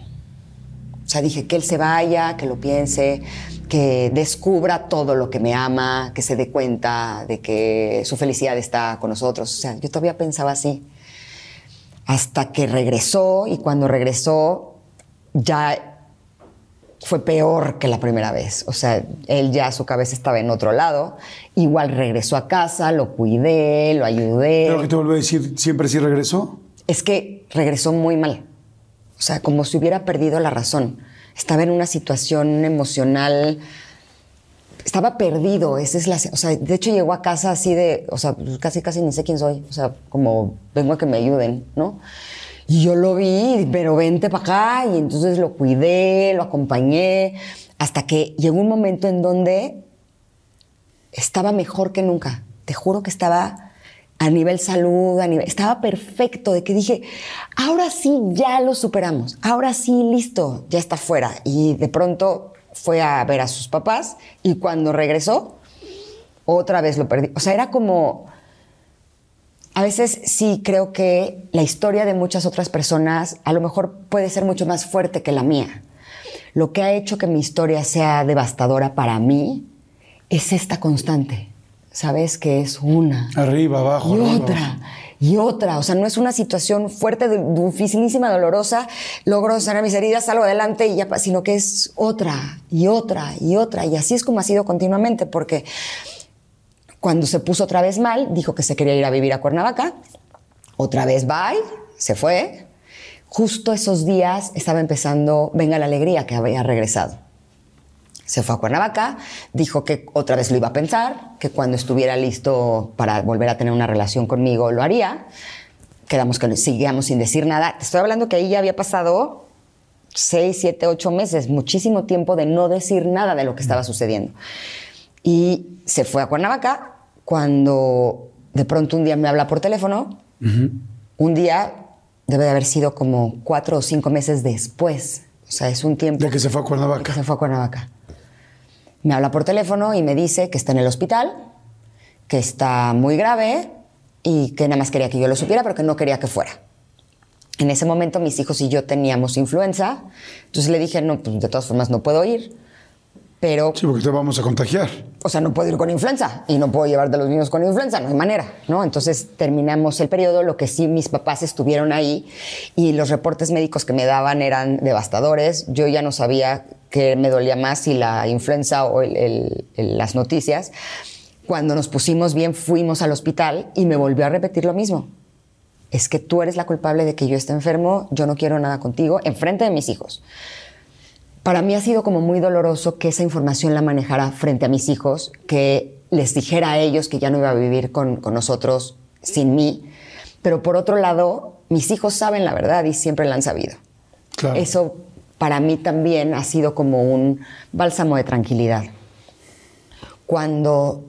O sea, dije que él se vaya, que lo piense, que descubra todo lo que me ama, que se dé cuenta de que su felicidad está con nosotros. O sea, yo todavía pensaba así. Hasta que regresó y cuando regresó ya fue peor que la primera vez. O sea, él ya su cabeza estaba en otro lado. Igual regresó a casa, lo cuidé, lo ayudé. Pero que te vuelvo a decir, ¿siempre sí regresó? Es que regresó muy mal. O sea, como si hubiera perdido la razón. Estaba en una situación emocional. Estaba perdido. Esa es la. O sea, de hecho llegó a casa así de. O sea, pues, casi, casi ni sé quién soy. O sea, como vengo a que me ayuden, ¿no? Y yo lo vi, pero vente para acá. Y entonces lo cuidé, lo acompañé. Hasta que llegó un momento en donde estaba mejor que nunca. Te juro que estaba a nivel salud, a nivel, estaba perfecto, de que dije, ahora sí ya lo superamos, ahora sí listo, ya está fuera. Y de pronto fue a ver a sus papás y cuando regresó, otra vez lo perdí. O sea, era como, a veces sí creo que la historia de muchas otras personas a lo mejor puede ser mucho más fuerte que la mía. Lo que ha hecho que mi historia sea devastadora para mí es esta constante. Sabes que es una Arriba, abajo. y arriba, otra abajo. y otra. O sea, no es una situación fuerte, dificilísima, dolorosa. Logro sanar mis heridas, salgo adelante y ya, sino que es otra y otra y otra. Y así es como ha sido continuamente, porque cuando se puso otra vez mal, dijo que se quería ir a vivir a Cuernavaca. Otra vez bye, se fue. Justo esos días estaba empezando Venga la Alegría, que había regresado. Se fue a Cuernavaca, dijo que otra vez lo iba a pensar, que cuando estuviera listo para volver a tener una relación conmigo lo haría. Quedamos que seguíamos sin decir nada. Te estoy hablando que ahí ya había pasado seis, siete, ocho meses, muchísimo tiempo de no decir nada de lo que estaba sucediendo. Y se fue a Cuernavaca cuando de pronto un día me habla por teléfono. Un día debe de haber sido como cuatro o cinco meses después. O sea, es un tiempo De que se fue a que Cuernavaca. se fue a Cuernavaca. Me habla por teléfono y me dice que está en el hospital, que está muy grave y que nada más quería que yo lo supiera, pero que no quería que fuera. En ese momento mis hijos y yo teníamos influenza, entonces le dije, no, pues de todas formas no puedo ir, pero Sí, porque te vamos a contagiar. o sea, no puedo ir con influenza y no puedo llevarte a los niños con influenza, no hay manera, ¿no? Entonces terminamos el periodo, lo que sí mis papás estuvieron ahí y los reportes médicos que me daban eran devastadores. Yo ya no sabía qué me dolía más, si la influenza o el- el- el- las noticias. Cuando nos pusimos bien, fuimos al hospital y me volvió a repetir lo mismo. Es que tú eres la culpable de que yo esté enfermo, yo no quiero nada contigo, enfrente de mis hijos. Para mí ha sido como muy doloroso que esa información la manejara frente a mis hijos, que les dijera a ellos que ya no iba a vivir con, con nosotros sin mí. Pero por otro lado, mis hijos saben la verdad y siempre la han sabido. Claro. Eso para mí también ha sido como un bálsamo de tranquilidad. Cuando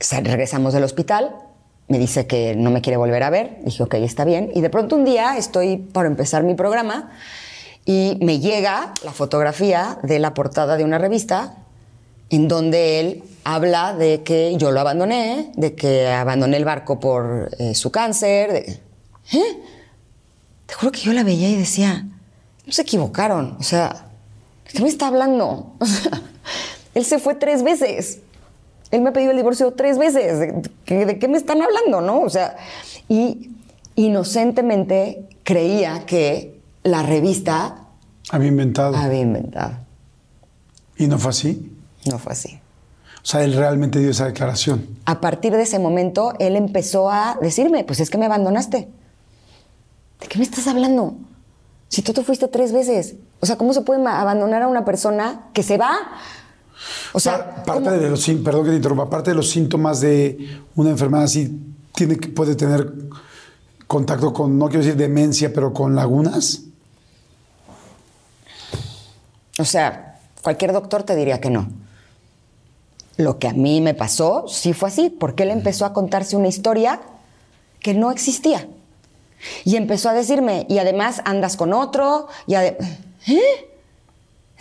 sa- regresamos del hospital, me dice que no me quiere volver a ver. Dije, ok, está bien. Y de pronto un día estoy por empezar mi programa y me llega la fotografía de la portada de una revista en donde él habla de que yo lo abandoné, de que abandoné el barco por eh, su cáncer. ¿Eh? Te juro que yo la veía y decía, no se equivocaron. O sea, ¿de qué me está hablando? Él se fue tres veces. Él me ha pedido el divorcio tres veces. ¿De, de- de qué me están hablando, no? O sea, y inocentemente creía que la revista Había inventado. había inventado. Y no fue así. No fue así. O sea, él realmente dio esa declaración. A partir de ese momento, él empezó a decirme, pues es que me abandonaste. ¿De qué me estás hablando? Si tú te fuiste tres veces. O sea, ¿cómo se puede abandonar a una persona que se va? O sea, Pa- parte ¿cómo? de los perdón que te interrumpa, parte de los síntomas de una enfermedad así tiene que puede tener contacto con no quiero decir demencia, pero con lagunas. O sea, cualquier doctor te diría que no. Lo que a mí me pasó sí fue así, porque él empezó a contarse una historia que no existía. Y empezó a decirme, y además andas con otro, y ¿Eh?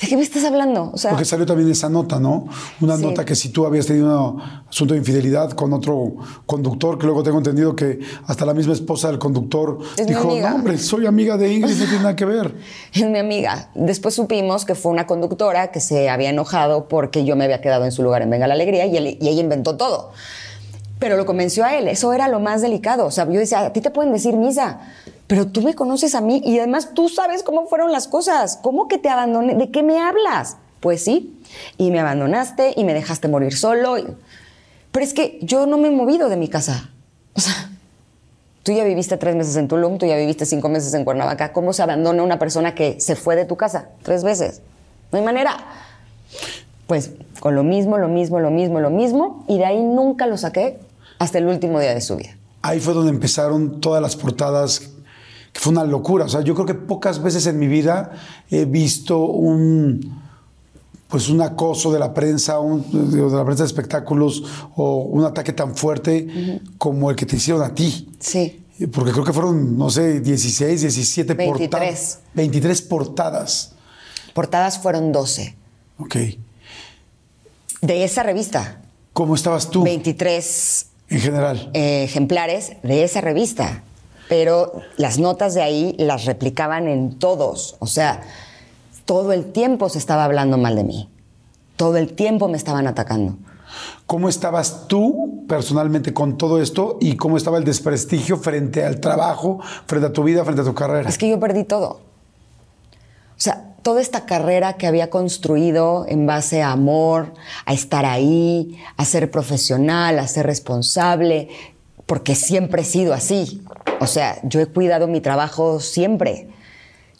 ¿De qué me estás hablando? O sea, Porque salió también esa nota, ¿no? Una Sí. nota que si tú habías tenido un asunto de infidelidad con otro conductor, que luego tengo entendido que hasta la misma esposa del conductor Es dijo, no, hombre, soy amiga de Ingrid, no tiene nada que ver. es mi amiga. Después supimos que fue una conductora que se había enojado porque yo me había quedado en su lugar en Venga la Alegría y, él- y ella inventó todo. Pero lo convenció a él. Eso era lo más delicado. O sea, yo decía, a ti te pueden decir misa, pero tú me conoces a mí y además tú sabes cómo fueron las cosas. ¿Cómo que te abandoné? ¿De qué me hablas? Pues sí. Y me abandonaste y me dejaste morir solo. Pero es que yo no me he movido de mi casa. O sea, Tú ya viviste tres meses en Tulum, tú ya viviste cinco meses en Cuernavaca. ¿Cómo se abandona una persona que se fue de tu casa tres veces? No hay manera. Pues con lo mismo, lo mismo, lo mismo, lo mismo. Y de ahí nunca lo saqué hasta el último día de su vida. Ahí fue donde empezaron todas las portadas, que fue una locura. O sea, yo creo que pocas veces en mi vida he visto un, pues un acoso de la prensa, un- de la prensa de espectáculos o un ataque tan fuerte como el que te hicieron a ti. Sí. Porque creo que fueron, no sé, 16, 17 23. portadas. 23 portadas. Portadas fueron 12. Ok. De esa revista, ¿Cómo estabas tú 23 en general? eh, ejemplares de esa revista. Pero las notas de ahí las replicaban en todos. O sea, todo el tiempo se estaba hablando mal de mí. Todo el tiempo me estaban atacando. ¿Cómo estabas tú personalmente con todo esto y cómo estaba el desprestigio frente al trabajo, frente a tu vida, frente a tu carrera? Es que yo perdí todo. O sea, toda esta carrera que había construido en base a amor, a estar ahí, a ser profesional, a ser responsable, porque siempre he sido así. O sea, yo he cuidado mi trabajo siempre.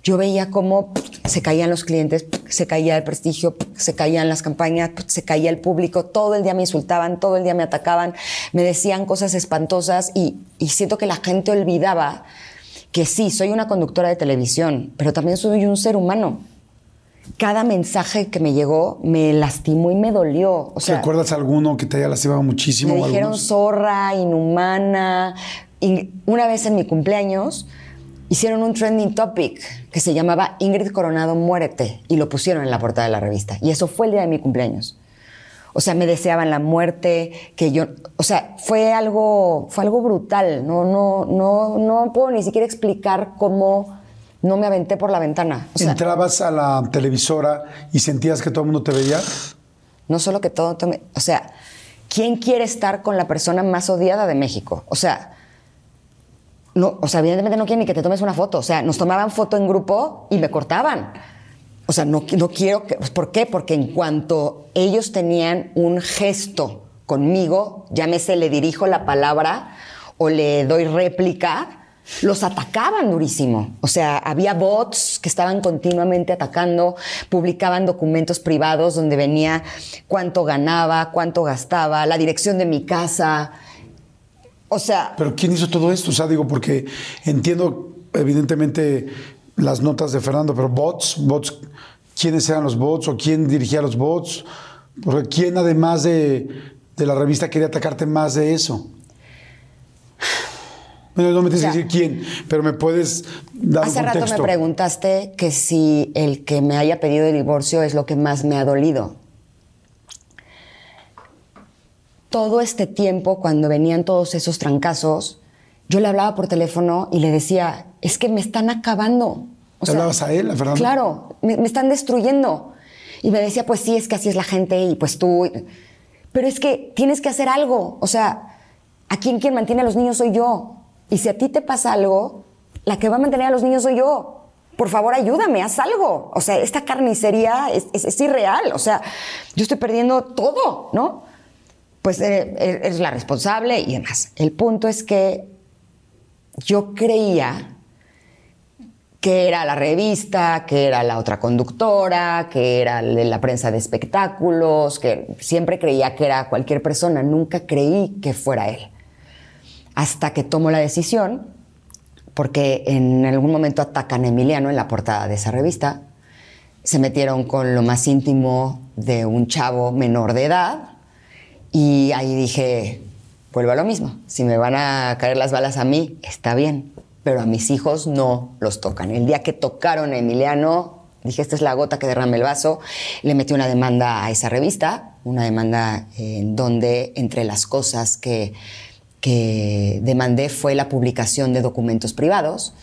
Yo veía cómo se caían los clientes, se caía el prestigio, se caían las campañas, se caía el público, todo el día me insultaban, todo el día me atacaban, me decían cosas espantosas y, y siento que la gente olvidaba que sí, soy una conductora de televisión, pero también soy un ser humano. Cada mensaje que me llegó me lastimó y me dolió. O sea, ¿Recuerdas alguno que te haya lastimado muchísimo? me dijeron algunos? zorra, inhumana. Y una vez en mi cumpleaños hicieron un trending topic que se llamaba Ingrid Coronado muérete y lo pusieron en la portada de la revista. Y eso fue el día de mi cumpleaños. O sea, me deseaban la muerte, que yo, o sea, fue algo, fue algo brutal. No, no, no, no puedo ni siquiera explicar cómo no me aventé por la ventana. O sea, Entrabas a la televisora y sentías que todo el mundo te veía. no solo que todo tome. O sea, ¿quién quiere estar con la persona más odiada de México? O sea, no, o sea, evidentemente no quieren ni que te tomes una foto. O sea, nos tomaban foto en grupo y me cortaban. O sea, no, no quiero que. pues, ¿Por qué? Porque en cuanto ellos tenían un gesto conmigo, llámese le dirijo la palabra o le doy réplica, los atacaban durísimo. O sea, había bots que estaban continuamente atacando, publicaban documentos privados donde venía cuánto ganaba, cuánto gastaba, la dirección de mi casa. O sea, Pero ¿quién hizo todo esto? O sea, digo, porque entiendo evidentemente las notas de Fernando, pero bots, bots, ¿quiénes eran los bots o quién dirigía los bots? Porque ¿quién además de, de la revista quería atacarte más de eso? Bueno, no me tienes que decir quién, pero me puedes dar hace un rato contexto. me preguntaste que si el que me haya pedido el divorcio es lo que más me ha dolido. Todo este tiempo, cuando venían todos esos trancazos, yo le hablaba por teléfono y le decía, es que me están acabando. ¿Le hablabas a él, a Fernando? Claro, me, me están destruyendo. Y me decía, pues sí, es que así es la gente y pues tú. Pero es que tienes que hacer algo. O sea, aquí quien mantiene a los niños soy yo. Y si a ti te pasa algo, la que va a mantener a los niños soy yo. Por favor, ayúdame, haz algo. O sea, esta carnicería es, es- es irreal. O sea, yo estoy perdiendo todo, ¿no? Pues eh, eh, eres la responsable y demás. El punto es que yo creía que era la revista, que era la otra conductora, que era la prensa de espectáculos, que siempre creía que era cualquier persona, nunca creí que fuera él. Hasta que tomo la decisión, porque en algún momento atacan a Emiliano en la portada de esa revista, se metieron con lo más íntimo de un chavo menor de edad y ahí dije, vuelvo a lo mismo, si me van a caer las balas a mí, está bien, pero a mis hijos no los tocan. El día que tocaron a Emiliano, dije, esta es la gota que derrama el vaso, le metí una demanda a esa revista, una demanda en donde entre las cosas que, que demandé fue la publicación de documentos privados.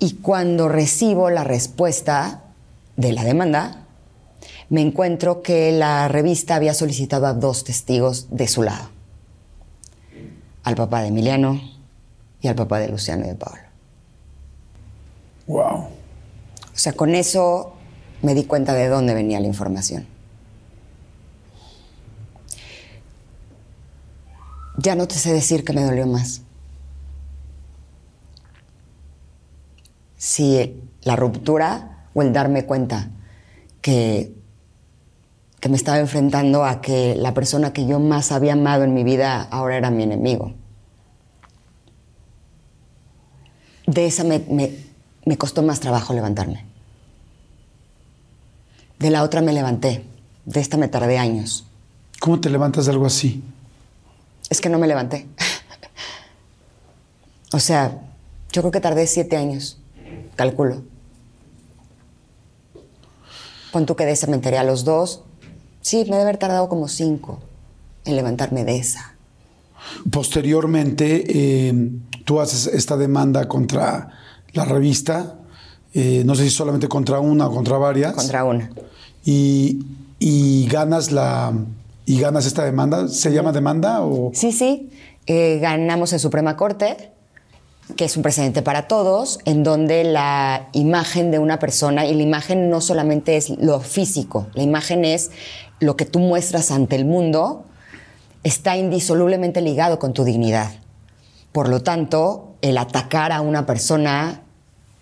Y cuando recibo la respuesta de la demanda, me encuentro que la revista había solicitado a dos testigos de su lado. Al papá de Emiliano y al papá de Luciano y de Pablo. Wow. O sea, con eso me di cuenta de dónde venía la información. Ya no te sé decir que me dolió más. Si la ruptura o el darme cuenta que, que me estaba enfrentando a que la persona que yo más había amado en mi vida ahora era mi enemigo. De esa me, me- me costó más trabajo levantarme. De la otra me levanté. De esta me tardé años. ¿Cómo te levantas de algo así? Es que no me levanté. o sea, yo creo que tardé siete años, calculo. Pon tú que de esa me enteré a los dos. Sí, me debe haber tardado como cinco en levantarme de esa. Posteriormente, eh, tú haces esta demanda contra la revista, eh, no sé si solamente contra una o contra varias. Contra una. Y, y ganas la y ganas esta demanda. ¿Se llama demanda o Sí, sí. eh, ganamos en Suprema Corte, que es un precedente para todos, en donde la imagen de una persona, y la imagen no solamente es lo físico, la imagen es lo que tú muestras ante el mundo, está indisolublemente ligado con tu dignidad. Por lo tanto, el atacar a una persona,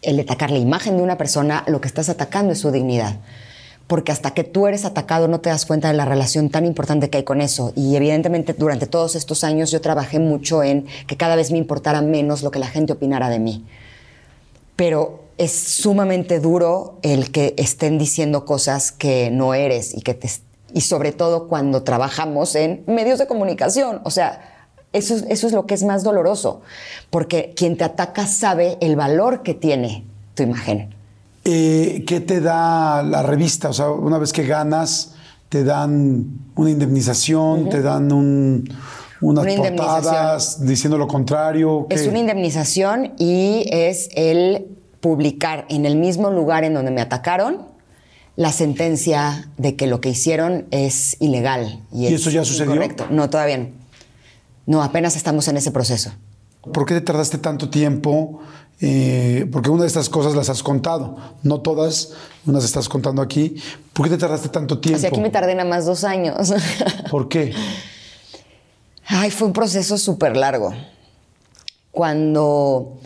el atacar la imagen de una persona, lo que estás atacando es su dignidad. Porque hasta que tú eres atacado no te das cuenta de la relación tan importante que hay con eso. Y evidentemente durante todos estos años yo trabajé mucho en que cada vez me importara menos lo que la gente opinara de mí. Pero es sumamente duro el que estén diciendo cosas que no eres y que te, y sobre todo cuando trabajamos en medios de comunicación. O sea, eso, es- eso es lo que es más doloroso, porque quien te ataca sabe el valor que tiene tu imagen. Eh, qué te da la revista? O sea, una vez que ganas, te dan una indemnización, te dan un, unas Una portadas diciendo lo contrario. Es una indemnización y es el publicar en el mismo lugar en donde me atacaron la sentencia de que lo que hicieron es ilegal. ¿Y es eso ya sucedió? Correcto. No, todavía no. No, apenas estamos en ese proceso. ¿Por qué te tardaste tanto tiempo? Eh, porque una de estas cosas las has contado, no todas, unas estás contando aquí. ¿Por qué te tardaste tanto tiempo? O sea, aquí me tardé nada más dos años. ¿Por qué? Ay, fue un proceso súper largo. Cuando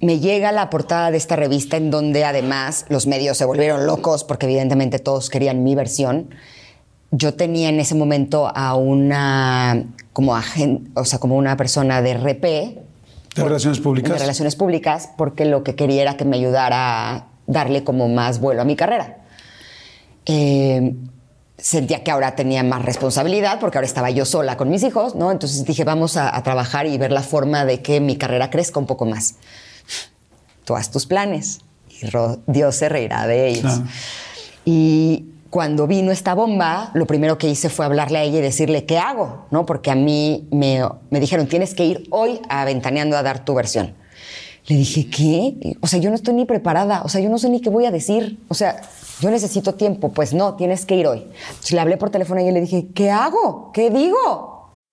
me llega la portada de esta revista en donde además los medios se volvieron locos porque evidentemente todos querían mi versión. Yo tenía en ese momento a una como agente, o sea, como una persona de RP de relaciones públicas. De relaciones públicas porque lo que quería era que me ayudara a darle como más vuelo a mi carrera. Eh, sentía que ahora tenía más responsabilidad porque ahora estaba yo sola con mis hijos, ¿no? Entonces dije, vamos a, a trabajar y ver la forma de que mi carrera crezca un poco más tú haz tus planes y Dios se reirá de ellos. Y cuando vino esta bomba, lo primero que hice fue hablarle a ella y decirle, ¿qué hago? ¿No? Porque a mí me, me dijeron, tienes que ir hoy a Ventaneando a dar tu versión. Le dije, ¿qué? O sea, yo no estoy ni preparada, o sea, yo no sé ni qué voy a decir, o sea, yo necesito tiempo, pues no, tienes que ir hoy. Entonces le hablé por teléfono y le dije, ¿qué hago? ¿Qué digo?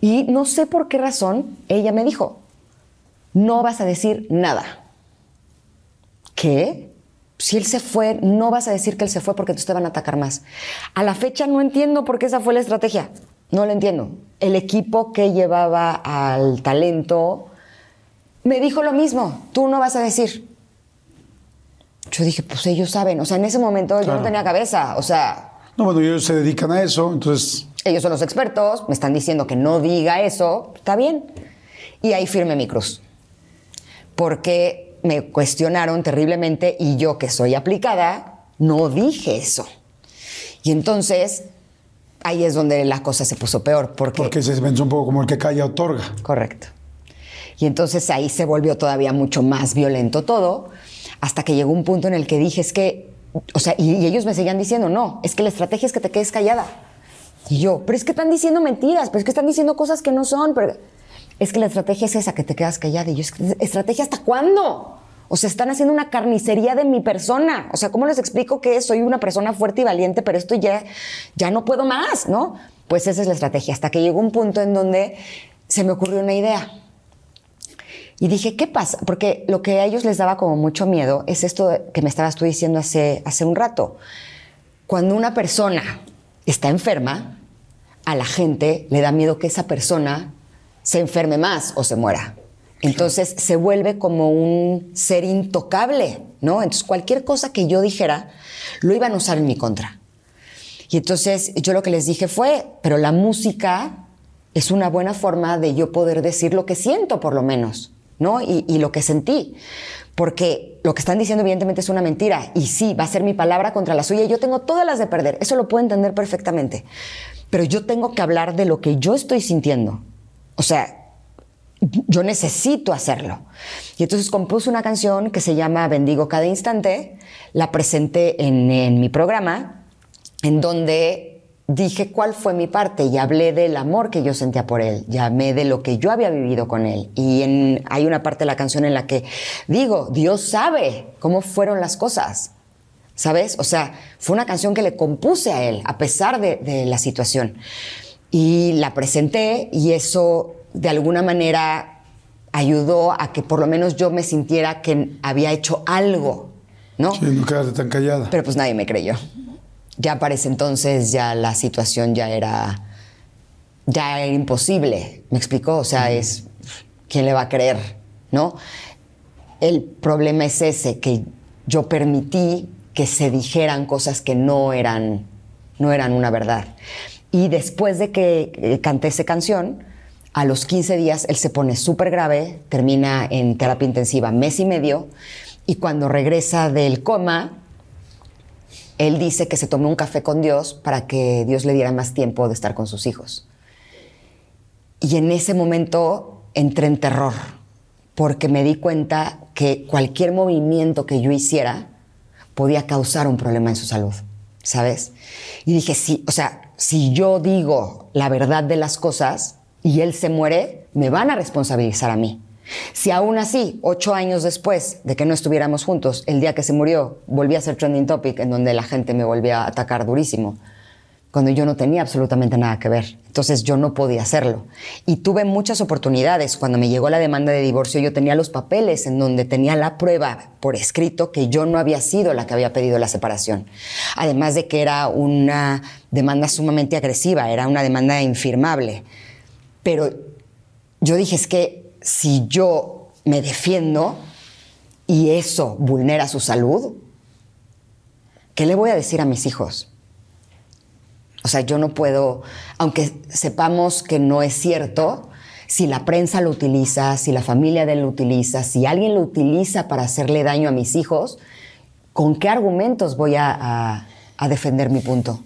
Y no sé por qué razón ella me dijo, no vas a decir nada. ¿Qué? Si él se fue, no vas a decir que él se fue porque te van a atacar más. A la fecha no entiendo por qué esa fue la estrategia. No lo entiendo. El equipo que llevaba al talento me dijo lo mismo. Tú no vas a decir. Yo dije, pues ellos saben. O sea, en ese momento yo no tenía cabeza. O sea. No, bueno, ellos se dedican a eso, entonces ellos son los expertos, me están diciendo que no diga eso, está bien. Y ahí firme mi cruz. Porque me cuestionaron terriblemente y yo que soy aplicada, no dije eso. Y entonces ahí es donde la cosa se puso peor. Porque, porque se pensó un poco como el que calla otorga. Correcto. Y entonces ahí se volvió todavía mucho más violento todo, hasta que llegó un punto en el que dije, es que, o sea, y, y ellos me seguían diciendo, no, es que la estrategia es que te quedes callada. Y yo, pero es que están diciendo mentiras, pero es que están diciendo cosas que no son. Pero es que la estrategia es esa, que te quedas callada. Y yo, ¿estrategia hasta cuándo? O sea, están haciendo una carnicería de mi persona. O sea, ¿cómo les explico que soy una persona fuerte y valiente, pero esto ya, ya no puedo más, ¿no? Pues esa es la estrategia. Hasta que llegó un punto en donde se me ocurrió una idea. Y dije, ¿qué pasa? Porque lo que a ellos les daba como mucho miedo es esto que me estabas tú diciendo hace, hace un rato. Cuando una persona está enferma, a la gente le da miedo que esa persona se enferme más o se muera. Entonces se vuelve como un ser intocable, ¿no? Entonces cualquier cosa que yo dijera lo iban a usar en mi contra. Y entonces yo lo que les dije fue, pero la música es una buena forma de yo poder decir lo que siento, por lo menos, ¿no? Y, y lo que sentí. Porque lo que están diciendo evidentemente es una mentira. Y sí, va a ser mi palabra contra la suya. Y yo tengo todas las de perder. Eso lo puedo entender perfectamente pero yo tengo que hablar de lo que yo estoy sintiendo. O sea, yo necesito hacerlo. Y entonces compuse una canción que se llama Bendigo cada instante, la presenté en, mi programa, en donde dije cuál fue mi parte y hablé del amor que yo sentía por él, llamé de lo que yo había vivido con él. Y hay una parte de la canción en la que digo, Dios sabe cómo fueron las cosas. ¿sabes? O sea, fue una canción que le compuse a él, a pesar de, la situación. Y la presenté y eso, de alguna manera, ayudó a que por lo menos yo me sintiera que había hecho algo, ¿no? Sí, no quedarte tan callada. Pero pues nadie me creyó. Ya para ese entonces ya la situación ya era ya era imposible, ¿me explicó? O sea, es quién le va a creer, ¿no? El problema es ese que yo permití que se dijeran cosas que no eran no eran una verdad. Y después de que eh, canté esa canción, a los 15 días él se pone súper grave, termina en terapia intensiva mes y medio, y cuando regresa del coma, él dice que se tomó un café con Dios para que Dios le diera más tiempo de estar con sus hijos. Y en ese momento entré en terror, porque me di cuenta que cualquier movimiento que yo hiciera podía causar un problema en su salud, ¿sabes? Y dije, sí, o sea, si yo digo la verdad de las cosas y él se muere, me van a responsabilizar a mí. Si aún así, ocho años después de que no estuviéramos juntos, el día que se murió, volví a ser trending topic en donde la gente me volvía a atacar durísimo, cuando yo no tenía absolutamente nada que ver. Entonces yo no podía hacerlo. Y tuve muchas oportunidades. Cuando me llegó la demanda de divorcio, yo tenía los papeles en donde tenía la prueba por escrito que yo no había sido la que había pedido la separación. Además de que era una demanda sumamente agresiva, era una demanda infirmable. Pero yo dije, es que si yo me defiendo y eso vulnera su salud, ¿qué le voy a decir a mis hijos? O sea, yo no puedo, aunque sepamos que no es cierto, si la prensa lo utiliza, si la familia de él lo utiliza, si alguien lo utiliza para hacerle daño a mis hijos, ¿con qué argumentos voy a, defender mi punto?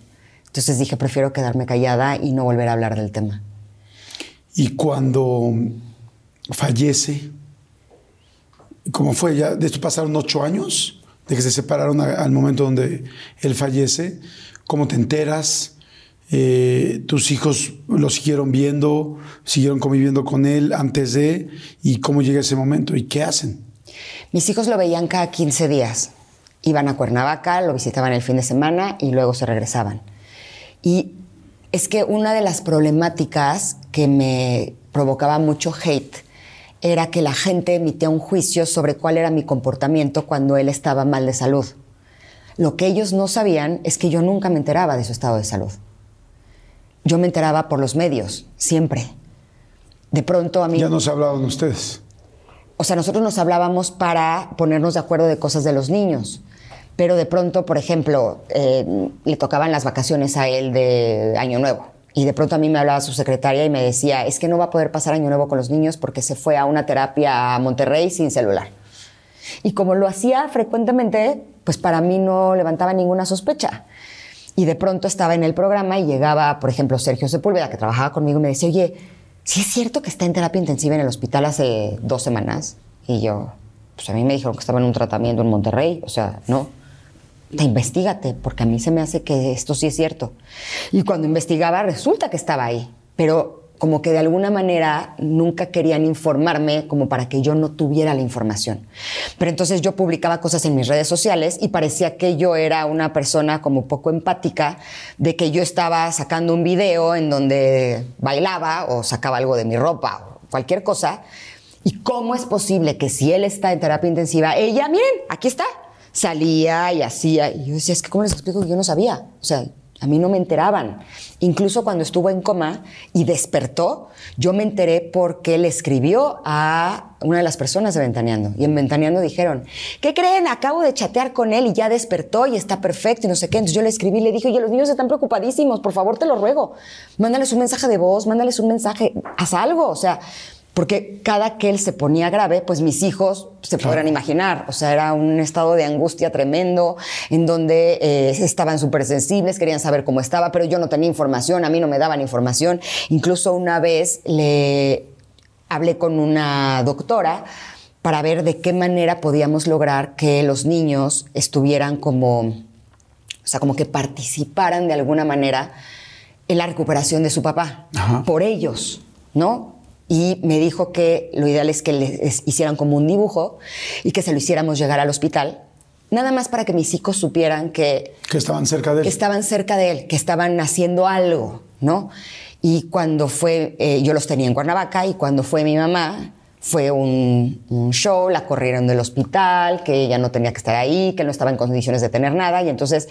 Entonces dije, prefiero quedarme callada y no volver a hablar del tema. Y cuando fallece, ¿cómo fue? Ya, de esto pasaron ocho años, de que se separaron a- al momento donde él fallece. ¿Cómo te enteras? Eh, ¿Tus hijos lo siguieron viendo, siguieron conviviendo con él antes de? ¿Y cómo llega ese momento? ¿Y qué hacen? Mis hijos lo veían cada 15 días. Iban a Cuernavaca, lo visitaban el fin de semana y luego se regresaban. Y es que una de las problemáticas que me provocaba mucho hate era que la gente emitía un juicio sobre cuál era mi comportamiento cuando él estaba mal de salud. Lo que ellos no sabían es que yo nunca me enteraba de su estado de salud. Yo me enteraba por los medios, siempre. De pronto a mí... Ya nos hablaban ustedes. O sea, nosotros nos hablábamos para ponernos de acuerdo de cosas de los niños. Pero de pronto, por ejemplo, eh, le tocaban las vacaciones a él de Año Nuevo. Y de pronto a mí me hablaba su secretaria y me decía, es que no va a poder pasar Año Nuevo con los niños porque se fue a una terapia a Monterrey sin celular. Y como lo hacía frecuentemente, pues para mí no levantaba ninguna sospecha. Y de pronto estaba en el programa y llegaba, por ejemplo, Sergio Sepúlveda, que trabajaba conmigo, y me decía, oye, ¿sí es cierto que está en terapia intensiva en el hospital hace dos semanas? Y yo, pues a mí me dijeron que estaba en un tratamiento en Monterrey, o sea, no. Te investigate, porque a mí se me hace que esto sí es cierto. Y cuando investigaba, resulta que estaba ahí. Pero como que de alguna manera nunca querían informarme como para que yo no tuviera la información. Pero entonces yo publicaba cosas en mis redes sociales y parecía que yo era una persona como poco empática, de que yo estaba sacando un video en donde bailaba o sacaba algo de mi ropa o cualquier cosa. ¿Y cómo es posible que si él está en terapia intensiva, ella, miren, aquí está, salía y hacía? Y yo decía, es que ¿cómo les explico que yo no sabía? O sea, a mí no me enteraban. Incluso cuando estuvo en coma y despertó, yo me enteré porque le escribió a una de las personas de Ventaneando. Y en Ventaneando dijeron, ¿qué creen? Acabo de chatear con él y ya despertó y está perfecto y no sé qué. Entonces yo le escribí y le dije, oye, los niños están preocupadísimos, por favor te lo ruego. Mándales un mensaje de voz, mándales un mensaje, haz algo. O sea, porque cada que él se ponía grave, pues mis hijos se podrán imaginar. O sea, era un estado de angustia tremendo, en donde eh, estaban súper sensibles, querían saber cómo estaba, pero yo no tenía información, a mí no me daban información. Incluso una vez le hablé con una doctora para ver de qué manera podíamos lograr que los niños estuvieran como, o sea, como que participaran de alguna manera en la recuperación de su papá, Ajá. por ellos, ¿no? Y me dijo que lo ideal es que les hicieran como un dibujo y que se lo hiciéramos llegar al hospital, nada más para que mis hijos supieran que Que estaban cerca de él. que estaban cerca de él, que estaban haciendo algo, ¿no? Y cuando fue, eh, yo los tenía en Cuernavaca y cuando fue mi mamá, fue un, un show, la corrieron del hospital, que ella no tenía que estar ahí, que no estaba en condiciones de tener nada. Y entonces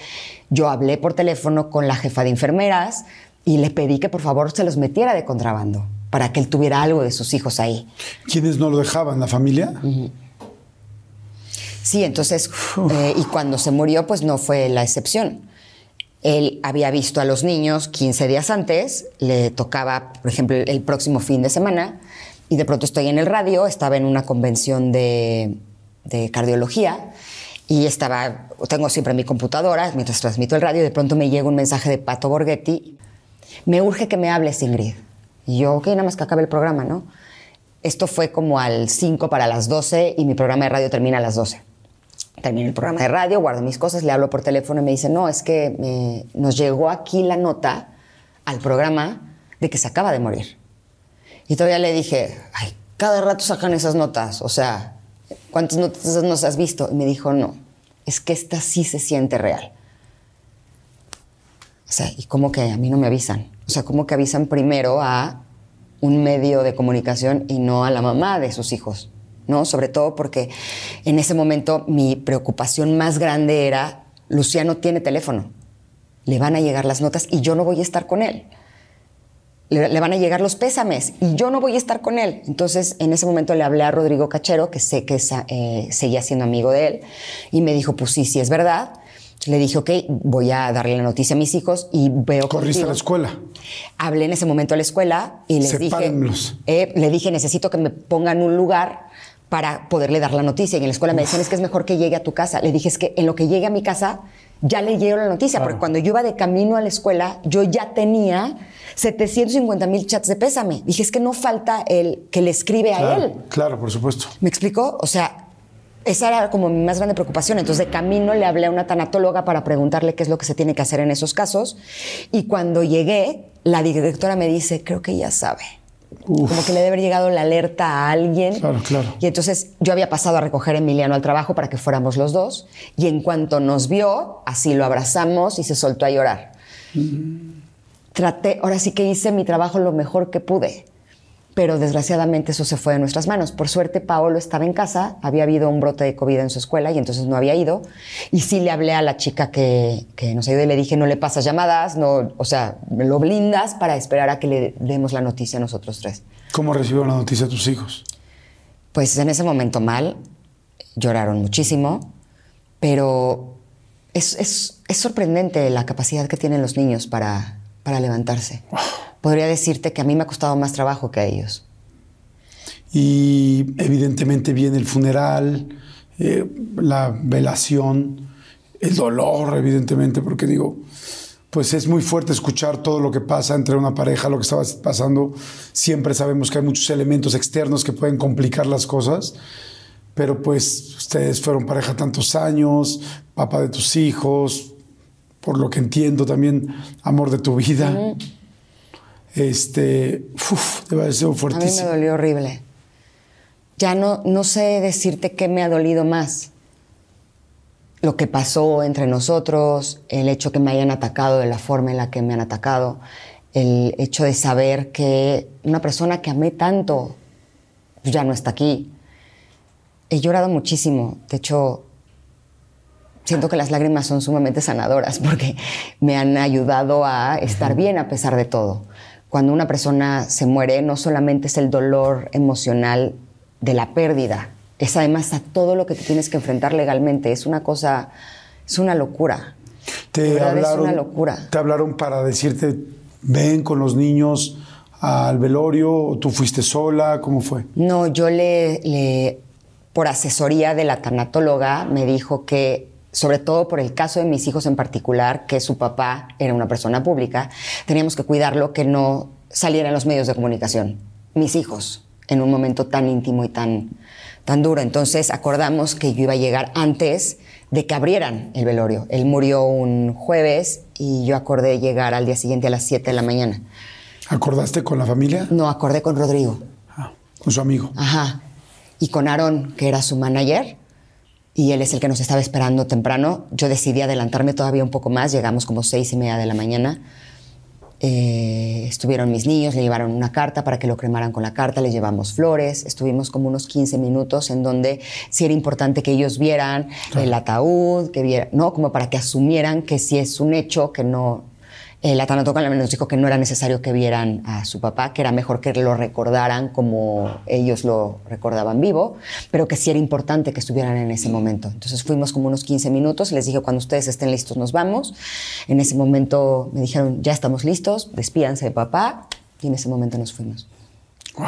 yo hablé por teléfono con la jefa de enfermeras y le pedí que por favor se los metiera de contrabando para que él tuviera algo de sus hijos ahí. ¿Quiénes no lo dejaban? ¿La familia? Sí, entonces, eh, y cuando se murió, pues no fue la excepción. Él había visto a los niños 15 días antes, le tocaba, por ejemplo, el próximo fin de semana, y de pronto estoy en el radio, estaba en una convención de, de cardiología, y estaba, tengo siempre mi computadora mientras transmito el radio, y de pronto me llega un mensaje de Pato Borghetti, me urge que me hables, Ingrid. Y yo, ok, nada más que acabe el programa, ¿no? Esto fue como al 5 para las 12 y mi programa de radio termina a las 12 termino el programa de radio, guardo mis cosas, le hablo por teléfono y me dice, no, es que eh, nos llegó aquí la nota al programa de que se acaba de morir. Y todavía le dije, ay, cada rato sacan esas notas, o sea, ¿cuántas notas nos has visto? Y me dijo, no, es que esta sí se siente real. Sea, ¿y cómo que a mí no me avisan? O sea, ¿cómo que avisan primero a un medio de comunicación y no a la mamá de sus hijos? ¿no? Sobre todo porque en ese momento mi preocupación más grande era, Luciano tiene teléfono, le van a llegar las notas y yo no voy a estar con él. Le, van a llegar los pésames y yo no voy a estar con él. Entonces, en ese momento le hablé a Rodrigo Cachero, que sé que eh, seguía siendo amigo de él, y me dijo, pues sí, sí es verdad. Le dije, ok, voy a darle la noticia a mis hijos y veo ¿Corriste a la escuela? Hablé en ese momento a la escuela y les dije, eh, le dije, necesito que me pongan un lugar para poderle dar la noticia. Y en la escuela me decían, es que es mejor que llegue a tu casa. Le dije, es que en lo que llegue a mi casa, ya le llegó la noticia, porque cuando yo iba de camino a la escuela, yo ya tenía 750 mil chats de pésame. Dije, es que no falta el que le escribe a él. Claro, por supuesto. ¿Me explicó? O sea, esa era como mi más grande preocupación. Entonces, de camino le hablé a una tanatóloga para preguntarle qué es lo que se tiene que hacer en esos casos. Y cuando llegué, la directora me dice, creo que ya sabe. Como que le debe haber llegado la alerta a alguien. Claro, claro. Y entonces yo había pasado a recoger a Emiliano al trabajo para que fuéramos los dos. Y en cuanto nos vio, así lo abrazamos y se soltó a llorar. Traté, ahora sí que hice mi trabajo lo mejor que pude pero desgraciadamente eso se fue de nuestras manos. Por suerte, Paolo estaba en casa, había habido un brote de COVID en su escuela y entonces no había ido. Y sí le hablé a la chica que, que nos ayudó y le dije, no le pasas llamadas, no, o sea, me lo blindas para esperar a que le demos la noticia a nosotros tres. ¿Cómo recibió la noticia tus hijos? Pues en ese momento mal, lloraron muchísimo, pero es, es, es sorprendente la capacidad que tienen los niños para, para levantarse podría decirte que a mí me ha costado más trabajo que a ellos. Y evidentemente viene el funeral, eh, la velación, el dolor, evidentemente, porque digo, pues es muy fuerte escuchar todo lo que pasa entre una pareja, lo que estaba pasando. Siempre sabemos que hay muchos elementos externos que pueden complicar las cosas, pero pues ustedes fueron pareja tantos años, papá de tus hijos, por lo que entiendo también, amor de tu vida este, uf, sido fuertísimo. A mí me dolió horrible. Ya no, no sé decirte qué me ha dolido más. Lo que pasó entre nosotros, el hecho que me hayan atacado de la forma en la que me han atacado, el hecho de saber que una persona que amé tanto ya no está aquí. He llorado muchísimo. De hecho, siento que las lágrimas son sumamente sanadoras porque me han ayudado a estar bien a pesar de todo cuando una persona se muere, no solamente es el dolor emocional de la pérdida, es además a todo lo que te tienes que enfrentar legalmente. Es una cosa, es una locura. Te hablaron, es una locura. Te hablaron para decirte, ven con los niños al velorio, o tú fuiste sola, ¿cómo fue? No, yo le, le por asesoría de la tanatóloga, me dijo que sobre todo por el caso de mis hijos en particular, que su papá era una persona pública, teníamos que cuidarlo que no saliera en los medios de comunicación. Mis hijos, en un momento tan íntimo y tan, tan duro. Entonces acordamos que yo iba a llegar antes de que abrieran el velorio. Él murió un jueves y yo acordé llegar al día siguiente a las 7 de la mañana. ¿Acordaste con la familia? No, acordé con Rodrigo. Ah, con su amigo. Ajá. Y con Aaron, que era su manager y él es el que nos estaba esperando temprano. Yo decidí adelantarme todavía un poco más, llegamos como seis y media de la mañana. eh, estuvieron mis niños, le llevaron una carta para que lo cremaran con la carta, le llevamos flores, estuvimos como unos 15 minutos en donde sí era importante que ellos vieran el ataúd, que vieran, ¿no? Como para que asumieran que sí es un hecho, que no, el tanatóloga nos dijo que no era necesario que vieran a su papá, que era mejor que lo recordaran como ellos lo recordaban vivo, pero que sí era importante que estuvieran en ese momento. Entonces fuimos como unos 15 minutos, les dije, cuando ustedes estén listos nos vamos. En ese momento me dijeron, ya estamos listos, despídanse de papá, y en ese momento nos fuimos. Wow.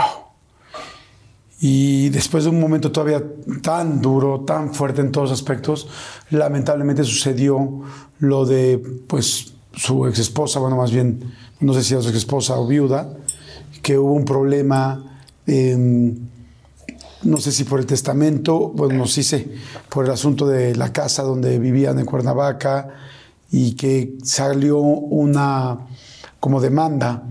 Y después de un momento todavía tan duro, tan fuerte en todos aspectos, lamentablemente sucedió lo de, pues, su ex esposa, bueno, más bien, no sé si era su ex esposa o viuda, que hubo un problema, em, no sé si por el testamento, bueno, no sí sé, por el asunto de la casa donde vivían en Cuernavaca y que salió una como demanda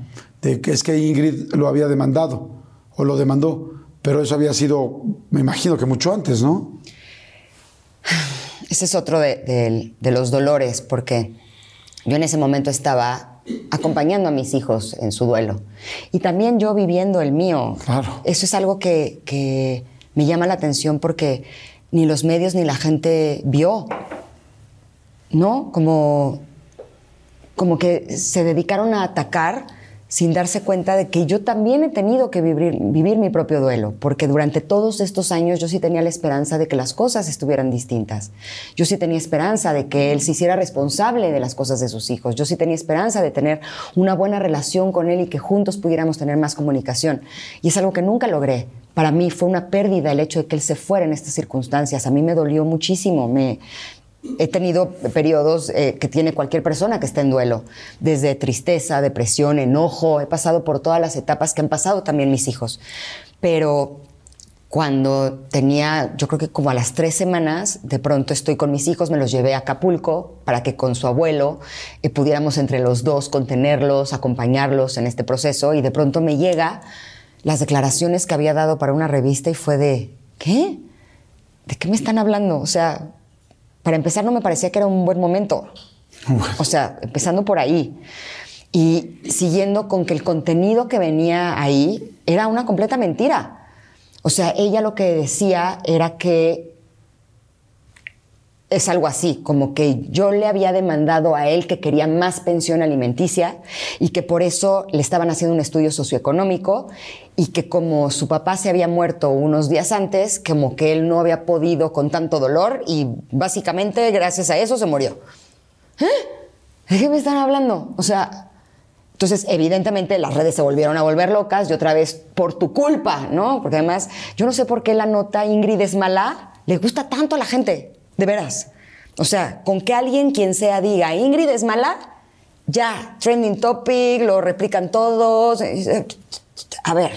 de que es que Ingrid lo había demandado o lo demandó, pero eso había sido, me imagino que mucho antes, ¿no? Ese es otro de los dolores, porque yo en ese momento estaba acompañando a mis hijos en su duelo y también yo viviendo el mío. Claro. Eso es algo que, que me llama la atención porque ni los medios ni la gente vio, ¿no? Como, como que se dedicaron a atacar sin darse cuenta de que yo también he tenido que vivir, mi propio duelo, porque durante todos estos años yo sí tenía la esperanza de que las cosas estuvieran distintas. Yo sí tenía esperanza de que él se hiciera responsable de las cosas de sus hijos. Yo sí tenía esperanza de tener una buena relación con él y que juntos pudiéramos tener más comunicación. Y es algo que nunca logré. Para mí fue una pérdida el hecho de que él se fuera en estas circunstancias. A mí me dolió muchísimo, he tenido periodos eh, que tiene cualquier persona que esté en duelo, desde tristeza, depresión, enojo, he pasado por todas las etapas que han pasado también mis hijos. Pero cuando tenía, yo creo que como a las tres semanas, de pronto estoy con mis hijos, me los llevé a Acapulco para que con su abuelo eh, pudiéramos entre los dos contenerlos, acompañarlos en este proceso y de pronto me llega las declaraciones que había dado para una revista y fue de, ¿qué? ¿De qué me están hablando? O sea, para empezar, no me parecía que era un buen momento. O sea, empezando por ahí. Y siguiendo con que el contenido que venía ahí era una completa mentira. O sea, ella lo que decía era que es algo así, como que yo le había demandado a él que quería más pensión alimenticia y que por eso le estaban haciendo un estudio socioeconómico y que como su papá se había muerto unos días antes, como que él no había podido con tanto dolor y básicamente gracias a eso se murió. ¿Eh? ¿De qué me están hablando? O sea, entonces, evidentemente, las redes se volvieron a volver locas y otra vez por tu culpa, ¿no? Porque además, yo no sé por qué la nota Ingrid es mala, le gusta tanto a la gente. De veras. O sea, con que alguien, quien sea, diga, Ingrid es mala, ya, trending topic, lo replican todos. A ver,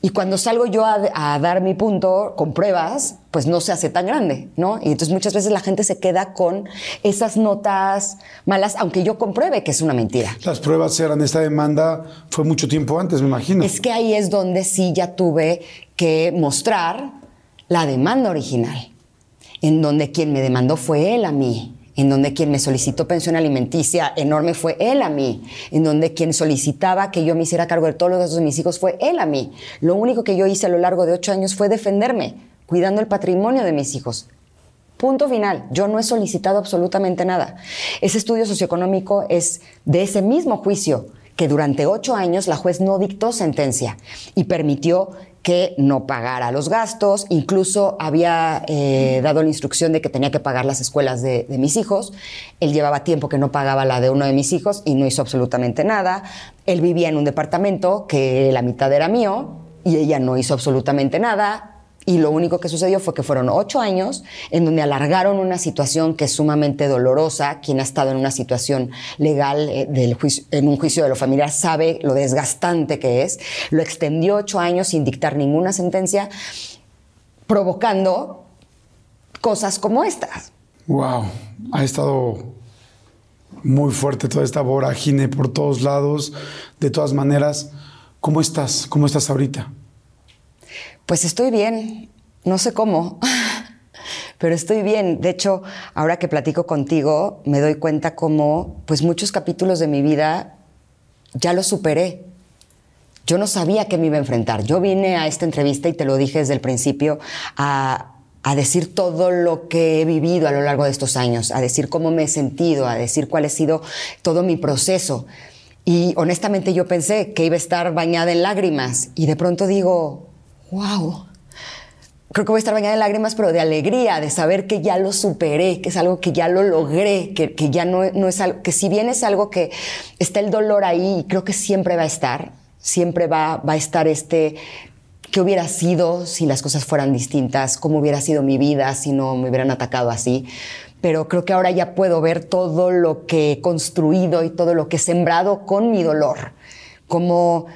y cuando salgo yo a, dar mi punto con pruebas, pues no se hace tan grande, ¿no? Y entonces muchas veces la gente se queda con esas notas malas, aunque yo compruebe que es una mentira. Las pruebas eran, esta demanda fue mucho tiempo antes, me imagino. Es que ahí es donde sí ya tuve que mostrar la demanda original en donde quien me demandó fue él a mí, en donde quien me solicitó pensión alimenticia enorme fue él a mí, en donde quien solicitaba que yo me hiciera cargo de todos los gastos de mis hijos fue él a mí. Lo único que yo hice a lo largo de ocho años fue defenderme, cuidando el patrimonio de mis hijos. Punto final. Yo no he solicitado absolutamente nada. Ese estudio socioeconómico es de ese mismo juicio que durante ocho años la juez no dictó sentencia y permitió que no pagara los gastos, incluso había eh, dado la instrucción de que tenía que pagar las escuelas de, de, mis hijos. Él llevaba tiempo que no pagaba la de uno de mis hijos y no hizo absolutamente nada. Él vivía en un departamento que la mitad era mío y ella no hizo absolutamente nada. Y lo único que sucedió fue que fueron ocho años en donde alargaron una situación que es sumamente dolorosa. Quien ha estado en una situación legal eh, en un juicio de lo familiar sabe lo desgastante que es. Lo extendió ocho años sin dictar ninguna sentencia, provocando cosas como estas. Wow, ha estado muy fuerte toda esta vorágine por todos lados. De todas maneras, ¿cómo estás? ¿Cómo estás ahorita? Pues estoy bien, no sé cómo, pero estoy bien. De hecho, ahora que platico contigo, me doy cuenta cómo, pues muchos capítulos de mi vida ya lo superé. Yo no sabía que me iba a enfrentar. Yo vine a esta entrevista y te lo dije desde el principio a, a decir todo lo que he vivido a lo largo de estos años, a decir cómo me he sentido, a decir cuál ha sido todo mi proceso. Y honestamente yo pensé que iba a estar bañada en lágrimas y de pronto digo, wow, creo que voy a estar bañada en lágrimas, pero de alegría, de saber que ya lo superé, que es algo que ya lo logré, que, que ya no, no, es algo, que si bien es algo que está el dolor ahí, creo que siempre va a estar, siempre va, va a estar este, qué hubiera sido si las cosas fueran distintas, cómo hubiera sido mi vida si no me hubieran atacado así. Pero creo que ahora ya puedo ver todo lo que he construido y todo lo que he sembrado con mi dolor. Como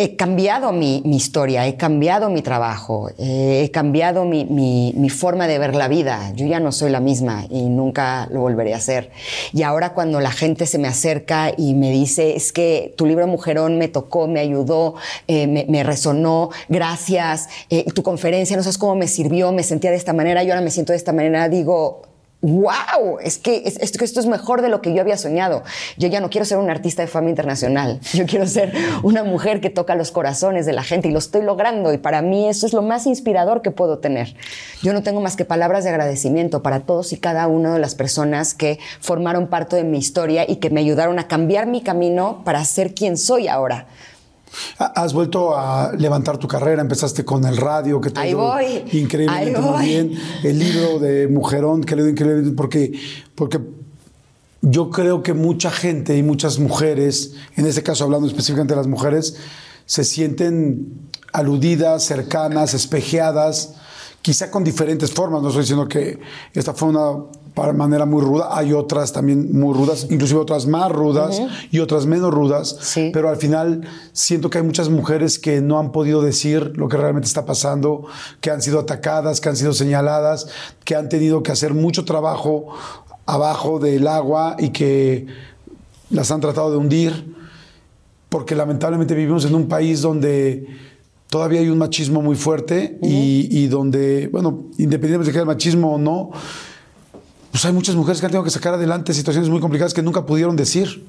he cambiado mi, historia, he cambiado mi trabajo, eh, he cambiado mi, forma de ver la vida. Yo ya no soy la misma y nunca lo volveré a hacer. Y ahora cuando la gente se me acerca y me dice, es que tu libro Mujerón me tocó, me ayudó, eh, me, me, resonó, gracias, eh, tu conferencia, no sabes cómo me sirvió, me sentía de esta manera, yo ahora me siento de esta manera, digo, wow, es que, es, es que esto es mejor de lo que yo había soñado. Yo ya no quiero ser una artista de fama internacional, yo quiero ser una mujer que toca los corazones de la gente y lo estoy logrando y para mí eso es lo más inspirador que puedo tener. Yo no tengo más que palabras de agradecimiento para todos y cada una de las personas que formaron parte de mi historia y que me ayudaron a cambiar mi camino para ser quien soy ahora. Has vuelto a levantar tu carrera, empezaste con el radio, que te Ahí voy. increíblemente Ahí voy. muy bien. El libro de Mujerón, que le dio increíblemente, porque, porque yo creo que mucha gente y muchas mujeres, en este caso hablando específicamente de las mujeres, se sienten aludidas, cercanas, espejeadas, quizá con diferentes formas. No estoy diciendo que esta fue una manera muy ruda. Hay otras también muy rudas, inclusive otras más rudas uh -huh. y otras menos rudas. Sí. Pero al final siento que hay muchas mujeres que no han podido decir lo que realmente está pasando, que han sido atacadas, que han sido señaladas, que han tenido que hacer mucho trabajo abajo del agua y que las han tratado de hundir. Porque lamentablemente vivimos en un país donde todavía hay un machismo muy fuerte uh -huh. y, y, donde, bueno, independientemente de que haya machismo o no, pues hay muchas mujeres que han tenido que sacar adelante situaciones muy complicadas que nunca pudieron decir.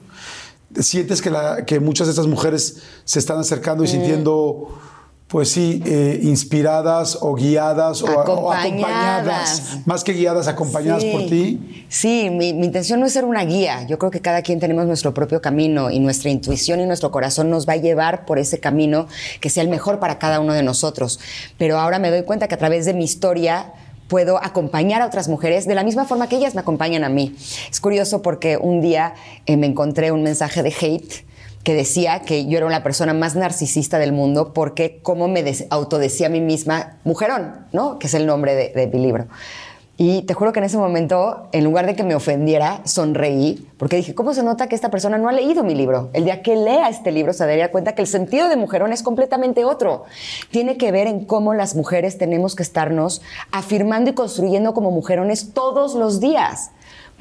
Sientes que, la, que muchas de estas mujeres se están acercando y mm. sintiendo, pues sí, eh, inspiradas o guiadas acompañadas. O, o, acompañadas, más que guiadas, acompañadas sí. por ti. Sí, mi, mi, intención no es ser una guía. Yo creo que cada quien tenemos nuestro propio camino y nuestra intuición y nuestro corazón nos va a llevar por ese camino que sea el mejor para cada uno de nosotros. Pero ahora me doy cuenta que a través de mi historia puedo acompañar a otras mujeres de la misma forma que ellas me acompañan a mí. Es curioso porque un día eh, me encontré un mensaje de hate que decía que yo era la persona más narcisista del mundo porque como me autodecía a mí misma mujerón, ¿no? Que es el nombre de mi libro. Y te juro que en ese momento, en lugar de que me ofendiera, sonreí, porque dije, ¿cómo se nota que esta persona no ha leído mi libro? El día que lea este libro se daría cuenta que el sentido de mujerón es completamente otro. Tiene que ver en cómo las mujeres tenemos que estarnos afirmando y construyendo como mujerones todos los días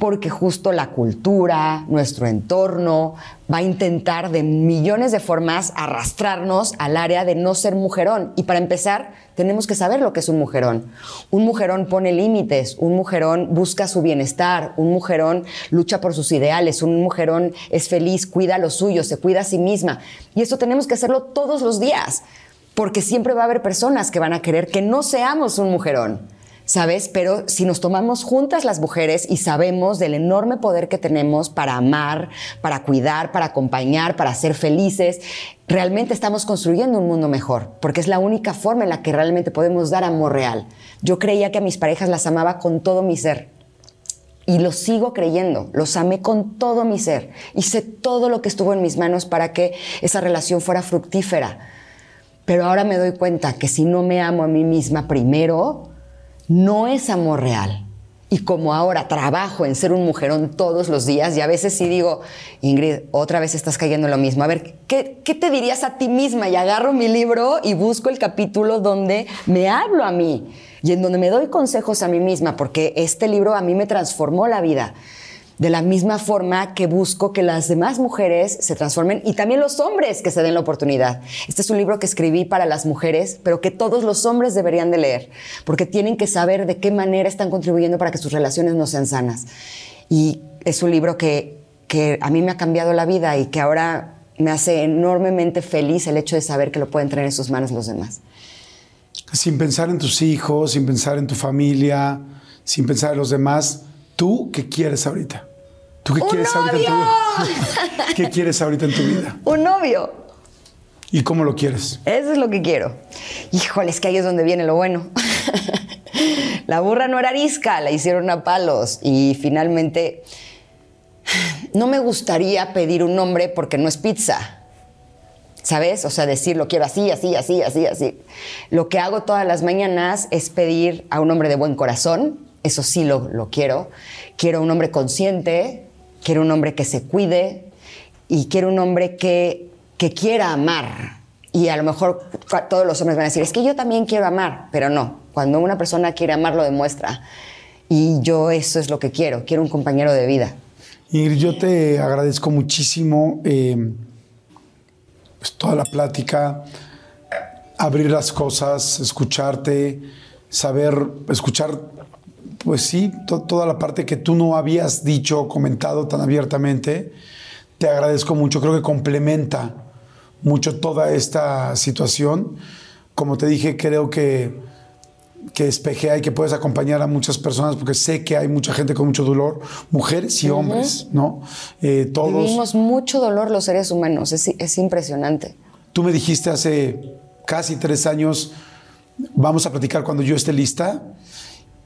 porque justo la cultura, nuestro entorno, va a intentar de millones de formas arrastrarnos al área de no ser mujerón. Y para empezar, tenemos que saber lo que es un mujerón. Un mujerón pone límites, un mujerón busca su bienestar, un mujerón lucha por sus ideales, un mujerón es feliz, cuida lo suyo, se cuida a sí misma. Y esto tenemos que hacerlo todos los días, porque siempre va a haber personas que van a querer que no seamos un mujerón. ¿Sabes? Pero si nos tomamos juntas las mujeres y sabemos del enorme poder que tenemos para amar, para cuidar, para acompañar, para ser felices, realmente estamos construyendo un mundo mejor, porque es la única forma en la que realmente podemos dar amor real. Yo creía que a mis parejas las amaba con todo mi ser. Y lo sigo creyendo, los amé con todo mi ser. Hice todo lo que estuvo en mis manos para que esa relación fuera fructífera. Pero ahora me doy cuenta que si no me amo a mí misma primero, no es amor real. Y como ahora trabajo en ser un mujerón todos los días, y a veces sí digo, Ingrid, otra vez estás cayendo en lo mismo. A ver, ¿qué, ¿qué, te dirías a ti misma? Y agarro mi libro y busco el capítulo donde me hablo a mí y en donde me doy consejos a mí misma, porque este libro a mí me transformó la vida. De la misma forma que busco que las demás mujeres se transformen y también los hombres que se den la oportunidad. Este es un libro que escribí para las mujeres, pero que todos los hombres deberían de leer, porque tienen que saber de qué manera están contribuyendo para que sus relaciones no sean sanas. Y es un libro que que a mí me ha cambiado la vida y que ahora me hace enormemente feliz el hecho de saber que lo pueden tener en sus manos los demás. Sin pensar en tus hijos, sin pensar en tu familia, sin pensar en los demás, ¿tú qué quieres ahorita? ¿Tú qué ¡Un quieres ahorita en tu vida? ¿Qué quieres ahorita en tu vida? Un novio. ¿Y cómo lo quieres? Eso es lo que quiero. Híjole, es que ahí es donde viene lo bueno. la burra no era arisca, la hicieron a palos y finalmente no me gustaría pedir un nombre porque no es pizza. ¿Sabes? O sea, decir lo quiero así, así, así, así, así. Lo que hago todas las mañanas es pedir a un hombre de buen corazón, eso sí lo, lo quiero. Quiero un hombre consciente, quiero un hombre que se cuide y quiero un hombre que, que quiera amar. Y a lo mejor todos los hombres van a decir, es que yo también quiero amar, pero no. Cuando una persona quiere amar, lo demuestra. Y yo eso es lo que quiero, quiero un compañero de vida. Ingrid, yo te agradezco muchísimo eh, pues, toda la plática, abrir las cosas, escucharte, saber, escuchar, pues sí, to- toda la parte que tú no habías dicho o comentado tan abiertamente. Te agradezco mucho, creo que complementa mucho toda esta situación. Como te dije, creo que que espejea y que puedes acompañar a muchas personas, porque sé que hay mucha gente con mucho dolor, mujeres y hombres, ¿no? Eh, todos. Vivimos mucho dolor los seres humanos, es, es impresionante. Tú me dijiste hace casi tres años, vamos a platicar cuando yo esté lista,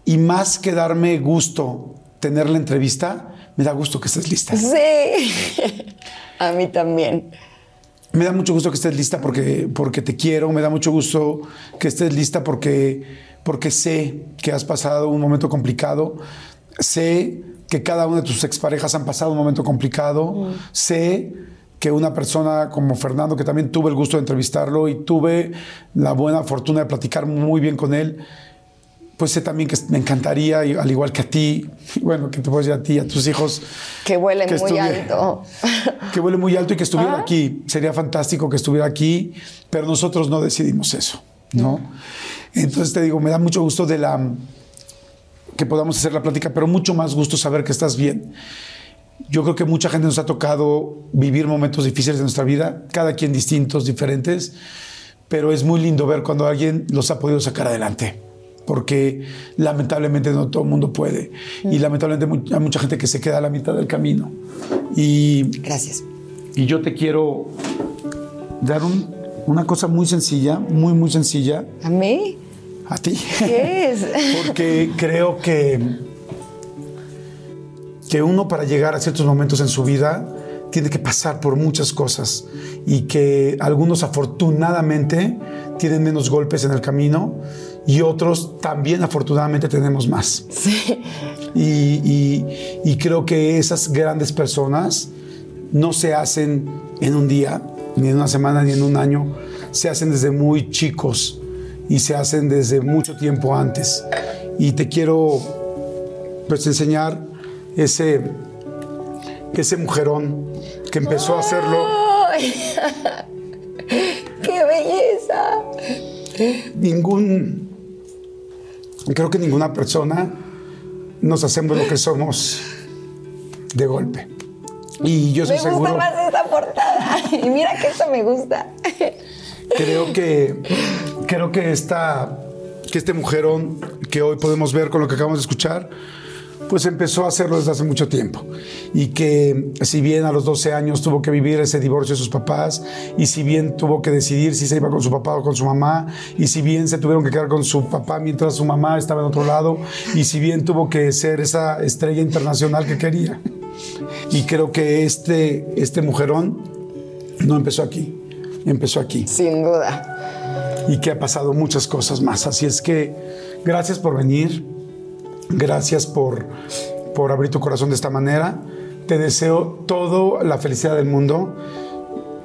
y más que darme gusto tener la entrevista, me da gusto que estés lista. Sí, a mí también. Me da mucho gusto que estés lista porque, porque te quiero, me da mucho gusto que estés lista porque, porque sé que has pasado un momento complicado, sé que cada una de tus exparejas han pasado un momento complicado, sé que una persona como Fernando, que también tuve el gusto de entrevistarlo y tuve la buena fortuna de platicar muy bien con él, pues sé también que me encantaría, al igual que a ti, bueno, que te puedo decir a ti, a tus hijos, Que huele Que muy alto. que vuele muy alto y que estuviera aquí. Sería fantástico que estuviera aquí, pero nosotros no decidimos eso, ¿no? Entonces te digo, me da mucho gusto de la que podamos hacer la plática, pero mucho más gusto saber que estás bien. Yo creo que mucha gente nos ha tocado vivir momentos difíciles de nuestra vida, cada quien distintos, diferentes, pero es muy lindo ver cuando alguien los ha podido sacar adelante, porque lamentablemente no todo el mundo puede y lamentablemente hay mucha gente que se queda a la mitad del camino. Y Gracias. y yo te quiero dar un- una cosa muy sencilla, muy, muy sencilla ¿A mí? a ti. ¿Qué es? Porque creo que, que uno para llegar a ciertos momentos en su vida tiene que pasar por muchas cosas y que algunos afortunadamente tienen menos golpes en el camino y otros también afortunadamente tenemos más. Sí. Y, y- y creo que esas grandes personas no se hacen en un día, ni en una semana, ni en un año. Se hacen desde muy chicos y se hacen desde mucho tiempo antes. Y te quiero pues enseñar ese, ese mujerón que empezó a hacerlo. ¡Qué belleza! Ningún, creo que ninguna persona nos hacemos lo que somos de golpe. Y yo Me estoy gusta seguro. más esta portada. Y mira que esta me gusta. creo que creo que esta que este mujerón que hoy podemos ver con lo que acabamos de escuchar pues empezó a hacerlo desde hace mucho tiempo y que si bien a los 12 años tuvo que vivir ese divorcio de sus papás y si bien tuvo que decidir si se iba con su papá o con su mamá y si bien se tuvieron que quedar con su papá mientras su mamá estaba en otro lado y si bien tuvo que ser esa estrella internacional que quería y creo que este este mujerón no empezó aquí empezó aquí Sin duda. y que ha pasado muchas cosas más. Así es que gracias por venir, gracias por, por abrir tu corazón de esta manera. Te deseo toda la felicidad del mundo.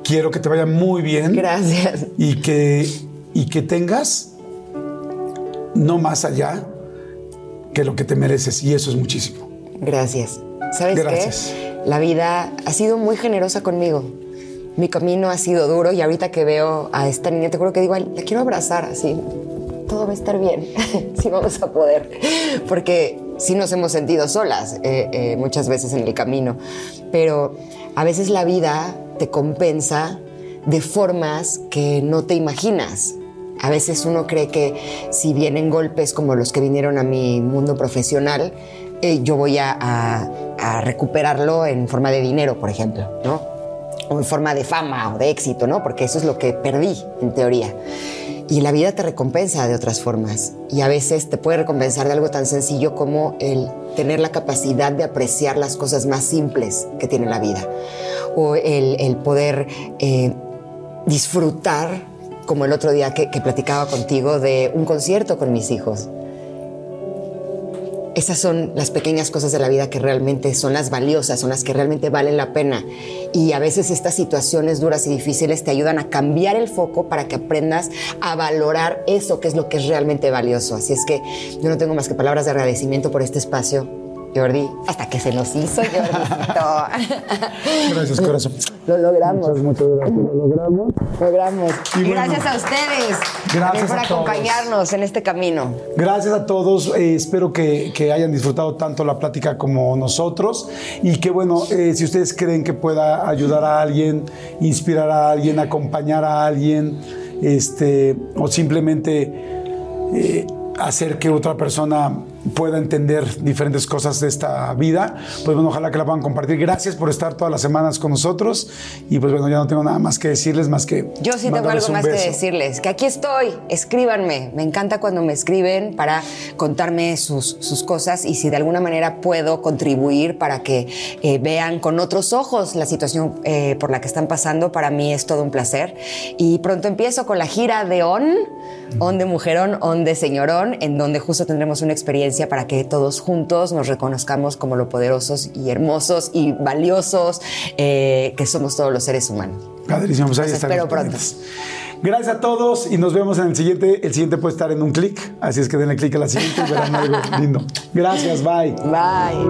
Quiero que te vaya muy bien Gracias. y que, y que tengas no más allá que lo que te mereces. Y eso es muchísimo. Gracias. ¿Sabes Gracias. qué? La vida ha sido muy generosa conmigo. Mi camino ha sido duro y ahorita que veo a esta niña, te juro que digo, "Ay, la quiero abrazar así. Todo va a estar bien. sí vamos a poder. Porque sí nos hemos sentido solas eh, eh, muchas veces en el camino, pero a veces la vida te compensa de formas que no te imaginas. A veces uno cree que si vienen golpes como los que vinieron a mi mundo profesional, eh, yo voy a, a, recuperarlo en forma de dinero, por ejemplo, ¿no? O en forma de fama o de éxito, ¿no? Porque eso es lo que perdí, en teoría. Y la vida te recompensa de otras formas. Y a veces te puede recompensar de algo tan sencillo como el tener la capacidad de apreciar las cosas más simples que tiene la vida. O el, poder eh, disfrutar, como el otro día que platicaba contigo, de un concierto con mis hijos esas son las pequeñas cosas de la vida que realmente son las valiosas, son las que realmente valen la pena. Y a veces estas situaciones duras y difíciles te ayudan a cambiar el foco para que aprendas a valorar eso que es lo que es realmente valioso. Así es que yo no tengo más que palabras de agradecimiento por este espacio Jordi, hasta que se nos hizo, Jordi. gracias, corazón. Lo logramos. Muchas, muchas gracias. Lo logramos. Logramos. Y Y bueno, gracias a ustedes gracias por a todos. acompañarnos en este camino. Gracias a todos. eh, espero que, que hayan disfrutado tanto la plática como nosotros. Y que bueno, eh, si ustedes creen que pueda ayudar a alguien, inspirar a alguien, acompañar a alguien, este, o simplemente eh, hacer que otra persona pueda entender diferentes cosas de esta vida, pues bueno, ojalá que la puedan compartir. Gracias por estar todas las semanas con nosotros. Y pues bueno, ya no tengo nada más que decirles más que. Yo sí tengo algo más que beso. decirles, que aquí estoy, escríbanme. Me encanta cuando me escriben para contarme sus, sus cosas y si de alguna manera puedo contribuir para que eh, vean con otros ojos la situación eh, por la que están pasando, para mí es todo un placer. Y pronto empiezo con la gira de ON, ON de Mujerón, ON de Señorón, en donde justo tendremos una experiencia para que todos juntos nos reconozcamos como lo poderosos y hermosos y valiosos eh, que somos todos los seres humanos. Padrísimo, pues ahí espero pronto. Gracias a todos y nos vemos en el siguiente. El siguiente puede estar en un clic, así es que denle clic a la siguiente y verán algo lindo. Gracias, bye. Bye.